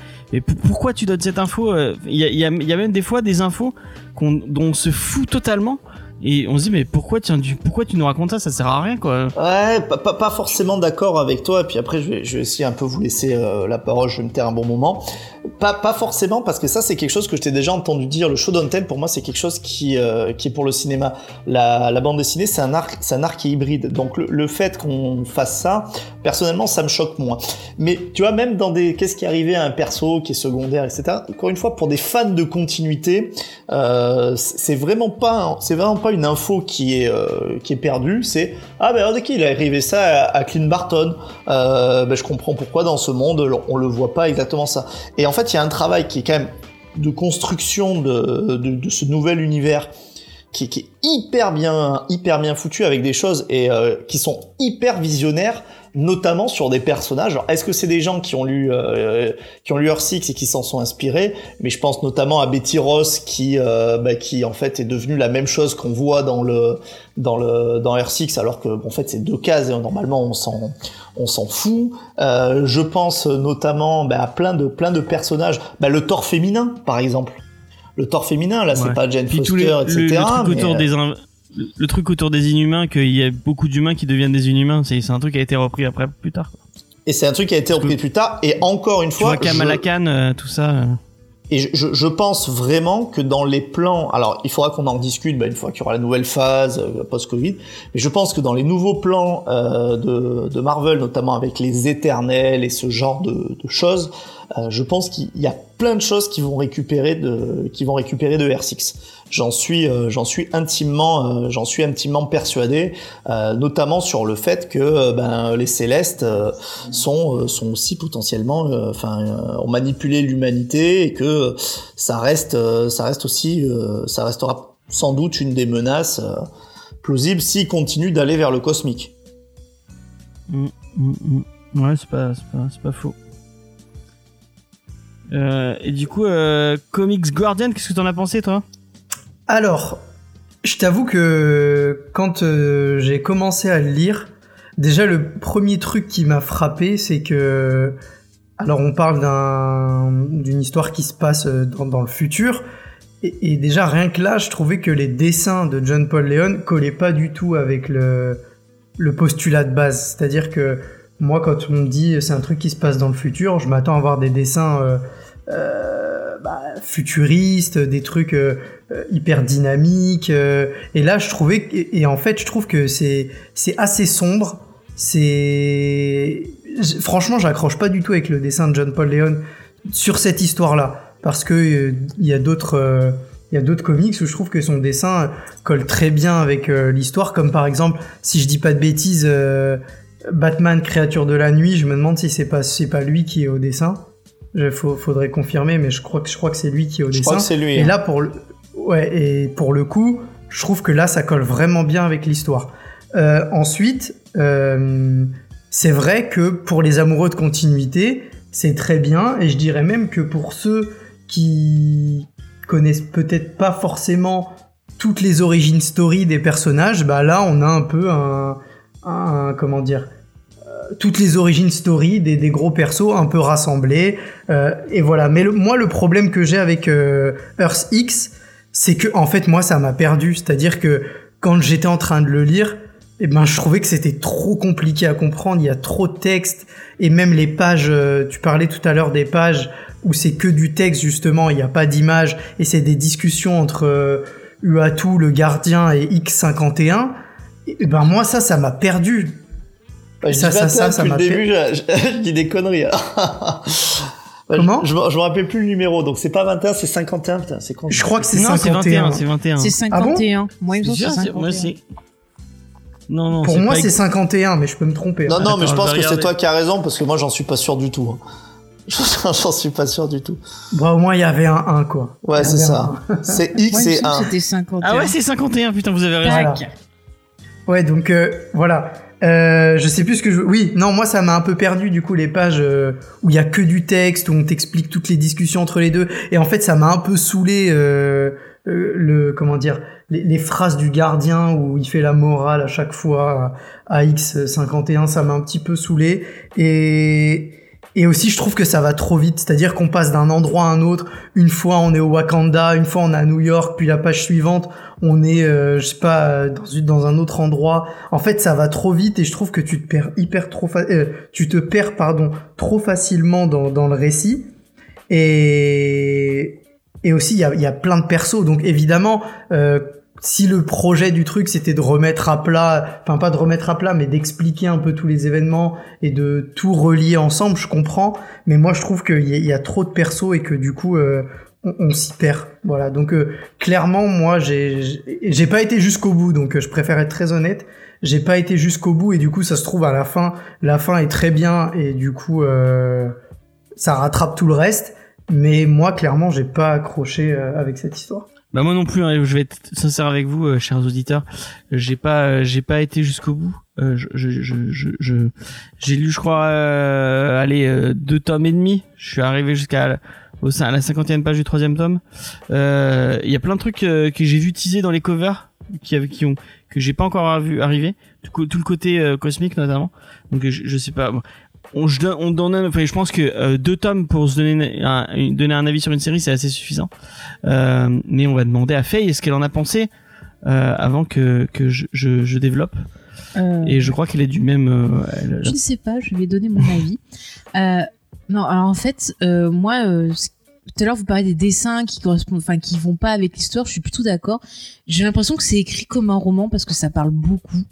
pourquoi tu donnes cette info euh, Il y a, même des fois des infos dont on se fout totalement. Et on se dit mais pourquoi tu, pourquoi tu nous racontes ça? Ça sert à rien quoi. Ouais, pas, forcément d'accord avec toi. Et puis après, je vais, je vais essayer un peu vous laisser euh, la parole. Je vais me taire un bon moment. Pas, forcément parce que ça, c'est quelque chose que je t'ai déjà entendu dire. Le show tell, pour moi, c'est quelque chose qui, euh, qui est pour le cinéma. La, bande dessinée, c'est un art, c'est un art qui est hybride. Donc le, fait qu'on fasse ça, personnellement, ça me choque moins. Mais tu vois, même dans des, qu'est-ce qui est arrivé à un perso qui est secondaire, etc. Encore une fois, pour des fans de continuité, euh, c'est vraiment pas, vraiment pas une info qui est, euh, qui est perdue. C'est ah ben ok, il est arrivé ça à, à Clint Barton. Ben, je comprends pourquoi dans ce monde on le voit pas exactement ça. En fait, il y a un travail qui est quand même de construction de, ce nouvel univers qui, est hyper bien, hyper bien foutu avec des choses et euh, qui sont hyper visionnaires, notamment sur des personnages. Alors, est-ce que c'est des gens qui ont lu, euh, qui ont lu Earth Six et qui s'en sont inspirés? Mais je pense notamment à Betty Ross qui, euh, bah, qui en fait est devenue la même chose qu'on voit dans le, dans le, dans Earth Six, alors que bon, en fait c'est deux cases et normalement on s'en, on s'en fout. Euh, je pense notamment bah, à plein de, plein de personnages. Bah, le Thor féminin, par exemple. Le Thor féminin, là, c'est pas Jane Puis Foster, les, etc. le truc mais, autour des in- le, truc autour des inhumains, qu'il y a beaucoup d'humains qui deviennent des inhumains, c'est un truc qui a été repris après plus tard. quoi. Et c'est un truc qui a été repris plus tard. Et encore une Tu fois, vois Kamala Khan, euh, tout ça. euh. Et je, je, je pense vraiment que dans les plans, alors il faudra qu'on en discute bah, une fois qu'il y aura la nouvelle phase euh, post-Covid, mais je pense que dans les nouveaux plans euh, de, de Marvel, notamment avec les Éternels et ce genre de, de choses, euh, je pense qu'il y a plein de choses qui vont récupérer de, qui vont récupérer de R6. J'en suis, euh, j'en suis intimement, euh, j'en suis intimement persuadé, euh, notamment sur le fait que ben, les Célestes sont, sont aussi potentiellement, enfin, ont manipulé l'humanité et que ça reste, ça reste aussi, ça restera sans doute une des menaces plausibles s'ils continuent d'aller vers le cosmique. Mm, mm, mm. Ouais, c'est pas, pas, pas faux. Et du coup, Comics Guardian, qu'est-ce que t'en as pensé, toi? Alors, je t'avoue que quand euh, j'ai commencé à le lire, déjà le premier truc qui m'a frappé, c'est que... Alors on parle d'un- d'une histoire qui se passe euh, dans, le futur, et, déjà rien que là, je trouvais que les dessins de John Paul Leon collaient pas du tout avec le, postulat de base. C'est-à-dire que moi, quand on me dit c'est un truc qui se passe dans le futur, je m'attends à voir des dessins euh, bah, des trucs euh, euh, hyper dynamiques. euh, et là, je trouvais et, en fait, je trouve que c'est c'est assez sombre. C'est franchement, j'accroche pas du tout avec le dessin de John Paul Leon sur cette histoire-là parce que euh, il y a d'autres euh, il y a d'autres comics où je trouve que son dessin euh, colle très bien avec euh, l'histoire, comme par exemple, si je dis pas de bêtises, euh, Batman créature de la nuit. Je me demande si c'est pas c'est pas lui qui est au dessin. Il faudrait confirmer, mais je crois que je crois que c'est lui qui est au Je dessin. crois que c'est lui. Et hein. là, pour le, ouais, et pour le coup, je trouve que là, ça colle vraiment bien avec l'histoire. Euh, ensuite, euh, c'est vrai que pour les amoureux de continuité, c'est très bien, et je dirais même que pour ceux qui connaissent peut-être pas forcément toutes les origines story des personnages, bah là, on a un peu un, un comment dire, toutes les origines story des, des gros persos un peu rassemblés. Euh, et voilà. Mais le- moi, le problème que j'ai avec euh, Earth X, c'est que en fait, moi, ça m'a perdu. C'est-à-dire que quand j'étais en train de le lire, eh ben, je trouvais que c'était trop compliqué à comprendre. Il y a trop de texte et même les pages. euh, tu parlais tout à l'heure des pages où c'est que du texte justement. Il n'y a pas d'image et c'est des discussions entre euh, Uatu, le gardien, et X51. Et ben moi, ça, ça m'a perdu. Bah, ça, ça, ça, ça depuis le début, je, je- je dis des conneries. [LAUGHS] alors. Ouais, Comment je, je, me- je me rappelle plus le numéro, donc c'est pas 21, c'est 51, putain, c'est con. Je crois que c'est Non, c'est 51. 21, c'est 21. C'est Ah bon 51. Moi, il me semble que C'est c'est sûr, c'est- 51. moi, c'est- Non, non, Pour moi, c'est 51, mais je peux me tromper. Non, hein. non, mais je pense je que c'est toi qui as raison, parce que moi, j'en suis pas sûr du tout. hein. [LAUGHS] J'en suis pas sûr du tout. Bah, au moins, il y avait un 1, quoi. Ouais, c'est ça. [LAUGHS] C'est X et semble 1. que c'était 51. Ah ouais, c'est 51, putain, vous avez raison. Voilà. Ouais, donc euh, voilà. Euh, je sais plus ce que je. Oui, non, moi ça m'a un peu perdu du coup les pages euh, où il y a que du texte où on t'explique toutes les discussions entre les deux et en fait ça m'a un peu saoulé euh, euh, le comment dire les, phrases du gardien où il fait la morale à chaque fois à, à X51 ça m'a un petit peu saoulé et et aussi je trouve que ça va trop vite. C'est-à-dire qu'on passe d'un endroit à un autre. Une fois on est au Wakanda. Une fois on est à New York. Puis la page suivante on est euh, je sais pas euh, dans, dans un autre endroit. En fait ça va trop vite et je trouve que tu te perds hyper trop euh, tu te perds pardon trop facilement dans, dans le récit. Et et aussi il y a, y a plein de persos. Donc évidemment euh, si le projet du truc c'était de remettre à plat enfin pas de remettre à plat mais d'expliquer un peu tous les événements et de tout relier ensemble je comprends. Mais moi je trouve qu'il y, a- trop de persos et que du coup euh, on, s'y perd. Voilà. Donc euh, clairement moi j'ai pas été jusqu'au bout. Donc je préfère être très honnête. J'ai pas été jusqu'au bout et du coup ça se trouve à la fin la fin est très bien et du coup euh, ça rattrape tout le reste. Mais moi clairement j'ai pas accroché euh, avec cette histoire Bah moi non plus, hein, je vais être sincère avec vous, euh, chers auditeurs. J'ai pas, euh, j'ai pas été jusqu'au bout. Euh, je, je, je, je, j'ai lu, je crois, euh, allez, euh, deux tomes et demi. Je suis arrivé jusqu'à au à la cinquantième page du troisième tome. Euh, Il y a plein de trucs que j'ai vu teaser dans les covers, qui, qui ont, que j'ai pas encore vu arriver. Tout, le côté cosmique notamment. Donc je, je sais pas. bon. On, je, donne- on donne, enfin, je pense que euh, deux tomes pour se donner un, donner un avis sur une série, c'est assez suffisant. Euh, mais on va demander à Faye ce qu'elle en a pensé euh, avant que, que je, je, je développe? Et je crois qu'elle est du même. elle- Je ne sais pas, je vais donner mon avis. [LAUGHS] Non, alors en fait, moi, tout à l'heure vous parlez des dessins qui correspondent, enfin qui vont pas avec l'histoire. Je suis plutôt d'accord. J'ai l'impression que c'est écrit comme un roman parce que ça parle beaucoup,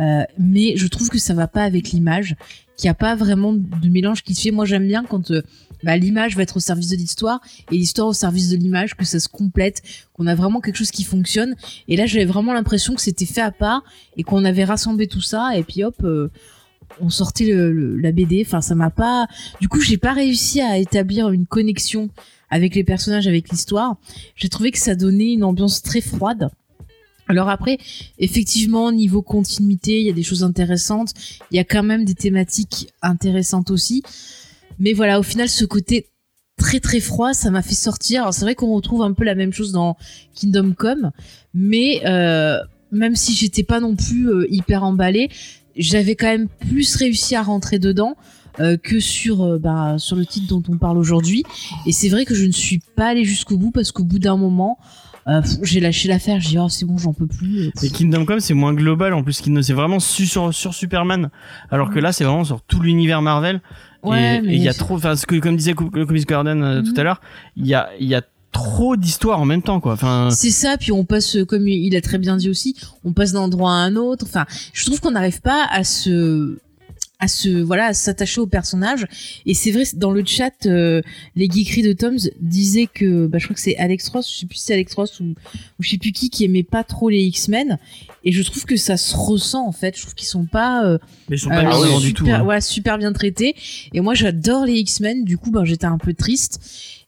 Euh, mais je trouve que ça va pas avec l'image, qu'il n'y a pas vraiment de mélange qui se fait. Moi, j'aime bien quand euh, bah, l'image va être au service de l'histoire et l'histoire au service de l'image, que ça se complète, qu'on a vraiment quelque chose qui fonctionne. Et là, j'avais vraiment l'impression que c'était fait à part et qu'on avait rassemblé tout ça et puis hop. euh, on sortait le, le- la BD. Enfin, ça m'a pas. Du coup, j'ai pas réussi à établir une connexion avec les personnages, avec l'histoire. J'ai trouvé que ça donnait une ambiance très froide. Alors après, effectivement, niveau continuité, il y a des choses intéressantes. Il y a quand même des thématiques intéressantes aussi. Mais voilà, au final, ce côté très très froid, ça m'a fait sortir. Alors c'est vrai qu'on retrouve un peu la même chose dans Kingdom Come, mais euh, même si j'étais pas non plus euh, hyper emballée, j'avais quand même plus réussi à rentrer dedans euh, que sur euh, bah, sur le titre dont on parle aujourd'hui. Et c'est vrai que je ne suis pas allée jusqu'au bout parce qu'au bout d'un moment, euh, j'ai lâché l'affaire. J'ai dit oh c'est bon, j'en peux plus. Et Kingdom Come, c'est moins global en plus. C'est vraiment su- sur, sur Superman. Alors que là, c'est vraiment sur tout l'univers Marvel. Ouais, et il y a trop, enfin, ce que, comme disait Comics Garden euh, Mhm. tout à l'heure, il y a, il y a trop d'histoires en même temps, quoi. Enfin, C'est ça, puis on passe, euh, comme il a très bien dit aussi, on passe d'un endroit à un autre. Enfin, je trouve qu'on n'arrive pas à se à se voilà à s'attacher au personnage. Et c'est vrai dans le chat euh, les geekeries de Toms disaient que bah, je crois que c'est Alex Ross je sais plus si c'est Alex Ross ou, ou je sais plus qui qui aimait pas trop les X-Men et je trouve que ça se ressent en fait je trouve qu'ils sont pas euh, Mais ils sont euh, pas oui, vraiment du super, tout. hein. ouais, super bien traités et moi j'adore les X-Men du coup ben j'étais un peu triste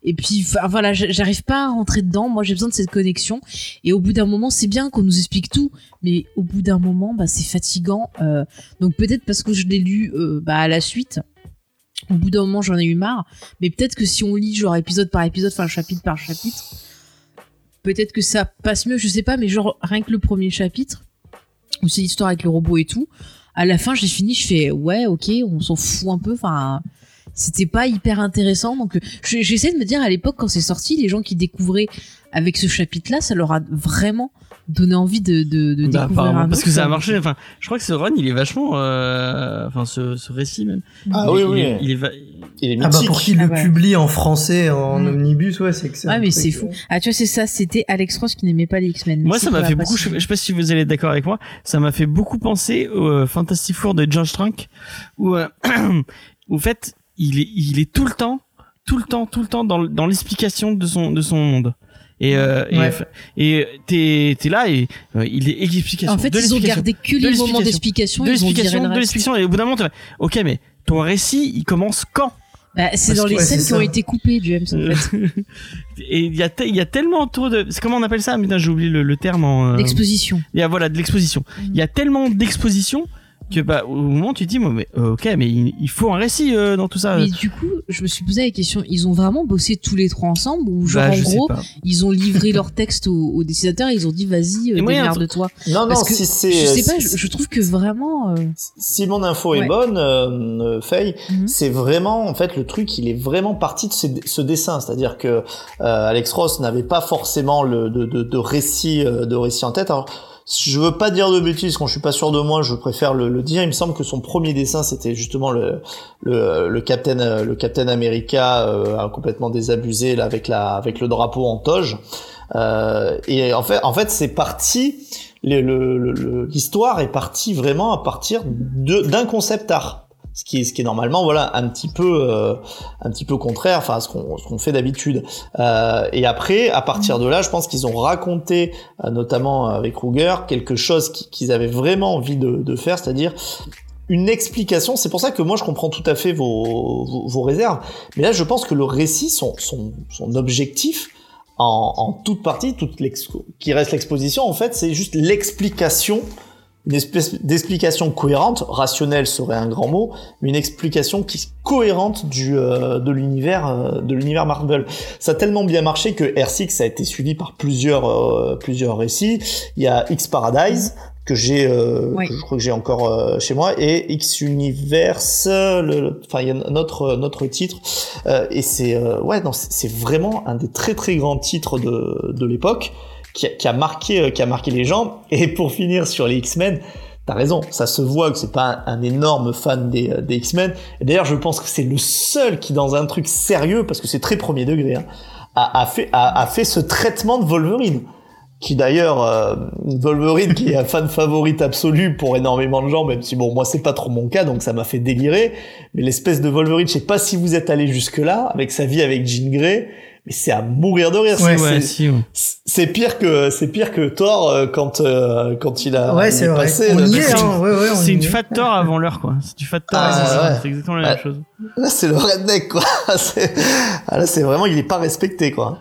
et puis voilà j'arrive pas à rentrer dedans moi j'ai besoin de cette connexion et au bout d'un moment c'est bien qu'on nous explique tout mais au bout d'un moment bah c'est fatigant euh, donc peut-être parce que je l'ai lu euh, bah, à la suite. Au bout d'un moment, j'en ai eu marre. Mais peut-être que si on lit genre épisode par épisode, enfin chapitre par chapitre, peut-être que ça passe mieux. Je sais pas, mais genre rien que le premier chapitre, où c'est l'histoire avec le robot et tout. À la fin, j'ai fini, je fais ouais, ok, on s'en fout un peu. Enfin, c'était pas hyper intéressant. Donc je- j'essaie de me dire à l'époque quand c'est sorti, les gens qui découvraient avec ce chapitre-là, ça leur a vraiment donné envie de, de, de Bah, découvrir un parce autre, que ça a marché. Enfin, je crois que ce run, il est vachement. euh, Enfin, ce, ce récit même. Ah il, oui, il oui. est- il est va- Il est Ah bah mythique. pour qu'il Ah le ouais. publie en français en Mm. omnibus, ouais, c'est que. Ouais, un mais c'est fou. euh, Ah, tu vois, c'est ça, c'était Alex Ross qui n'aimait pas les X-Men. Moi, ça m'a fait beaucoup. Je précision. sais pas si vous allez être d'accord avec moi. Ça m'a fait beaucoup penser au euh, Fantastic Four de George Trank, où, euh, [CLEARS THROAT] où, fait, il est, il est tout le temps, tout le temps, tout le temps dans l'explication de son, de son monde. Et, euh, Ouais. et, t'es, t'es là et euh, il est explication. En fait, de ils ont gardé que les moments d'explication, de ils ont viré l'explication, le de l'explication. Et au bout d'un moment, ok, mais ton récit, il commence quand? Bah, c'est dans que- les ouais, scènes qui ont été coupées, James, en fait. [LAUGHS] Et il y a, il y a tellement trop de, c'est comment on appelle ça? Putain, j'ai oublié le, le terme en. euh, L'exposition. Il y a voilà de l'exposition. Il y a tellement d'exposition que bah au moment où tu te dis moi, mais euh, ok mais il, il faut un récit euh, dans tout ça. Mais du coup, je me suis posé la question, ils ont vraiment bossé tous les trois ensemble ou genre Bah, en gros, ils ont livré leur texte aux, aux dessinateurs et ils ont dit vas-y, euh, un démerde-toi. Non, non, Parce que si c'est. je sais pas, je, je trouve que vraiment. euh, Si mon info est bonne, euh, euh, Faye, Mhm. c'est vraiment en fait le truc, il est vraiment parti de ce, ce dessin, c'est-à-dire que euh, Alex Ross n'avait pas forcément le de, de, de récit euh, de récit en tête. Alors, je veux pas dire de bêtises, quand je suis pas sûr de moi, je préfère le, le dire. Il me semble que son premier dessin, c'était justement le le, le Captain euh, le Captain America euh, complètement désabusé là avec la avec le drapeau en toge. Euh, et en fait, en fait, c'est parti. L'histoire est partie vraiment à partir d'un concept art ce qui est ce qui est normalement voilà un petit peu euh, un petit peu contraire enfin à ce qu'on qu'on fait d'habitude. Euh, et après à partir de là je pense qu'ils ont raconté euh, notamment avec Ruger quelque chose qui- qu'ils avaient vraiment envie de, de faire c'est-à-dire une explication. C'est pour ça que moi je comprends tout à fait vos, vos, vos réserves. Mais là je pense que le récit son son, son objectif en, en toute partie toute qui reste l'exposition en fait c'est juste l'explication une espèce d'explication cohérente, rationnelle serait un grand mot, mais une explication qui est cohérente du euh, de l'univers euh, de l'univers Marvel. Ça a tellement bien marché que R6 a été suivi par plusieurs euh, plusieurs récits. Il y a X Paradise que j'ai, euh, Oui. je crois que j'ai encore euh, chez moi, et X Universe, le- enfin il y a notre notre titre, euh, et c'est euh, ouais non c'est vraiment un des très très grands titres de de l'époque qui a, qui a marqué euh, qui a marqué les gens. [LAUGHS] Et pour finir sur les X-Men, t'as raison, ça se voit que c'est pas un, un énorme fan des, euh, des X-Men. Et d'ailleurs, je pense que c'est le seul qui, dans un truc sérieux, parce que c'est très premier degré, hein, a, a fait a, a fait ce traitement de Wolverine. Qui d'ailleurs, euh, Wolverine, qui est un fan favorite absolu pour énormément de gens, même si bon, moi c'est pas trop mon cas, donc ça m'a fait délirer. Mais l'espèce de Wolverine, je sais pas si vous êtes allé jusque là, avec sa vie avec Jean Grey, mais c'est à mourir de rire. Ouais, C'est- Ouais, c'est- si, ouais. c'est pire que c'est pire que Thor euh, quand euh, quand il a Ouais, c'est est vrai. là, hein. ouais, ouais, on C'est une fat Thor avant l'heure quoi. C'est du fat Thor. Ah, c'est ça. ouais. C'est exactement la Ouais. même chose. Là, c'est le redneck quoi. [LAUGHS] Ah, là, c'est vraiment il est pas respecté quoi.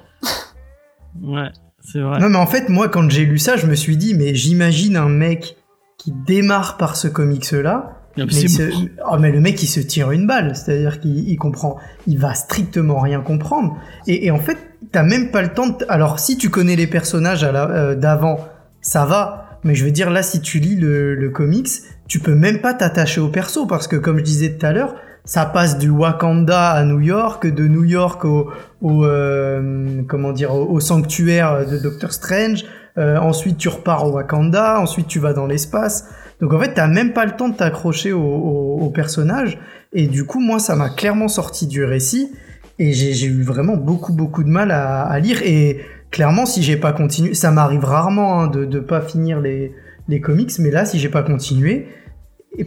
Ouais, c'est vrai. Non, mais en fait, moi, quand j'ai lu ça, je me suis dit, mais j'imagine un mec qui démarre par ce comics-là. Non, mais Mais, oh, le mec, il se tire une balle. C'est-à-dire qu'il il comprend, il va strictement rien comprendre. Et, et en fait, t'as même pas le temps de... Alors, si tu connais les personnages euh, d'avant, ça va. Mais je veux dire, là, si tu lis le, le comics, tu peux même pas t'attacher au perso. Parce que, comme je disais tout à l'heure, ça passe du Wakanda à New York, de New York au, au, euh, comment dire, au, au sanctuaire de Doctor Strange. Euh, ensuite, tu repars au Wakanda. Ensuite, tu vas dans l'espace. Donc en fait, t'as même pas le temps de t'accrocher au, au, au personnage. Et du coup, moi, ça m'a clairement sorti du récit. Et j'ai eu vraiment beaucoup, beaucoup de mal à, à lire. Et clairement, si j'ai pas continué, ça m'arrive rarement hein, de, de pas finir les, les comics. Mais là, si j'ai pas continué,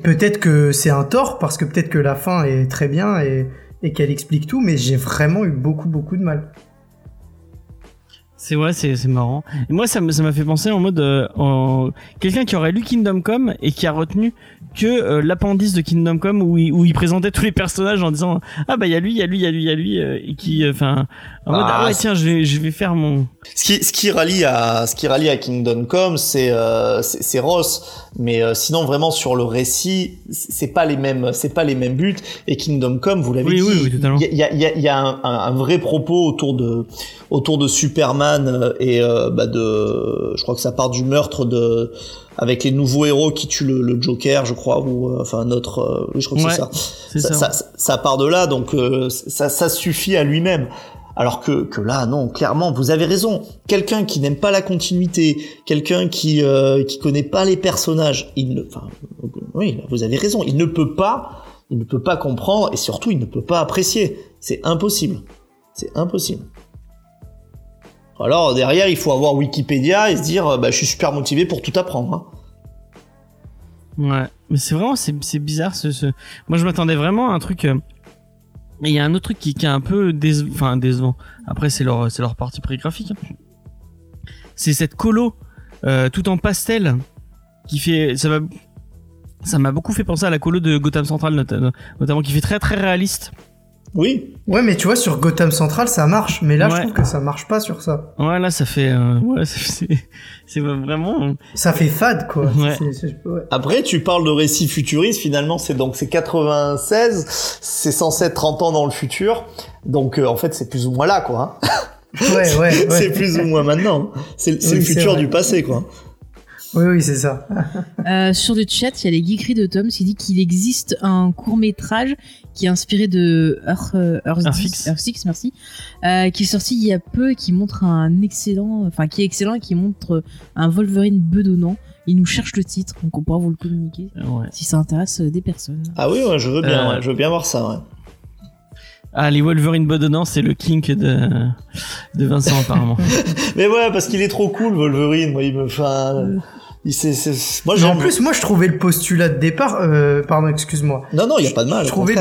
peut-être que c'est un tort parce que peut-être que la fin est très bien et, et qu'elle explique tout, mais j'ai vraiment eu beaucoup beaucoup de mal. C'est ouais, c'est c'est marrant. Et moi, ça me m'a fait penser en mode euh, en- quelqu'un qui aurait lu Kingdom Come et qui a retenu que euh, l'appendice de Kingdom Come où il, où il présentait tous les personnages en disant ah bah il y a lui, il y a lui, il y a lui, il y a lui euh, et qui enfin en mode Ah, ah ouais c'est- tiens je vais je vais faire mon Ce qui, ce qui rallie à, ce qui rallie à Kingdom Come, c'est, euh, c'est, Ross. Mais euh, sinon, vraiment sur le récit, c'est pas les mêmes, c'est pas les mêmes buts. Et Kingdom Come, vous l'avez Oui, dit, oui, oui, totalement. il y a, il y a, il y a un, vrai propos autour de, autour de Superman euh, et euh, bah de, je crois que ça part du meurtre de, avec les nouveaux héros qui tuent le, le Joker, je crois, ou euh, enfin notre, euh, oui, je crois que Ouais, c'est ça ça. ça, ça, ça part de là, donc euh, ça, ça suffit à lui-même. Alors que, que là, non, clairement, vous avez raison. Quelqu'un qui n'aime pas la continuité, quelqu'un qui euh, qui connaît pas les personnages, il ne, enfin, oui, vous avez raison. Il ne peut pas, il ne peut pas comprendre et surtout, il ne peut pas apprécier. C'est impossible. C'est impossible. Alors derrière, il faut avoir Wikipédia et se dire, bah, je suis super motivé pour tout apprendre. hein. Ouais, mais c'est vraiment c'est bizarre ce, ce... Moi je m'attendais vraiment à un truc euh, il y a un autre truc qui, est un peu déce... enfin décevant. Après c'est leur leur partie prégraphique. hein. C'est cette colo euh, tout en pastel qui fait ça m'a ça beaucoup fait penser à la colo de Gotham Central not- notamment qui fait très très réaliste. Oui, Ouais, mais tu vois, sur Gotham Central, ça marche, mais là, Ouais. je trouve que ça marche pas sur ça. Ouais là ça fait euh, ouais [LAUGHS] c'est c'est vraiment Ça fait fade, quoi. Ouais. Après, tu parles de récits futuristes, finalement, c'est donc c'est 96, c'est censé être 30 ans dans le futur, donc euh, en fait c'est plus ou moins là, quoi. hein. Ouais, ouais, [LAUGHS] ouais. c'est plus ou moins maintenant. C'est c'est Oui, le futur du passé, quoi. Oui, oui, c'est ça. [LAUGHS] Euh, sur le chat, il y a les geekeries de Tom qui dit qu'il existe un court métrage qui est inspiré de Earth, euh, Earth, Earth 10, Six. Earth Six, merci, euh, qui est sorti il y a peu et qui montre un excellent, enfin qui est excellent et qui montre un Wolverine bedonnant. Il nous cherche le titre, donc on pourra vous le communiquer ouais. si ça intéresse des personnes. Ah oui, ouais, je veux bien, Euh, ouais, je veux bien voir ça, ouais. Ah les Wolverine bedonnants c'est le kink de de Vincent apparemment. [LAUGHS] Mais ouais, parce qu'il est trop cool, Wolverine, moi, il me fait c'est- moi Mais en plus, moi, je trouvais le postulat de départ. Euh, pardon, excuse-moi. Non, non, il y a pas de mal, je trouvais,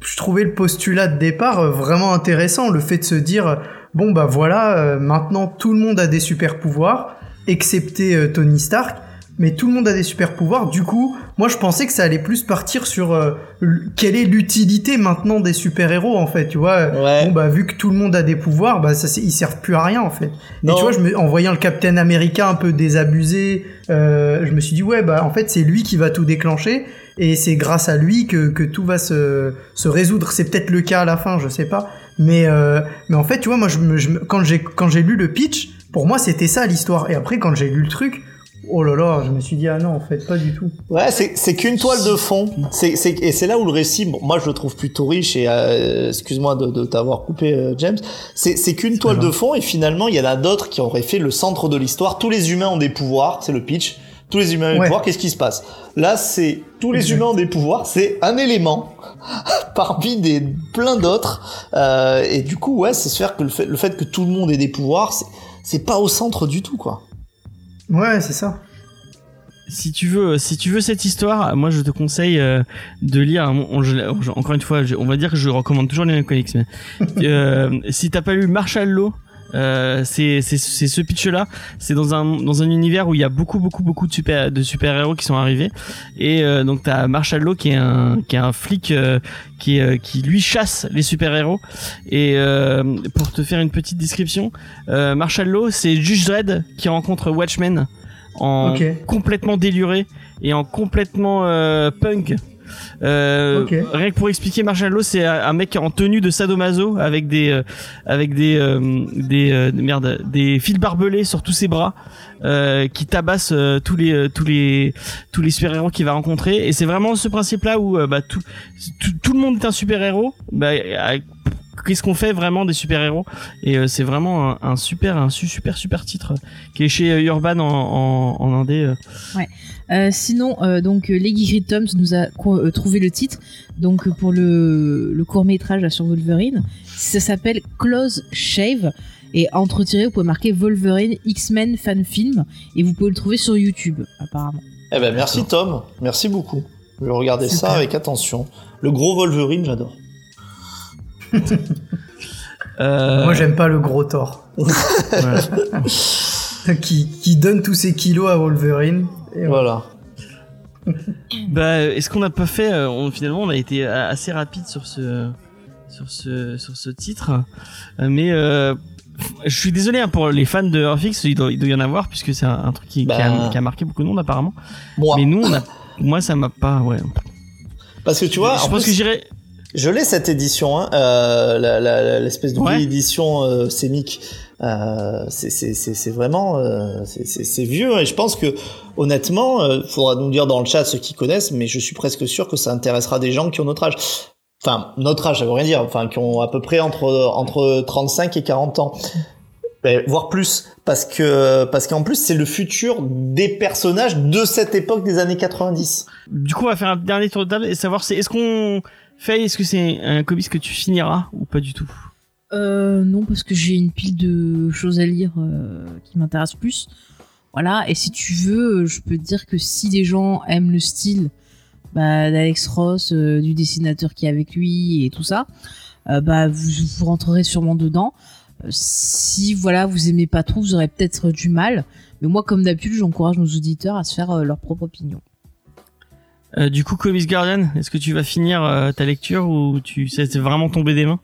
je trouvais le postulat de départ euh, vraiment intéressant. Le fait de se dire, bon, bah voilà, euh, maintenant tout le monde a des super pouvoirs, excepté euh, Tony Stark. Mais tout le monde a des super pouvoirs. Du coup, moi, je pensais que ça allait plus partir sur euh, quelle est l'utilité maintenant des super héros, en fait. Tu vois, Ouais. Bon bah vu que tout le monde a des pouvoirs, bah ça ils servent plus à rien en fait. Non. Et tu vois, je me, en voyant le Captain America un peu désabusé, euh, je me suis dit ouais bah en fait c'est lui qui va tout déclencher et c'est grâce à lui que, que tout va se, se résoudre. C'est peut-être le cas à la fin, je sais pas. Mais euh, mais en fait tu vois moi je me, je quand j'ai quand j'ai lu le pitch, pour moi c'était ça l'histoire. Et après quand j'ai lu le truc, oh là là, je me suis dit ah non en fait pas du tout. Ouais, c'est, c'est qu'une toile de fond. C'est, c'est, et c'est là où le récit, bon, moi je le trouve plutôt riche et euh, excuse-moi de, de t'avoir coupé, euh, James. C'est, c'est qu'une toile de fond et finalement il y en a d'autres qui auraient fait le centre de l'histoire. Tous les humains ont des pouvoirs, c'est le pitch. Tous les humains ont des Ouais. pouvoirs. Qu'est-ce qui se passe? Là, c'est tous les humains ont des pouvoirs. C'est un élément [LAUGHS] parmi des plein d'autres. Euh, et du coup, ouais, c'est sûr que le fait, le fait que tout le monde ait des pouvoirs, c'est pas au centre du tout, quoi. Ouais c'est ça. si tu veux, si tu veux cette histoire, moi je te conseille euh, de lire. je- encore une fois, on va dire que je recommande toujours les mêmes comics. Mais [LAUGHS] euh, si t'as pas lu Marshall Law, euh, c'est c'est c'est ce pitch-là. C'est dans un dans un univers où il y a beaucoup beaucoup beaucoup de super de super héros qui sont arrivés. Et euh, donc t'as Marshall Law qui est un qui est un flic euh, qui euh, qui lui chasse les super héros. Et euh, pour te faire une petite description, euh, Marshall Law c'est Judge Dredd qui rencontre Watchmen en complètement déluré et en complètement euh, punk. Euh. Rien que pour expliquer, Marshall Law, c'est un mec en tenue de sadomaso avec des euh, avec des euh, des euh, merde des fils barbelés sur tous ses bras euh, qui tabasse euh, tous les tous les tous les super héros qu'il va rencontrer et c'est vraiment ce principe là où bah tout, tout tout le monde est un super héros bah qu'est-ce qu'on fait vraiment des super héros et euh, c'est vraiment un, un super un su- super super titre qui est chez euh, Urban en en, en indé euh. Euh, sinon, euh, donc les Geeky Toms nous a euh, trouvé le titre. Donc pour le, le court métrage sur Wolverine, ça s'appelle Close Shave. Et entre tirés, vous pouvez marquer Wolverine X-Men fan film et vous pouvez le trouver sur YouTube apparemment. Eh ben merci Tom, merci beaucoup. Je vais regarder ça avec attention. Le gros Wolverine, j'adore. Euh, Moi, j'aime pas le gros Thor. [LAUGHS] qui, qui donne tous ses kilos à Wolverine. Et voilà. Bah, est-ce qu'on n'a pas fait euh, on, Finalement, on a été assez rapide sur ce sur ce sur ce titre, Euh, mais euh, je suis désolé hein, pour les fans de Earthfix, il doit, il doit y en avoir puisque c'est un, un truc qui, qui a, Bah. qui a marqué beaucoup de monde apparemment. Moi, Mais nous, on a, moi, ça m'a pas. Ouais. parce que tu vois, je en pense plus, que j'irai. Je l'ai cette édition, hein, euh, l'espèce de Ouais. édition euh, scénique. Euh, c'est- vraiment, euh, c'est- vieux et je pense que honnêtement, euh, faudra nous dire dans le chat ceux qui connaissent, mais je suis presque sûr que ça intéressera des gens qui ont notre âge. Enfin, notre âge, ça veut rien dire. Enfin, qui ont à peu près entre entre 35 et 40 ans. Ben, voire plus, parce que parce qu'en plus c'est le futur des personnages de cette époque des années 90. Du coup, on va faire un dernier tour de table et savoir c'est est-ce qu'on fait, est-ce que c'est un comics que tu finiras ou pas du tout? Euh, non, parce que j'ai une pile de choses à lire euh, qui m'intéressent plus. Voilà, et si tu veux, euh, je peux te dire que si des gens aiment le style bah, d'Alex Ross, du dessinateur qui est avec lui et tout ça, bah, vous, vous rentrerez sûrement dedans. Si voilà, vous aimez pas trop, vous aurez peut-être du mal. Mais moi, comme d'habitude, j'encourage nos auditeurs à se faire leur propre opinion. Euh, du coup, Comics Garden, est-ce que tu vas finir euh, ta lecture ou tu c'est c'est vraiment tombé des mains?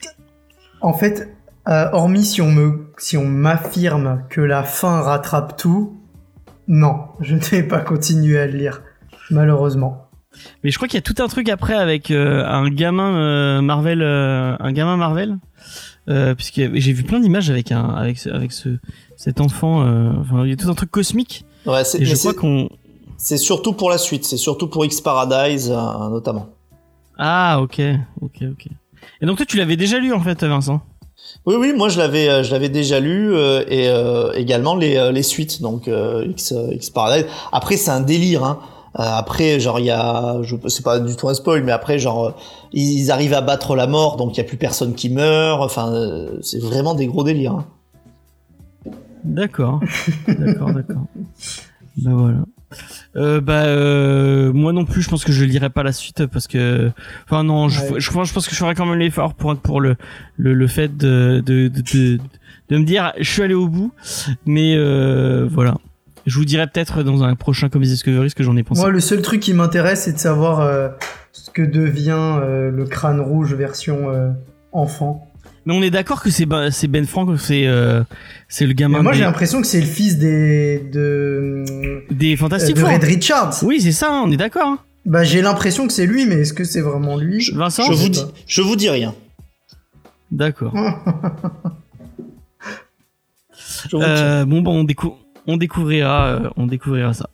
En fait, euh, hormis si on me, si on m'affirme que la fin rattrape tout, non, je ne vais pas continuer à le lire, malheureusement. Mais je crois qu'il y a tout un truc après avec euh, un gamin euh, Marvel, euh, un gamin Marvel, euh, puisque j'ai vu plein d'images avec un, avec ce, avec ce, cet enfant. euh, Enfin, il y a tout un truc cosmique. Ouais, c'est Et je crois qu'on. C'est surtout pour la suite, c'est surtout pour X Paradise euh, notamment. Ah, ok, ok, ok. Et donc toi, tu l'avais déjà lu en fait, Vincent? Oui, oui, moi je l'avais, euh, je l'avais déjà lu euh, et euh, également les, les suites, donc X, X Paradise. Après, c'est un délire. Hein. Après, genre il y a, je c'est pas du tout un spoil, mais après, genre ils ils arrivent à battre la mort, donc il y a plus personne qui meurt. Enfin, c'est vraiment des gros délires. Hein. D'accord, d'accord, d'accord. Bah voilà. Euh, bah euh, moi non plus, je pense que je lirai pas la suite parce que, enfin non, je, Ouais. je, pense, je pense que je ferai quand même l'effort pour pour le le, le fait de de, de de de me dire je suis allé au bout, mais euh, voilà. Je vous dirai peut-être dans un prochain Comics Discovery ce que j'en ai pensé. Moi, le seul truc qui m'intéresse, c'est de savoir euh, ce que devient euh, le crâne rouge version euh, enfant. Mais on est d'accord que c'est Ben- c'est Ben Frank, c'est euh, c'est le gamin Mais moi, des, j'ai l'impression que c'est le fils des de, des euh, Fantastiques de. Red Richards. Oui, c'est ça, on est d'accord. hein. Bah, j'ai l'impression que c'est lui, mais est-ce que c'est vraiment lui? Vincent, Je sais vous dis, pas. je vous dis rien. d'accord. [LAUGHS] Euh, bon, bon, on, décou- on découvrira, euh, on découvrira ça.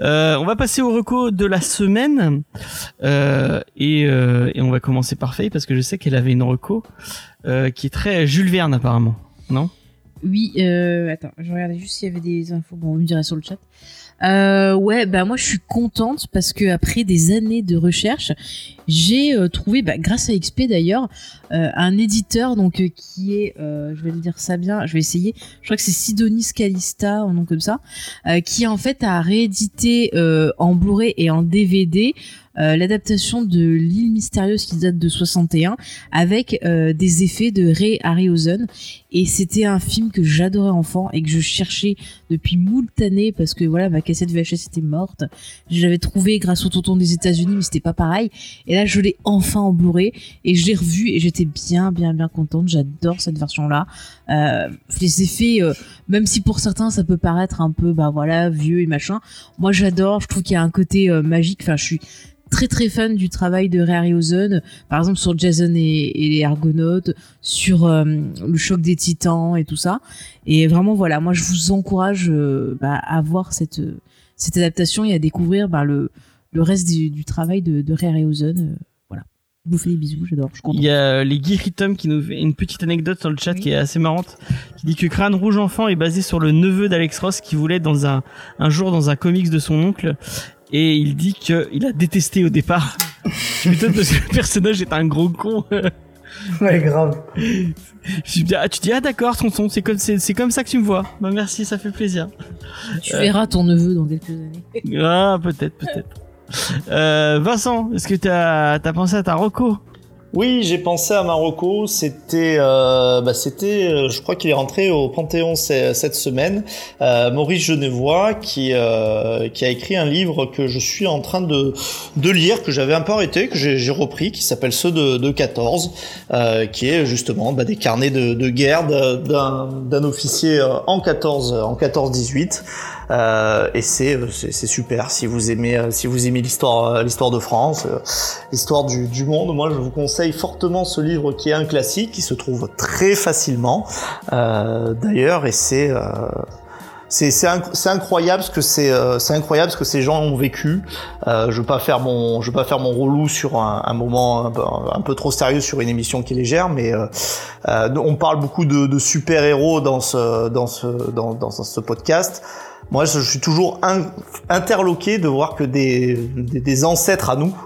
Euh, on va passer au reco de la semaine euh, et, euh, et on va commencer par Faye parce que je sais qu'elle avait une reco euh, qui est très Jules Verne apparemment, non? Oui, euh, attends, je regardais juste s'il y avait des infos. Bon, vous me direz sur le chat. Euh, ouais, bah moi je suis contente parce que après des années de recherche, j'ai euh, trouvé, bah, grâce à XP d'ailleurs, euh, un éditeur donc euh, qui est, euh, je vais le dire ça bien, je vais essayer. Je crois que c'est Sidonis Calista, un nom comme ça, euh, qui en fait a réédité en Blu-ray et en DVD euh, l'adaptation de l'île mystérieuse qui date de 61 avec euh, des effets de Ray Harryhausen. Et c'était un film que j'adorais enfant et que je cherchais depuis moult années parce que voilà ma cassette VHS était morte. Je l'avais trouvé grâce au tonton des États-Unis mais c'était pas pareil. Et là je l'ai enfin en Blu-ray et je l'ai revu et j'étais bien bien bien contente. J'adore cette version là euh, les effets euh, même si pour certains ça peut paraître un peu bah voilà vieux et machin moi j'adore je trouve qu'il y a un côté euh, magique. Enfin je suis très très fan du travail de Ray Harryhausen par exemple sur Jason et, les Argonautes sur euh, le choc des titans et tout ça. Et vraiment voilà moi je vous encourage euh, bah, à voir cette cette adaptation et à découvrir bah, le le reste du, du travail de, de Ray Harryhausen euh, je vous fais des bisous j'adore Il y a euh, les Guy Ritum qui nous fait une petite anecdote sur le chat Oui. qui est assez marrante, qui dit que Crâne Rouge Enfant est basé sur le neveu d'Alex Ross qui voulait être dans un, un jour dans un comics de son oncle. Et il dit qu'il a détesté au départ. Je m'étonne parce que le personnage est un gros con. [LAUGHS] Ouais, grave. Je bien, ah, tu dis, ah d'accord, tonton, c'est comme, c'est, c'est comme ça que tu me vois. Bah merci, ça fait plaisir. tu verras ton neveu dans quelques années Ah, peut-être, peut-être. Euh, Vincent, est-ce que t'as as pensé à ta Rocco Oui, j'ai pensé à Marocco. C'était, euh, bah, c'était, euh, je crois qu'il est rentré au Panthéon ce- cette semaine. Euh, Maurice Genevois, qui qui a écrit un livre que je suis en train de de lire, que j'avais un peu arrêté, que j'ai repris, qui s'appelle Ceux de, de 14, euh, qui est justement bah, des carnets de, de guerre d'un officier en 14 en 14-18. Euh, et c'est euh, c'est super. Si vous aimez euh, si vous aimez l'histoire euh, l'histoire de France l'histoire du, du monde moi je vous conseille fortement ce livre qui est un classique qui se trouve très facilement. Euh, d'ailleurs et c'est c'est c'est inc- c'est incroyable ce que c'est incroyable ce que ces gens ont vécu. Euh, je veux pas faire mon je veux pas faire mon relou sur un, un moment un peu, trop sérieux sur une émission qui est légère mais euh, on parle beaucoup de, de super héros dans ce dans ce dans ce podcast moi, je suis toujours in- interloqué de voir que des, des, des ancêtres à nous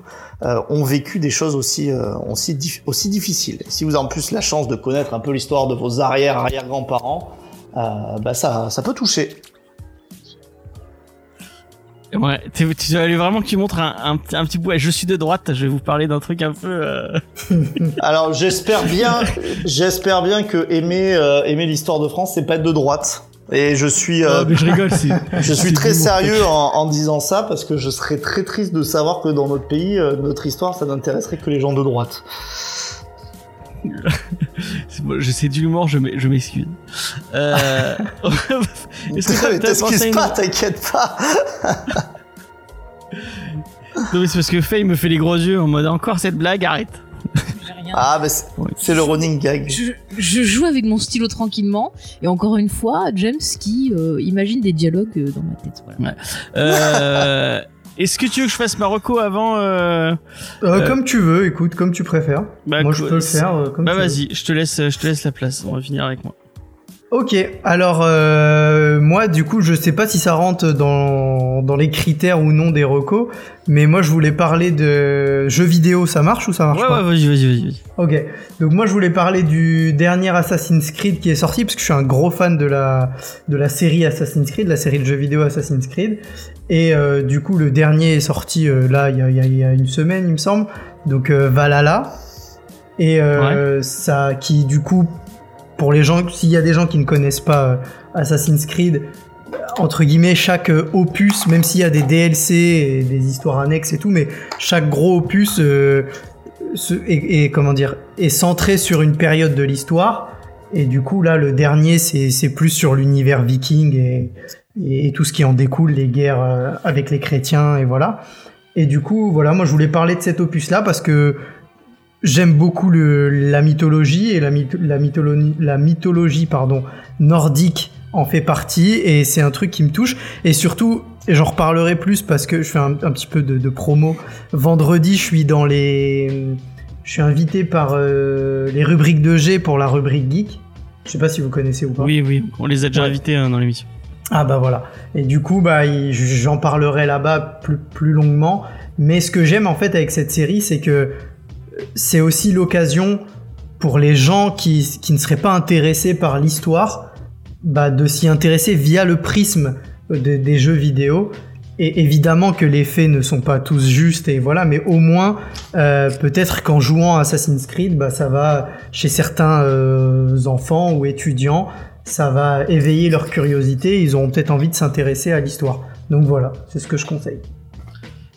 euh, ont vécu des choses aussi euh, aussi, dif- aussi difficiles. Si vous avez en plus la chance de connaître un peu l'histoire de vos arrière arrière grands-parents, euh, bah ça ça peut toucher. Ouais, tu tu aller vraiment que tu montres un, un, petit- un petit bout. Je suis de droite, je vais vous parler d'un truc un peu. euh, [LAUGHS] [LAUGHS] Alors j'espère bien j'espère bien que aimer euh, aimer l'histoire de France, c'est pas être de droite. Et je suis euh, mais je rigole. [LAUGHS] Je suis très sérieux en, en disant ça parce que je serais très triste de savoir que dans notre pays, euh, notre histoire, ça n'intéresserait que les gens de droite. [LAUGHS] Je sais du l'humour, je m'e- je m'excuse. Euh... [LAUGHS] Pas, t'inquiète pas. Non, mais c'est parce que Faye me fait les gros yeux en mode encore cette blague, arrête. Ah, bah c'est Ouais. c'est le running gag. Je, je joue avec mon stylo tranquillement et encore une fois James qui euh, imagine des dialogues euh, dans ma tête. Voilà. Euh... [LAUGHS] Est-ce que tu veux que je fasse Marocco avant euh... Euh, Euh, Comme tu veux, écoute, comme tu préfères. bah, moi, je peux le faire euh, comme Bah tu veux. vas-y, je te laisse, je te laisse la place. On va finir avec moi. Ok, alors euh, moi du coup je sais pas si ça rentre dans, dans les critères ou non des recos, mais moi je voulais parler de jeux vidéo, ça marche ou ça marche Ouais, pas ouais, vas-y, vas-y, vas-y. Ok, donc moi je voulais parler du dernier Assassin's Creed qui est sorti parce que je suis un gros fan de la de la série Assassin's Creed, la série de jeux vidéo Assassin's Creed, et euh, du coup le dernier est sorti euh, là il y a, y a- y a une semaine il me semble, donc euh, Valhalla, et euh, ça qui du coup pour les gens s'il y a des gens qui ne connaissent pas euh, Assassin's Creed entre guillemets chaque euh, opus même s'il y a des DLC et des histoires annexes et tout mais chaque gros opus euh, est, comment dire est centré sur une période de l'histoire. Et du coup là le dernier c'est plus sur l'univers viking et, et tout ce qui en découle les guerres euh, avec les chrétiens et voilà. Et du coup voilà moi je voulais parler de cet opus là parce que j'aime beaucoup le, la mythologie et la, mytho- la mythologie la mythologie pardon nordique en fait partie et c'est un truc qui me touche et surtout j'en reparlerai plus parce que je fais un, un petit peu de, de promo vendredi je suis dans les je suis invité par euh, les rubriques de G pour la rubrique geek je sais pas si vous connaissez ou pas Oui, oui, on les a déjà Ouais. invités hein, dans l'émission. ah bah voilà. Et du coup, bah, j'en parlerai là-bas plus, plus longuement. Mais ce que j'aime en fait avec cette série, c'est que c'est aussi l'occasion pour les gens qui, qui ne seraient pas intéressés par l'histoire, bah, de s'y intéresser via le prisme de- des jeux vidéo. Et évidemment que les faits ne sont pas tous justes et voilà, mais au moins euh, peut-être qu'en jouant Assassin's Creed, bah, ça va chez certains euh, enfants ou étudiants ça va éveiller leur curiosité, ils auront peut-être envie de s'intéresser à l'histoire. Donc voilà, c'est ce que je conseille.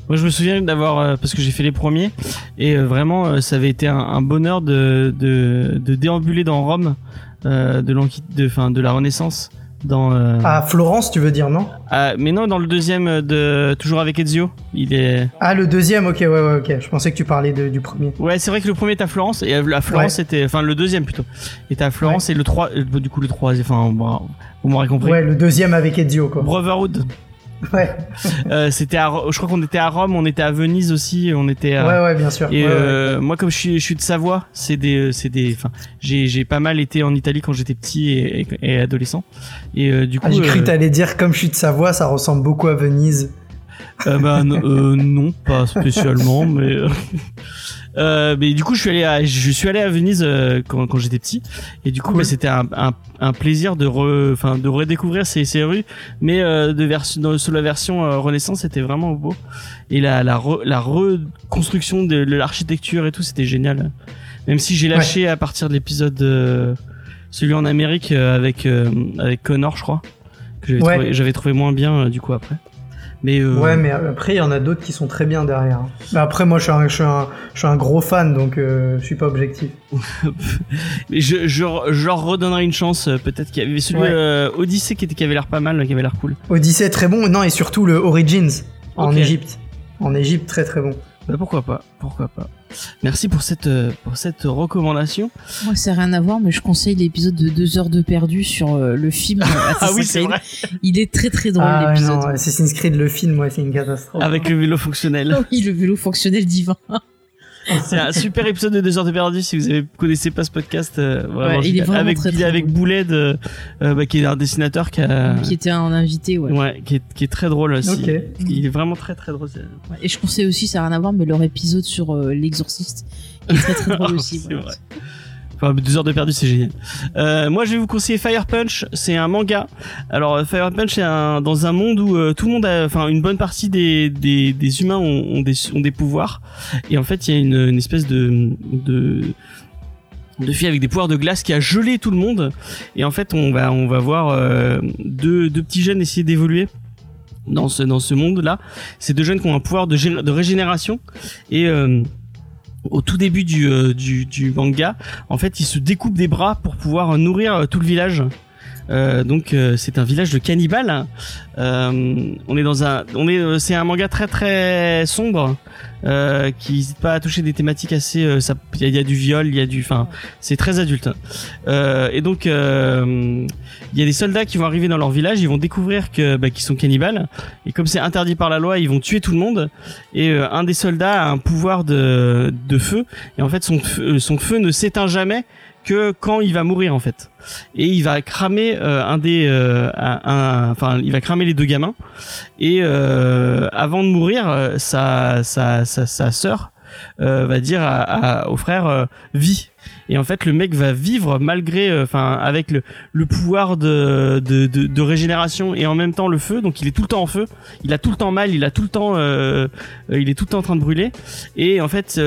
Moi, je me souviens d'avoir euh, parce que j'ai fait les premiers et euh, vraiment, euh, ça avait été un, un bonheur de, de, de déambuler dans Rome, de de, enfin, de la Renaissance, dans. À Florence, tu veux dire, non? Ah, mais non, dans le deuxième de toujours avec Ezio, il est. Ah, le deuxième, ok, ouais, ouais, ok. Je pensais que tu parlais de- du premier. Ouais, c'est vrai que le premier est à Florence et la Florence Ouais. c'était, enfin le deuxième plutôt, était à Florence et le 3 euh, du coup le troisième, enfin bon, vous m'aurez compris. Ouais, le deuxième avec Ezio, quoi. Brotherhood, [LAUGHS] Ouais, euh, c'était à, je crois qu'on était à Rome, on était à Venise aussi, on était. à- ouais, ouais, bien sûr. Et Ouais, ouais. euh, moi, comme je suis, je suis de Savoie, c'est des, euh, c'est des, enfin, j'ai, j'ai pas mal été en Italie quand j'étais petit et, et- et adolescent. Et euh, du coup, Ah, j'ai cru t'allais dire, comme je suis de Savoie, ça ressemble beaucoup à Venise. Euh, bah, n- euh, non, pas spécialement, [LAUGHS] mais euh, euh, mais du coup, je suis allé à, je suis allé à Venise euh, quand, quand j'étais petit, et du coup, Cool. bah, c'était un, un, un plaisir de re, enfin, de redécouvrir ces, ces rues, mais euh, de dans- sous la version Renaissance, c'était vraiment beau, et la la, re- la reconstruction de, l'architecture et tout, c'était génial. Même si j'ai lâché à partir de l'épisode euh, celui en Amérique euh, avec euh, avec Connor, je crois, que j'avais Ouais. trouvé, moins bien du coup après. Mais euh, Ouais, mais après, il y en a d'autres qui sont très bien derrière. hein. Mais après, moi, je suis un, je suis un, je suis un gros fan, donc euh, je suis pas objectif. [LAUGHS] Mais je, je, je leur redonnerai une chance. euh, Peut-être qu'il y avait celui Ouais. euh, Odyssey qui, était, qui avait l'air pas mal, qui avait l'air cool. Odyssey très bon, non, et surtout le Origins en. Égypte. En Égypte, très très bon. Bah, pourquoi pas Pourquoi pas Merci pour cette euh, pour cette recommandation. Moi, ça n'a rien à voir, mais je conseille l'épisode de 2 heures de perdu sur euh, le film. [LAUGHS] Ah oui, c'est vrai. Il est très très drôle ah l'épisode. Assassin's Creed, le film, ouais, c'est une catastrophe. Avec le vélo fonctionnel. Oh [LAUGHS] oui, le vélo fonctionnel divin. C'est un super épisode de 2 heures de perdu si vous avez connaissez pas ce podcast. euh, vraiment Ouais, il est vraiment avec très, très avec drôle. Bouled, euh, euh, bah, qui est un dessinateur qui a qui était un invité, ouais. ouais, qui est qui est très drôle aussi. Il est vraiment très très drôle. Ouais, Et je conseille aussi, ça n'a rien à voir, mais leur épisode sur euh, l'exorciste qui est très très [LAUGHS] drôle aussi. C'est voilà. vrai. Enfin, deux heures de perdu, c'est génial. Euh, moi, je vais vous conseiller Fire Punch. C'est un manga. Alors, euh, Fire Punch, c'est un, dans un monde où euh, tout le monde enfin, une bonne partie des, des, humains ont, des, ont des pouvoirs. Et en fait, il y a une, espèce de, de, de avec des pouvoirs de glace qui a gelé tout le monde. Et en fait, on va, on va voir deux, deux petits jeunes essayer d'évoluer dans ce, dans ce monde-là. C'est deux jeunes qui ont un pouvoir de, de régénération. Et au tout début du, euh, du, du manga, en fait, ils se découpent des bras pour pouvoir nourrir euh, tout le village. Euh, donc euh, c'est un village de cannibales. Euh, on est dans un, on est, c'est un manga très très sombre euh, qui n'hésite pas à toucher des thématiques assez. euh, Il y, y a du viol, il y a du, enfin, c'est très adulte. Euh, et donc euh, il y a des soldats qui vont arriver dans leur village, ils vont découvrir que bah, qu'ils sont cannibales. Et comme c'est interdit par la loi, ils vont tuer tout le monde. Et un des soldats a un pouvoir de, de feu. Et en fait, son son feu ne s'éteint jamais quand il va mourir en fait. Et il va cramer euh, un des, euh, enfin, il va cramer les deux gamins. Et euh, avant de mourir, sa sa sa, sœur va dire au frère vis. Et en fait, le mec va vivre malgré, euh, enfin, avec le, pouvoir de, de, régénération et en même temps le feu. Donc, il est tout le temps en feu. Il a tout le temps mal. Il a tout le temps, euh, euh, il est tout le temps en train de brûler. Et en fait,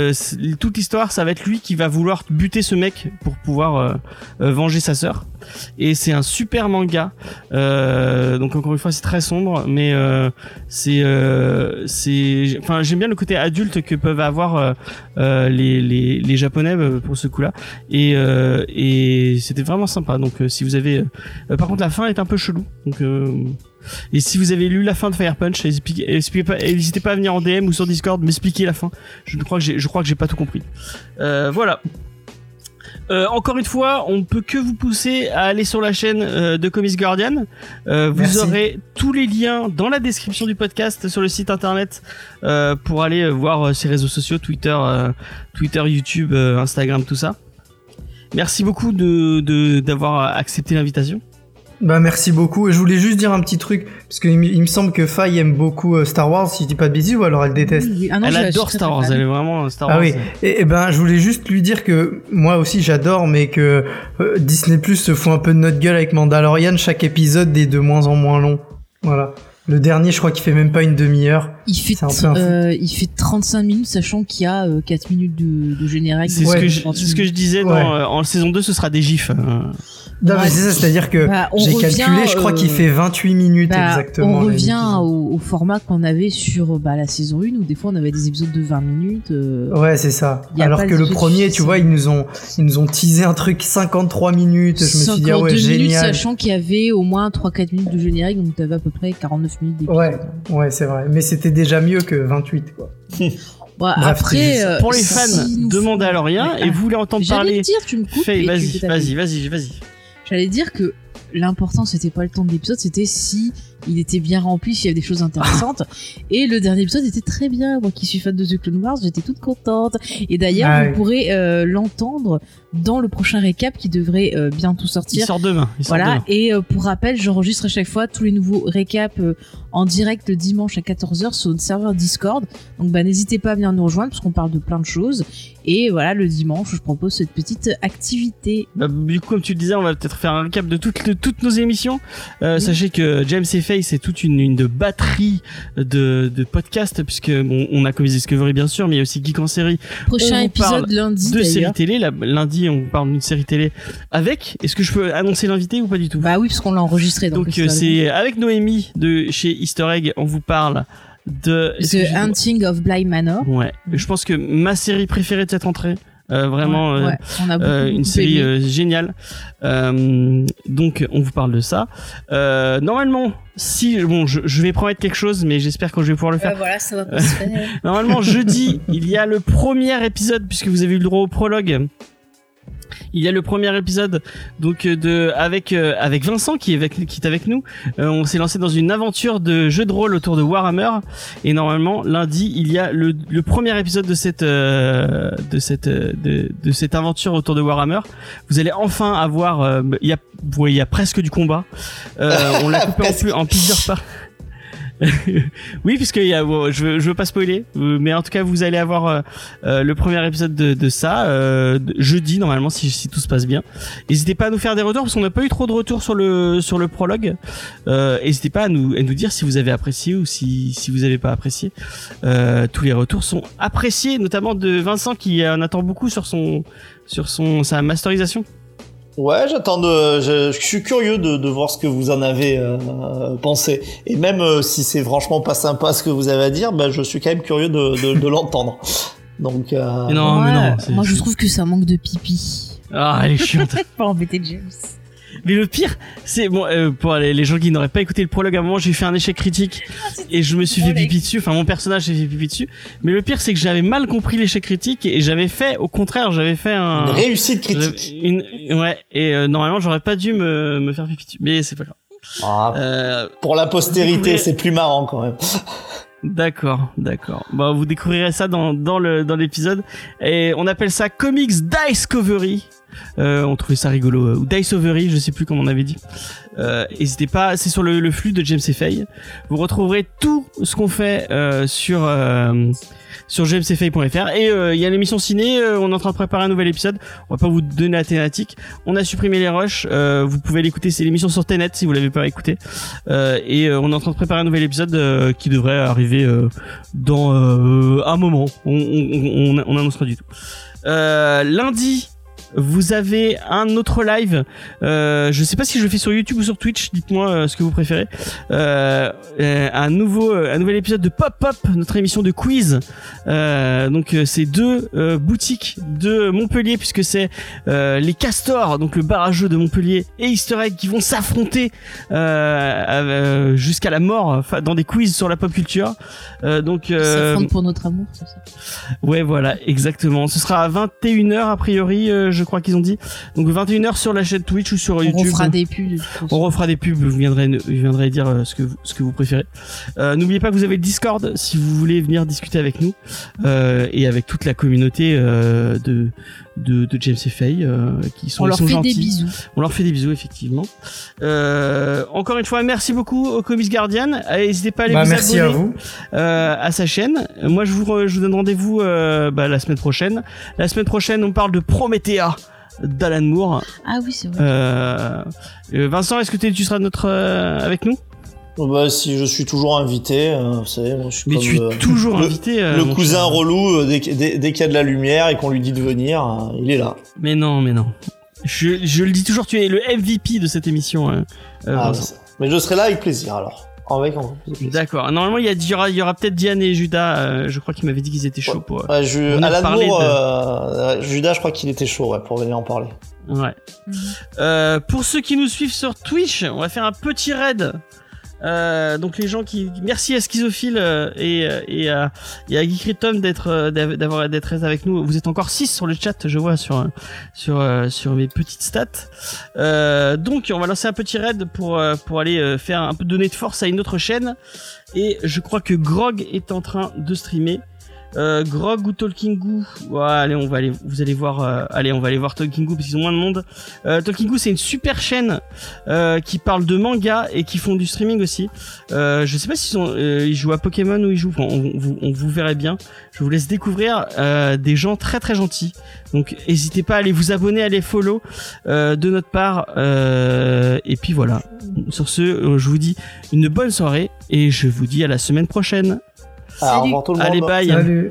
toute l'histoire, ça va être lui qui va vouloir buter ce mec pour pouvoir venger sa sœur. Et c'est un super manga. Euh, donc encore une fois, c'est très sombre, mais euh, c'est, euh, c'est, enfin, j'aime bien le côté adulte que peuvent avoir les, les, les japonais pour ce coup-là. Et, et c'était vraiment sympa. Donc si vous avez, par contre, la fin est un peu chelou. Donc et si vous avez lu la fin de Fire Punch, n'hésitez pas à venir en DM ou sur Discord m'expliquer la fin. Je crois que j'ai, je crois que j'ai pas tout compris. Voilà. Euh, encore une fois, on ne peut que vous pousser à aller sur la chaîne euh, de Comics Guardian. Euh, vous Merci. aurez tous les liens dans la description du podcast sur le site internet pour aller voir ses réseaux sociaux, Twitter, Twitter, YouTube, Instagram, tout ça. Merci beaucoup de de- d'avoir accepté l'invitation. Bah merci beaucoup. Et je voulais juste dire un petit truc, parce qu'il me- il me semble que Faye aime beaucoup euh, Star Wars, si je dis pas de bêtises, ou alors elle déteste? Oui, oui. Ah non, Elle adore Star Wars, elle est vraiment Star Ah Wars. oui. Et, et ben je voulais juste lui dire que moi aussi j'adore, mais que euh, Disney Plus se fout un peu de notre gueule avec Mandalorian. Chaque épisode est de moins en moins long. Voilà. Le dernier, je crois qu'il fait même pas une demi-heure. Il fait, C'est un peu un fou. euh, il fait 35 minutes, sachant qu'il y a euh, 4 minutes de, de générique. C'est Ouais. ce, que je- c'est ce que je disais Ouais. dans, euh, en saison 2, ce sera des gifs. Non, Ouais, mais c'est ça, c'est-à-dire que Bah, j'ai calculé, je crois euh, qu'il fait 28 minutes Bah, exactement. on revient au, au format qu'on avait sur bah, la saison 1 où des fois on avait des épisodes de 20 minutes. euh, Ouais, c'est ça. Alors que de le premier, tu vois, ils nous ont, ils nous ont teasé un truc 53 minutes. Je me suis dit, ah 52 ouais, minutes, génial. sachant qu'il y avait au moins 3-4 minutes de générique, donc t'avais à peu près 49 minutes d'épisode. Ouais, ouais, c'est vrai. Mais c'était déjà mieux que 28, quoi. [LAUGHS] Bref, après, euh, Pour les si fans, à Laurien Ouais. et vous voulez entendre parler. dire, tu me coupes. Fais, et tu vas-y, vas-y, vas-y, vas-y. J'allais dire que l'important c'était pas le temps de l'épisode, c'était si il était bien rempli, s'il y avait des choses intéressantes. [LAUGHS] et le dernier épisode était très bien. Moi qui suis fan de The Clone Wars, j'étais toute contente. Et d'ailleurs, Ah vous oui. pourrez euh, l'entendre dans le prochain récap qui devrait euh, bientôt Il sortir. sort demain. Il sort Voilà, demain. et euh, pour rappel, j'enregistre à chaque fois tous les nouveaux récaps euh, en direct le dimanche à 14h sur notre serveur Discord. Donc bah n'hésitez pas à venir nous rejoindre parce qu'on parle de plein de choses. Et voilà, le dimanche, je propose cette petite activité. Bah, du coup, comme tu le disais, on va peut-être faire un récap de toutes, de toutes nos émissions. Euh, Oui. Sachez que James et Faye, c'est toute une, une de batterie de, de podcasts, puisque bon, on a Comics Discovery bien sûr, mais il y a aussi Geek en série, Prochain On épisode lundi de séries d'ailleurs. télé. La- lundi, on parle d'une série télé avec. Est-ce que je peux annoncer l'invité ou pas du tout? Bah oui, parce qu'on l'a enregistré. Donc, euh, c'est avec Noémie de chez Easter Egg, on vous parle de The Hunting of Bly Manor. Ouais, je pense que ma série préférée de cette rentrée, euh, vraiment Ouais, euh, ouais, on a beaucoup, euh, une série euh, géniale. Donc on vous parle de ça. Normalement, si bon, je, je vais promettre quelque chose, mais j'espère que je vais pouvoir le faire. Voilà, ça va pas se faire. [LAUGHS] Normalement, jeudi, il y a le premier épisode puisque vous avez eu le droit au prologue. Il y a le premier épisode donc euh, de avec euh, avec Vincent qui est avec qui est avec nous. Euh, on s'est lancé dans une aventure de jeu de rôle autour de Warhammer et normalement lundi il y a le, le premier épisode de cette euh, de cette de, de cette aventure autour de Warhammer. Vous allez enfin avoir euh, il y a ouais, il y a presque du combat. Euh, on l'a [LAUGHS] coupé en, plus, en plusieurs parts. [LAUGHS] oui, puisque y a, je, veux, je veux pas spoiler, euh, mais en tout cas, vous allez avoir euh, euh, le premier épisode de, de ça euh, jeudi normalement, si, si tout se passe bien. N'hésitez pas à nous faire des retours parce qu'on n'a pas eu trop de retours sur le sur le prologue. Euh, N'hésitez pas à nous à nous dire si vous avez apprécié ou si si vous avez pas apprécié. Euh, tous les retours sont appréciés, notamment de Vincent qui en attend beaucoup sur son sur son sa masterisation. Ouais, j'attends de. Je, je suis curieux de, de voir ce que vous en avez euh, pensé. Et même euh, si c'est franchement pas sympa ce que vous avez à dire, ben, je suis quand même curieux de, de, de l'entendre. Donc. Euh... Mais non, mais non. Moi, je trouve que ça manque de pipi. Ah, elle est chiante. [LAUGHS] Pas embêter James. Mais le pire, c'est bon euh, pour les, les gens qui n'auraient pas écouté le prologue à un moment, j'ai fait un échec critique et je me suis fait pipi dessus. Enfin, mon personnage s'est fait pipi dessus. Mais le pire, c'est que j'avais mal compris l'échec critique et j'avais fait, au contraire, j'avais fait un Une réussite critique. une, ouais. Et euh, normalement, j'aurais pas dû me, me faire pipi dessus. Mais c'est pas grave. Ah, Euh, pour la postérité, c'est plus marrant quand même. D'accord, d'accord. Bah, vous découvrirez ça dans, dans le dans l'épisode. Et on appelle ça Comics Dicecovery. Euh, on trouvait ça rigolo. Ou Diceovery, je sais plus comment on avait dit. Euh, N'hésitez pas, c'est sur le, flux de James et Faye. Vous retrouverez tout ce qu'on fait euh, sur sur jamesfay.fr et il y a l'émission ciné. on est en train de préparer un nouvel épisode. On va pas vous donner la thématique. On a supprimé les rushs. vous pouvez l'écouter. C'est l'émission sur Tenet si vous l'avez pas écouté. Et on est en train de préparer un nouvel épisode qui devrait arriver dans un moment. On, on, on, on annoncera du tout. Lundi. Vous avez un autre live. Euh, je sais pas si je le fais sur YouTube ou sur Twitch. Dites-moi euh, ce que vous préférez. Euh, euh, un nouveau, un nouvel épisode de Pop Pop, notre émission de quiz. Euh, donc c'est deux euh, boutiques de Montpellier puisque c'est euh, les Castors, donc le bar à jeux de Montpellier et Easter Egg qui vont s'affronter euh, euh, jusqu'à la mort dans des quiz sur la pop culture. Euh, donc euh, fonde pour notre amour, c'est ça. Ouais, voilà, exactement. Ce sera à 21h a priori, euh, je crois qu'ils ont dit. Donc 21h sur la chaîne Twitch ou sur On YouTube. refera des pubs. On refera des pubs, vous viendrez, vous viendrez dire euh, ce que vous, ce que vous préférez. Euh, N'oubliez pas que vous avez le Discord si vous voulez venir discuter avec nous euh, et avec toute la communauté euh, de, de de James et Faye euh, qui sont, On ils leur sont fait gentils. des bisous. On leur fait des bisous effectivement. Euh, encore une fois, merci beaucoup au Comics Guardian. Allez, N'hésitez pas à aller Bah, vous merci à abonner vous. euh, à sa chaîne. Moi, je vous, re- je vous donne rendez-vous euh, bah, la semaine prochaine. La semaine prochaine, on parle de Promethea d'Alan Moore. Ah oui, c'est vrai. Euh, euh, Vincent, est-ce que tu seras notre euh, avec nous? Bah, si je suis toujours invité, euh, vous savez, moi je suis Mais comme tu es le, toujours le- invité. euh, le cousin relou, euh, dès, qu'- dès- dès qu'il y a de la lumière et qu'on lui dit de venir, euh, il est là. Mais non, mais non. Je, je le dis toujours, tu es le MVP de cette émission. hein, euh, Ah, bah, mais je serai là avec plaisir alors. D'accord. Normalement, il y, a, il y aura, il y aura peut-être Diane et Judas. euh, je crois qu'ils m'avaient dit qu'ils étaient chauds pour. Ouais, je, On a Alan parlé Moore, de- euh, Judas, je crois qu'il était chaud ouais, pour venir en parler. Ouais. Mhm. Euh, pour ceux qui nous suivent sur Twitch, on va faire un petit raid Euh, donc les gens qui merci à Schizophile euh, et euh, et à et à Geek Ritom d'être d'av- d'avoir d'être avec nous. Vous êtes encore 6 sur le chat, je vois sur sur sur mes petites stats. Donc on va lancer un petit raid pour pour aller faire un peu donner de force à une autre chaîne et je crois que Grog est en train de streamer. Euh, Grog ou Talking Goo allez on va aller vous allez voir euh, allez on va aller voir Talking Goo parce qu'ils ont moins de monde. Euh, Talking Goo c'est une super chaîne euh, qui parle de manga et qui font du streaming aussi. Euh, je sais pas s'ils euh, ils jouent à Pokémon ou ils jouent enfin, on, vous, on vous verrez bien. Je vous laisse découvrir des gens très très gentils. Donc n'hésitez pas à aller vous abonner à les follow de notre part et puis voilà. Sur ce je vous dis une bonne soirée et je vous dis à la semaine prochaine Alors, au Salut. revoir tout le monde. allez bye Salut.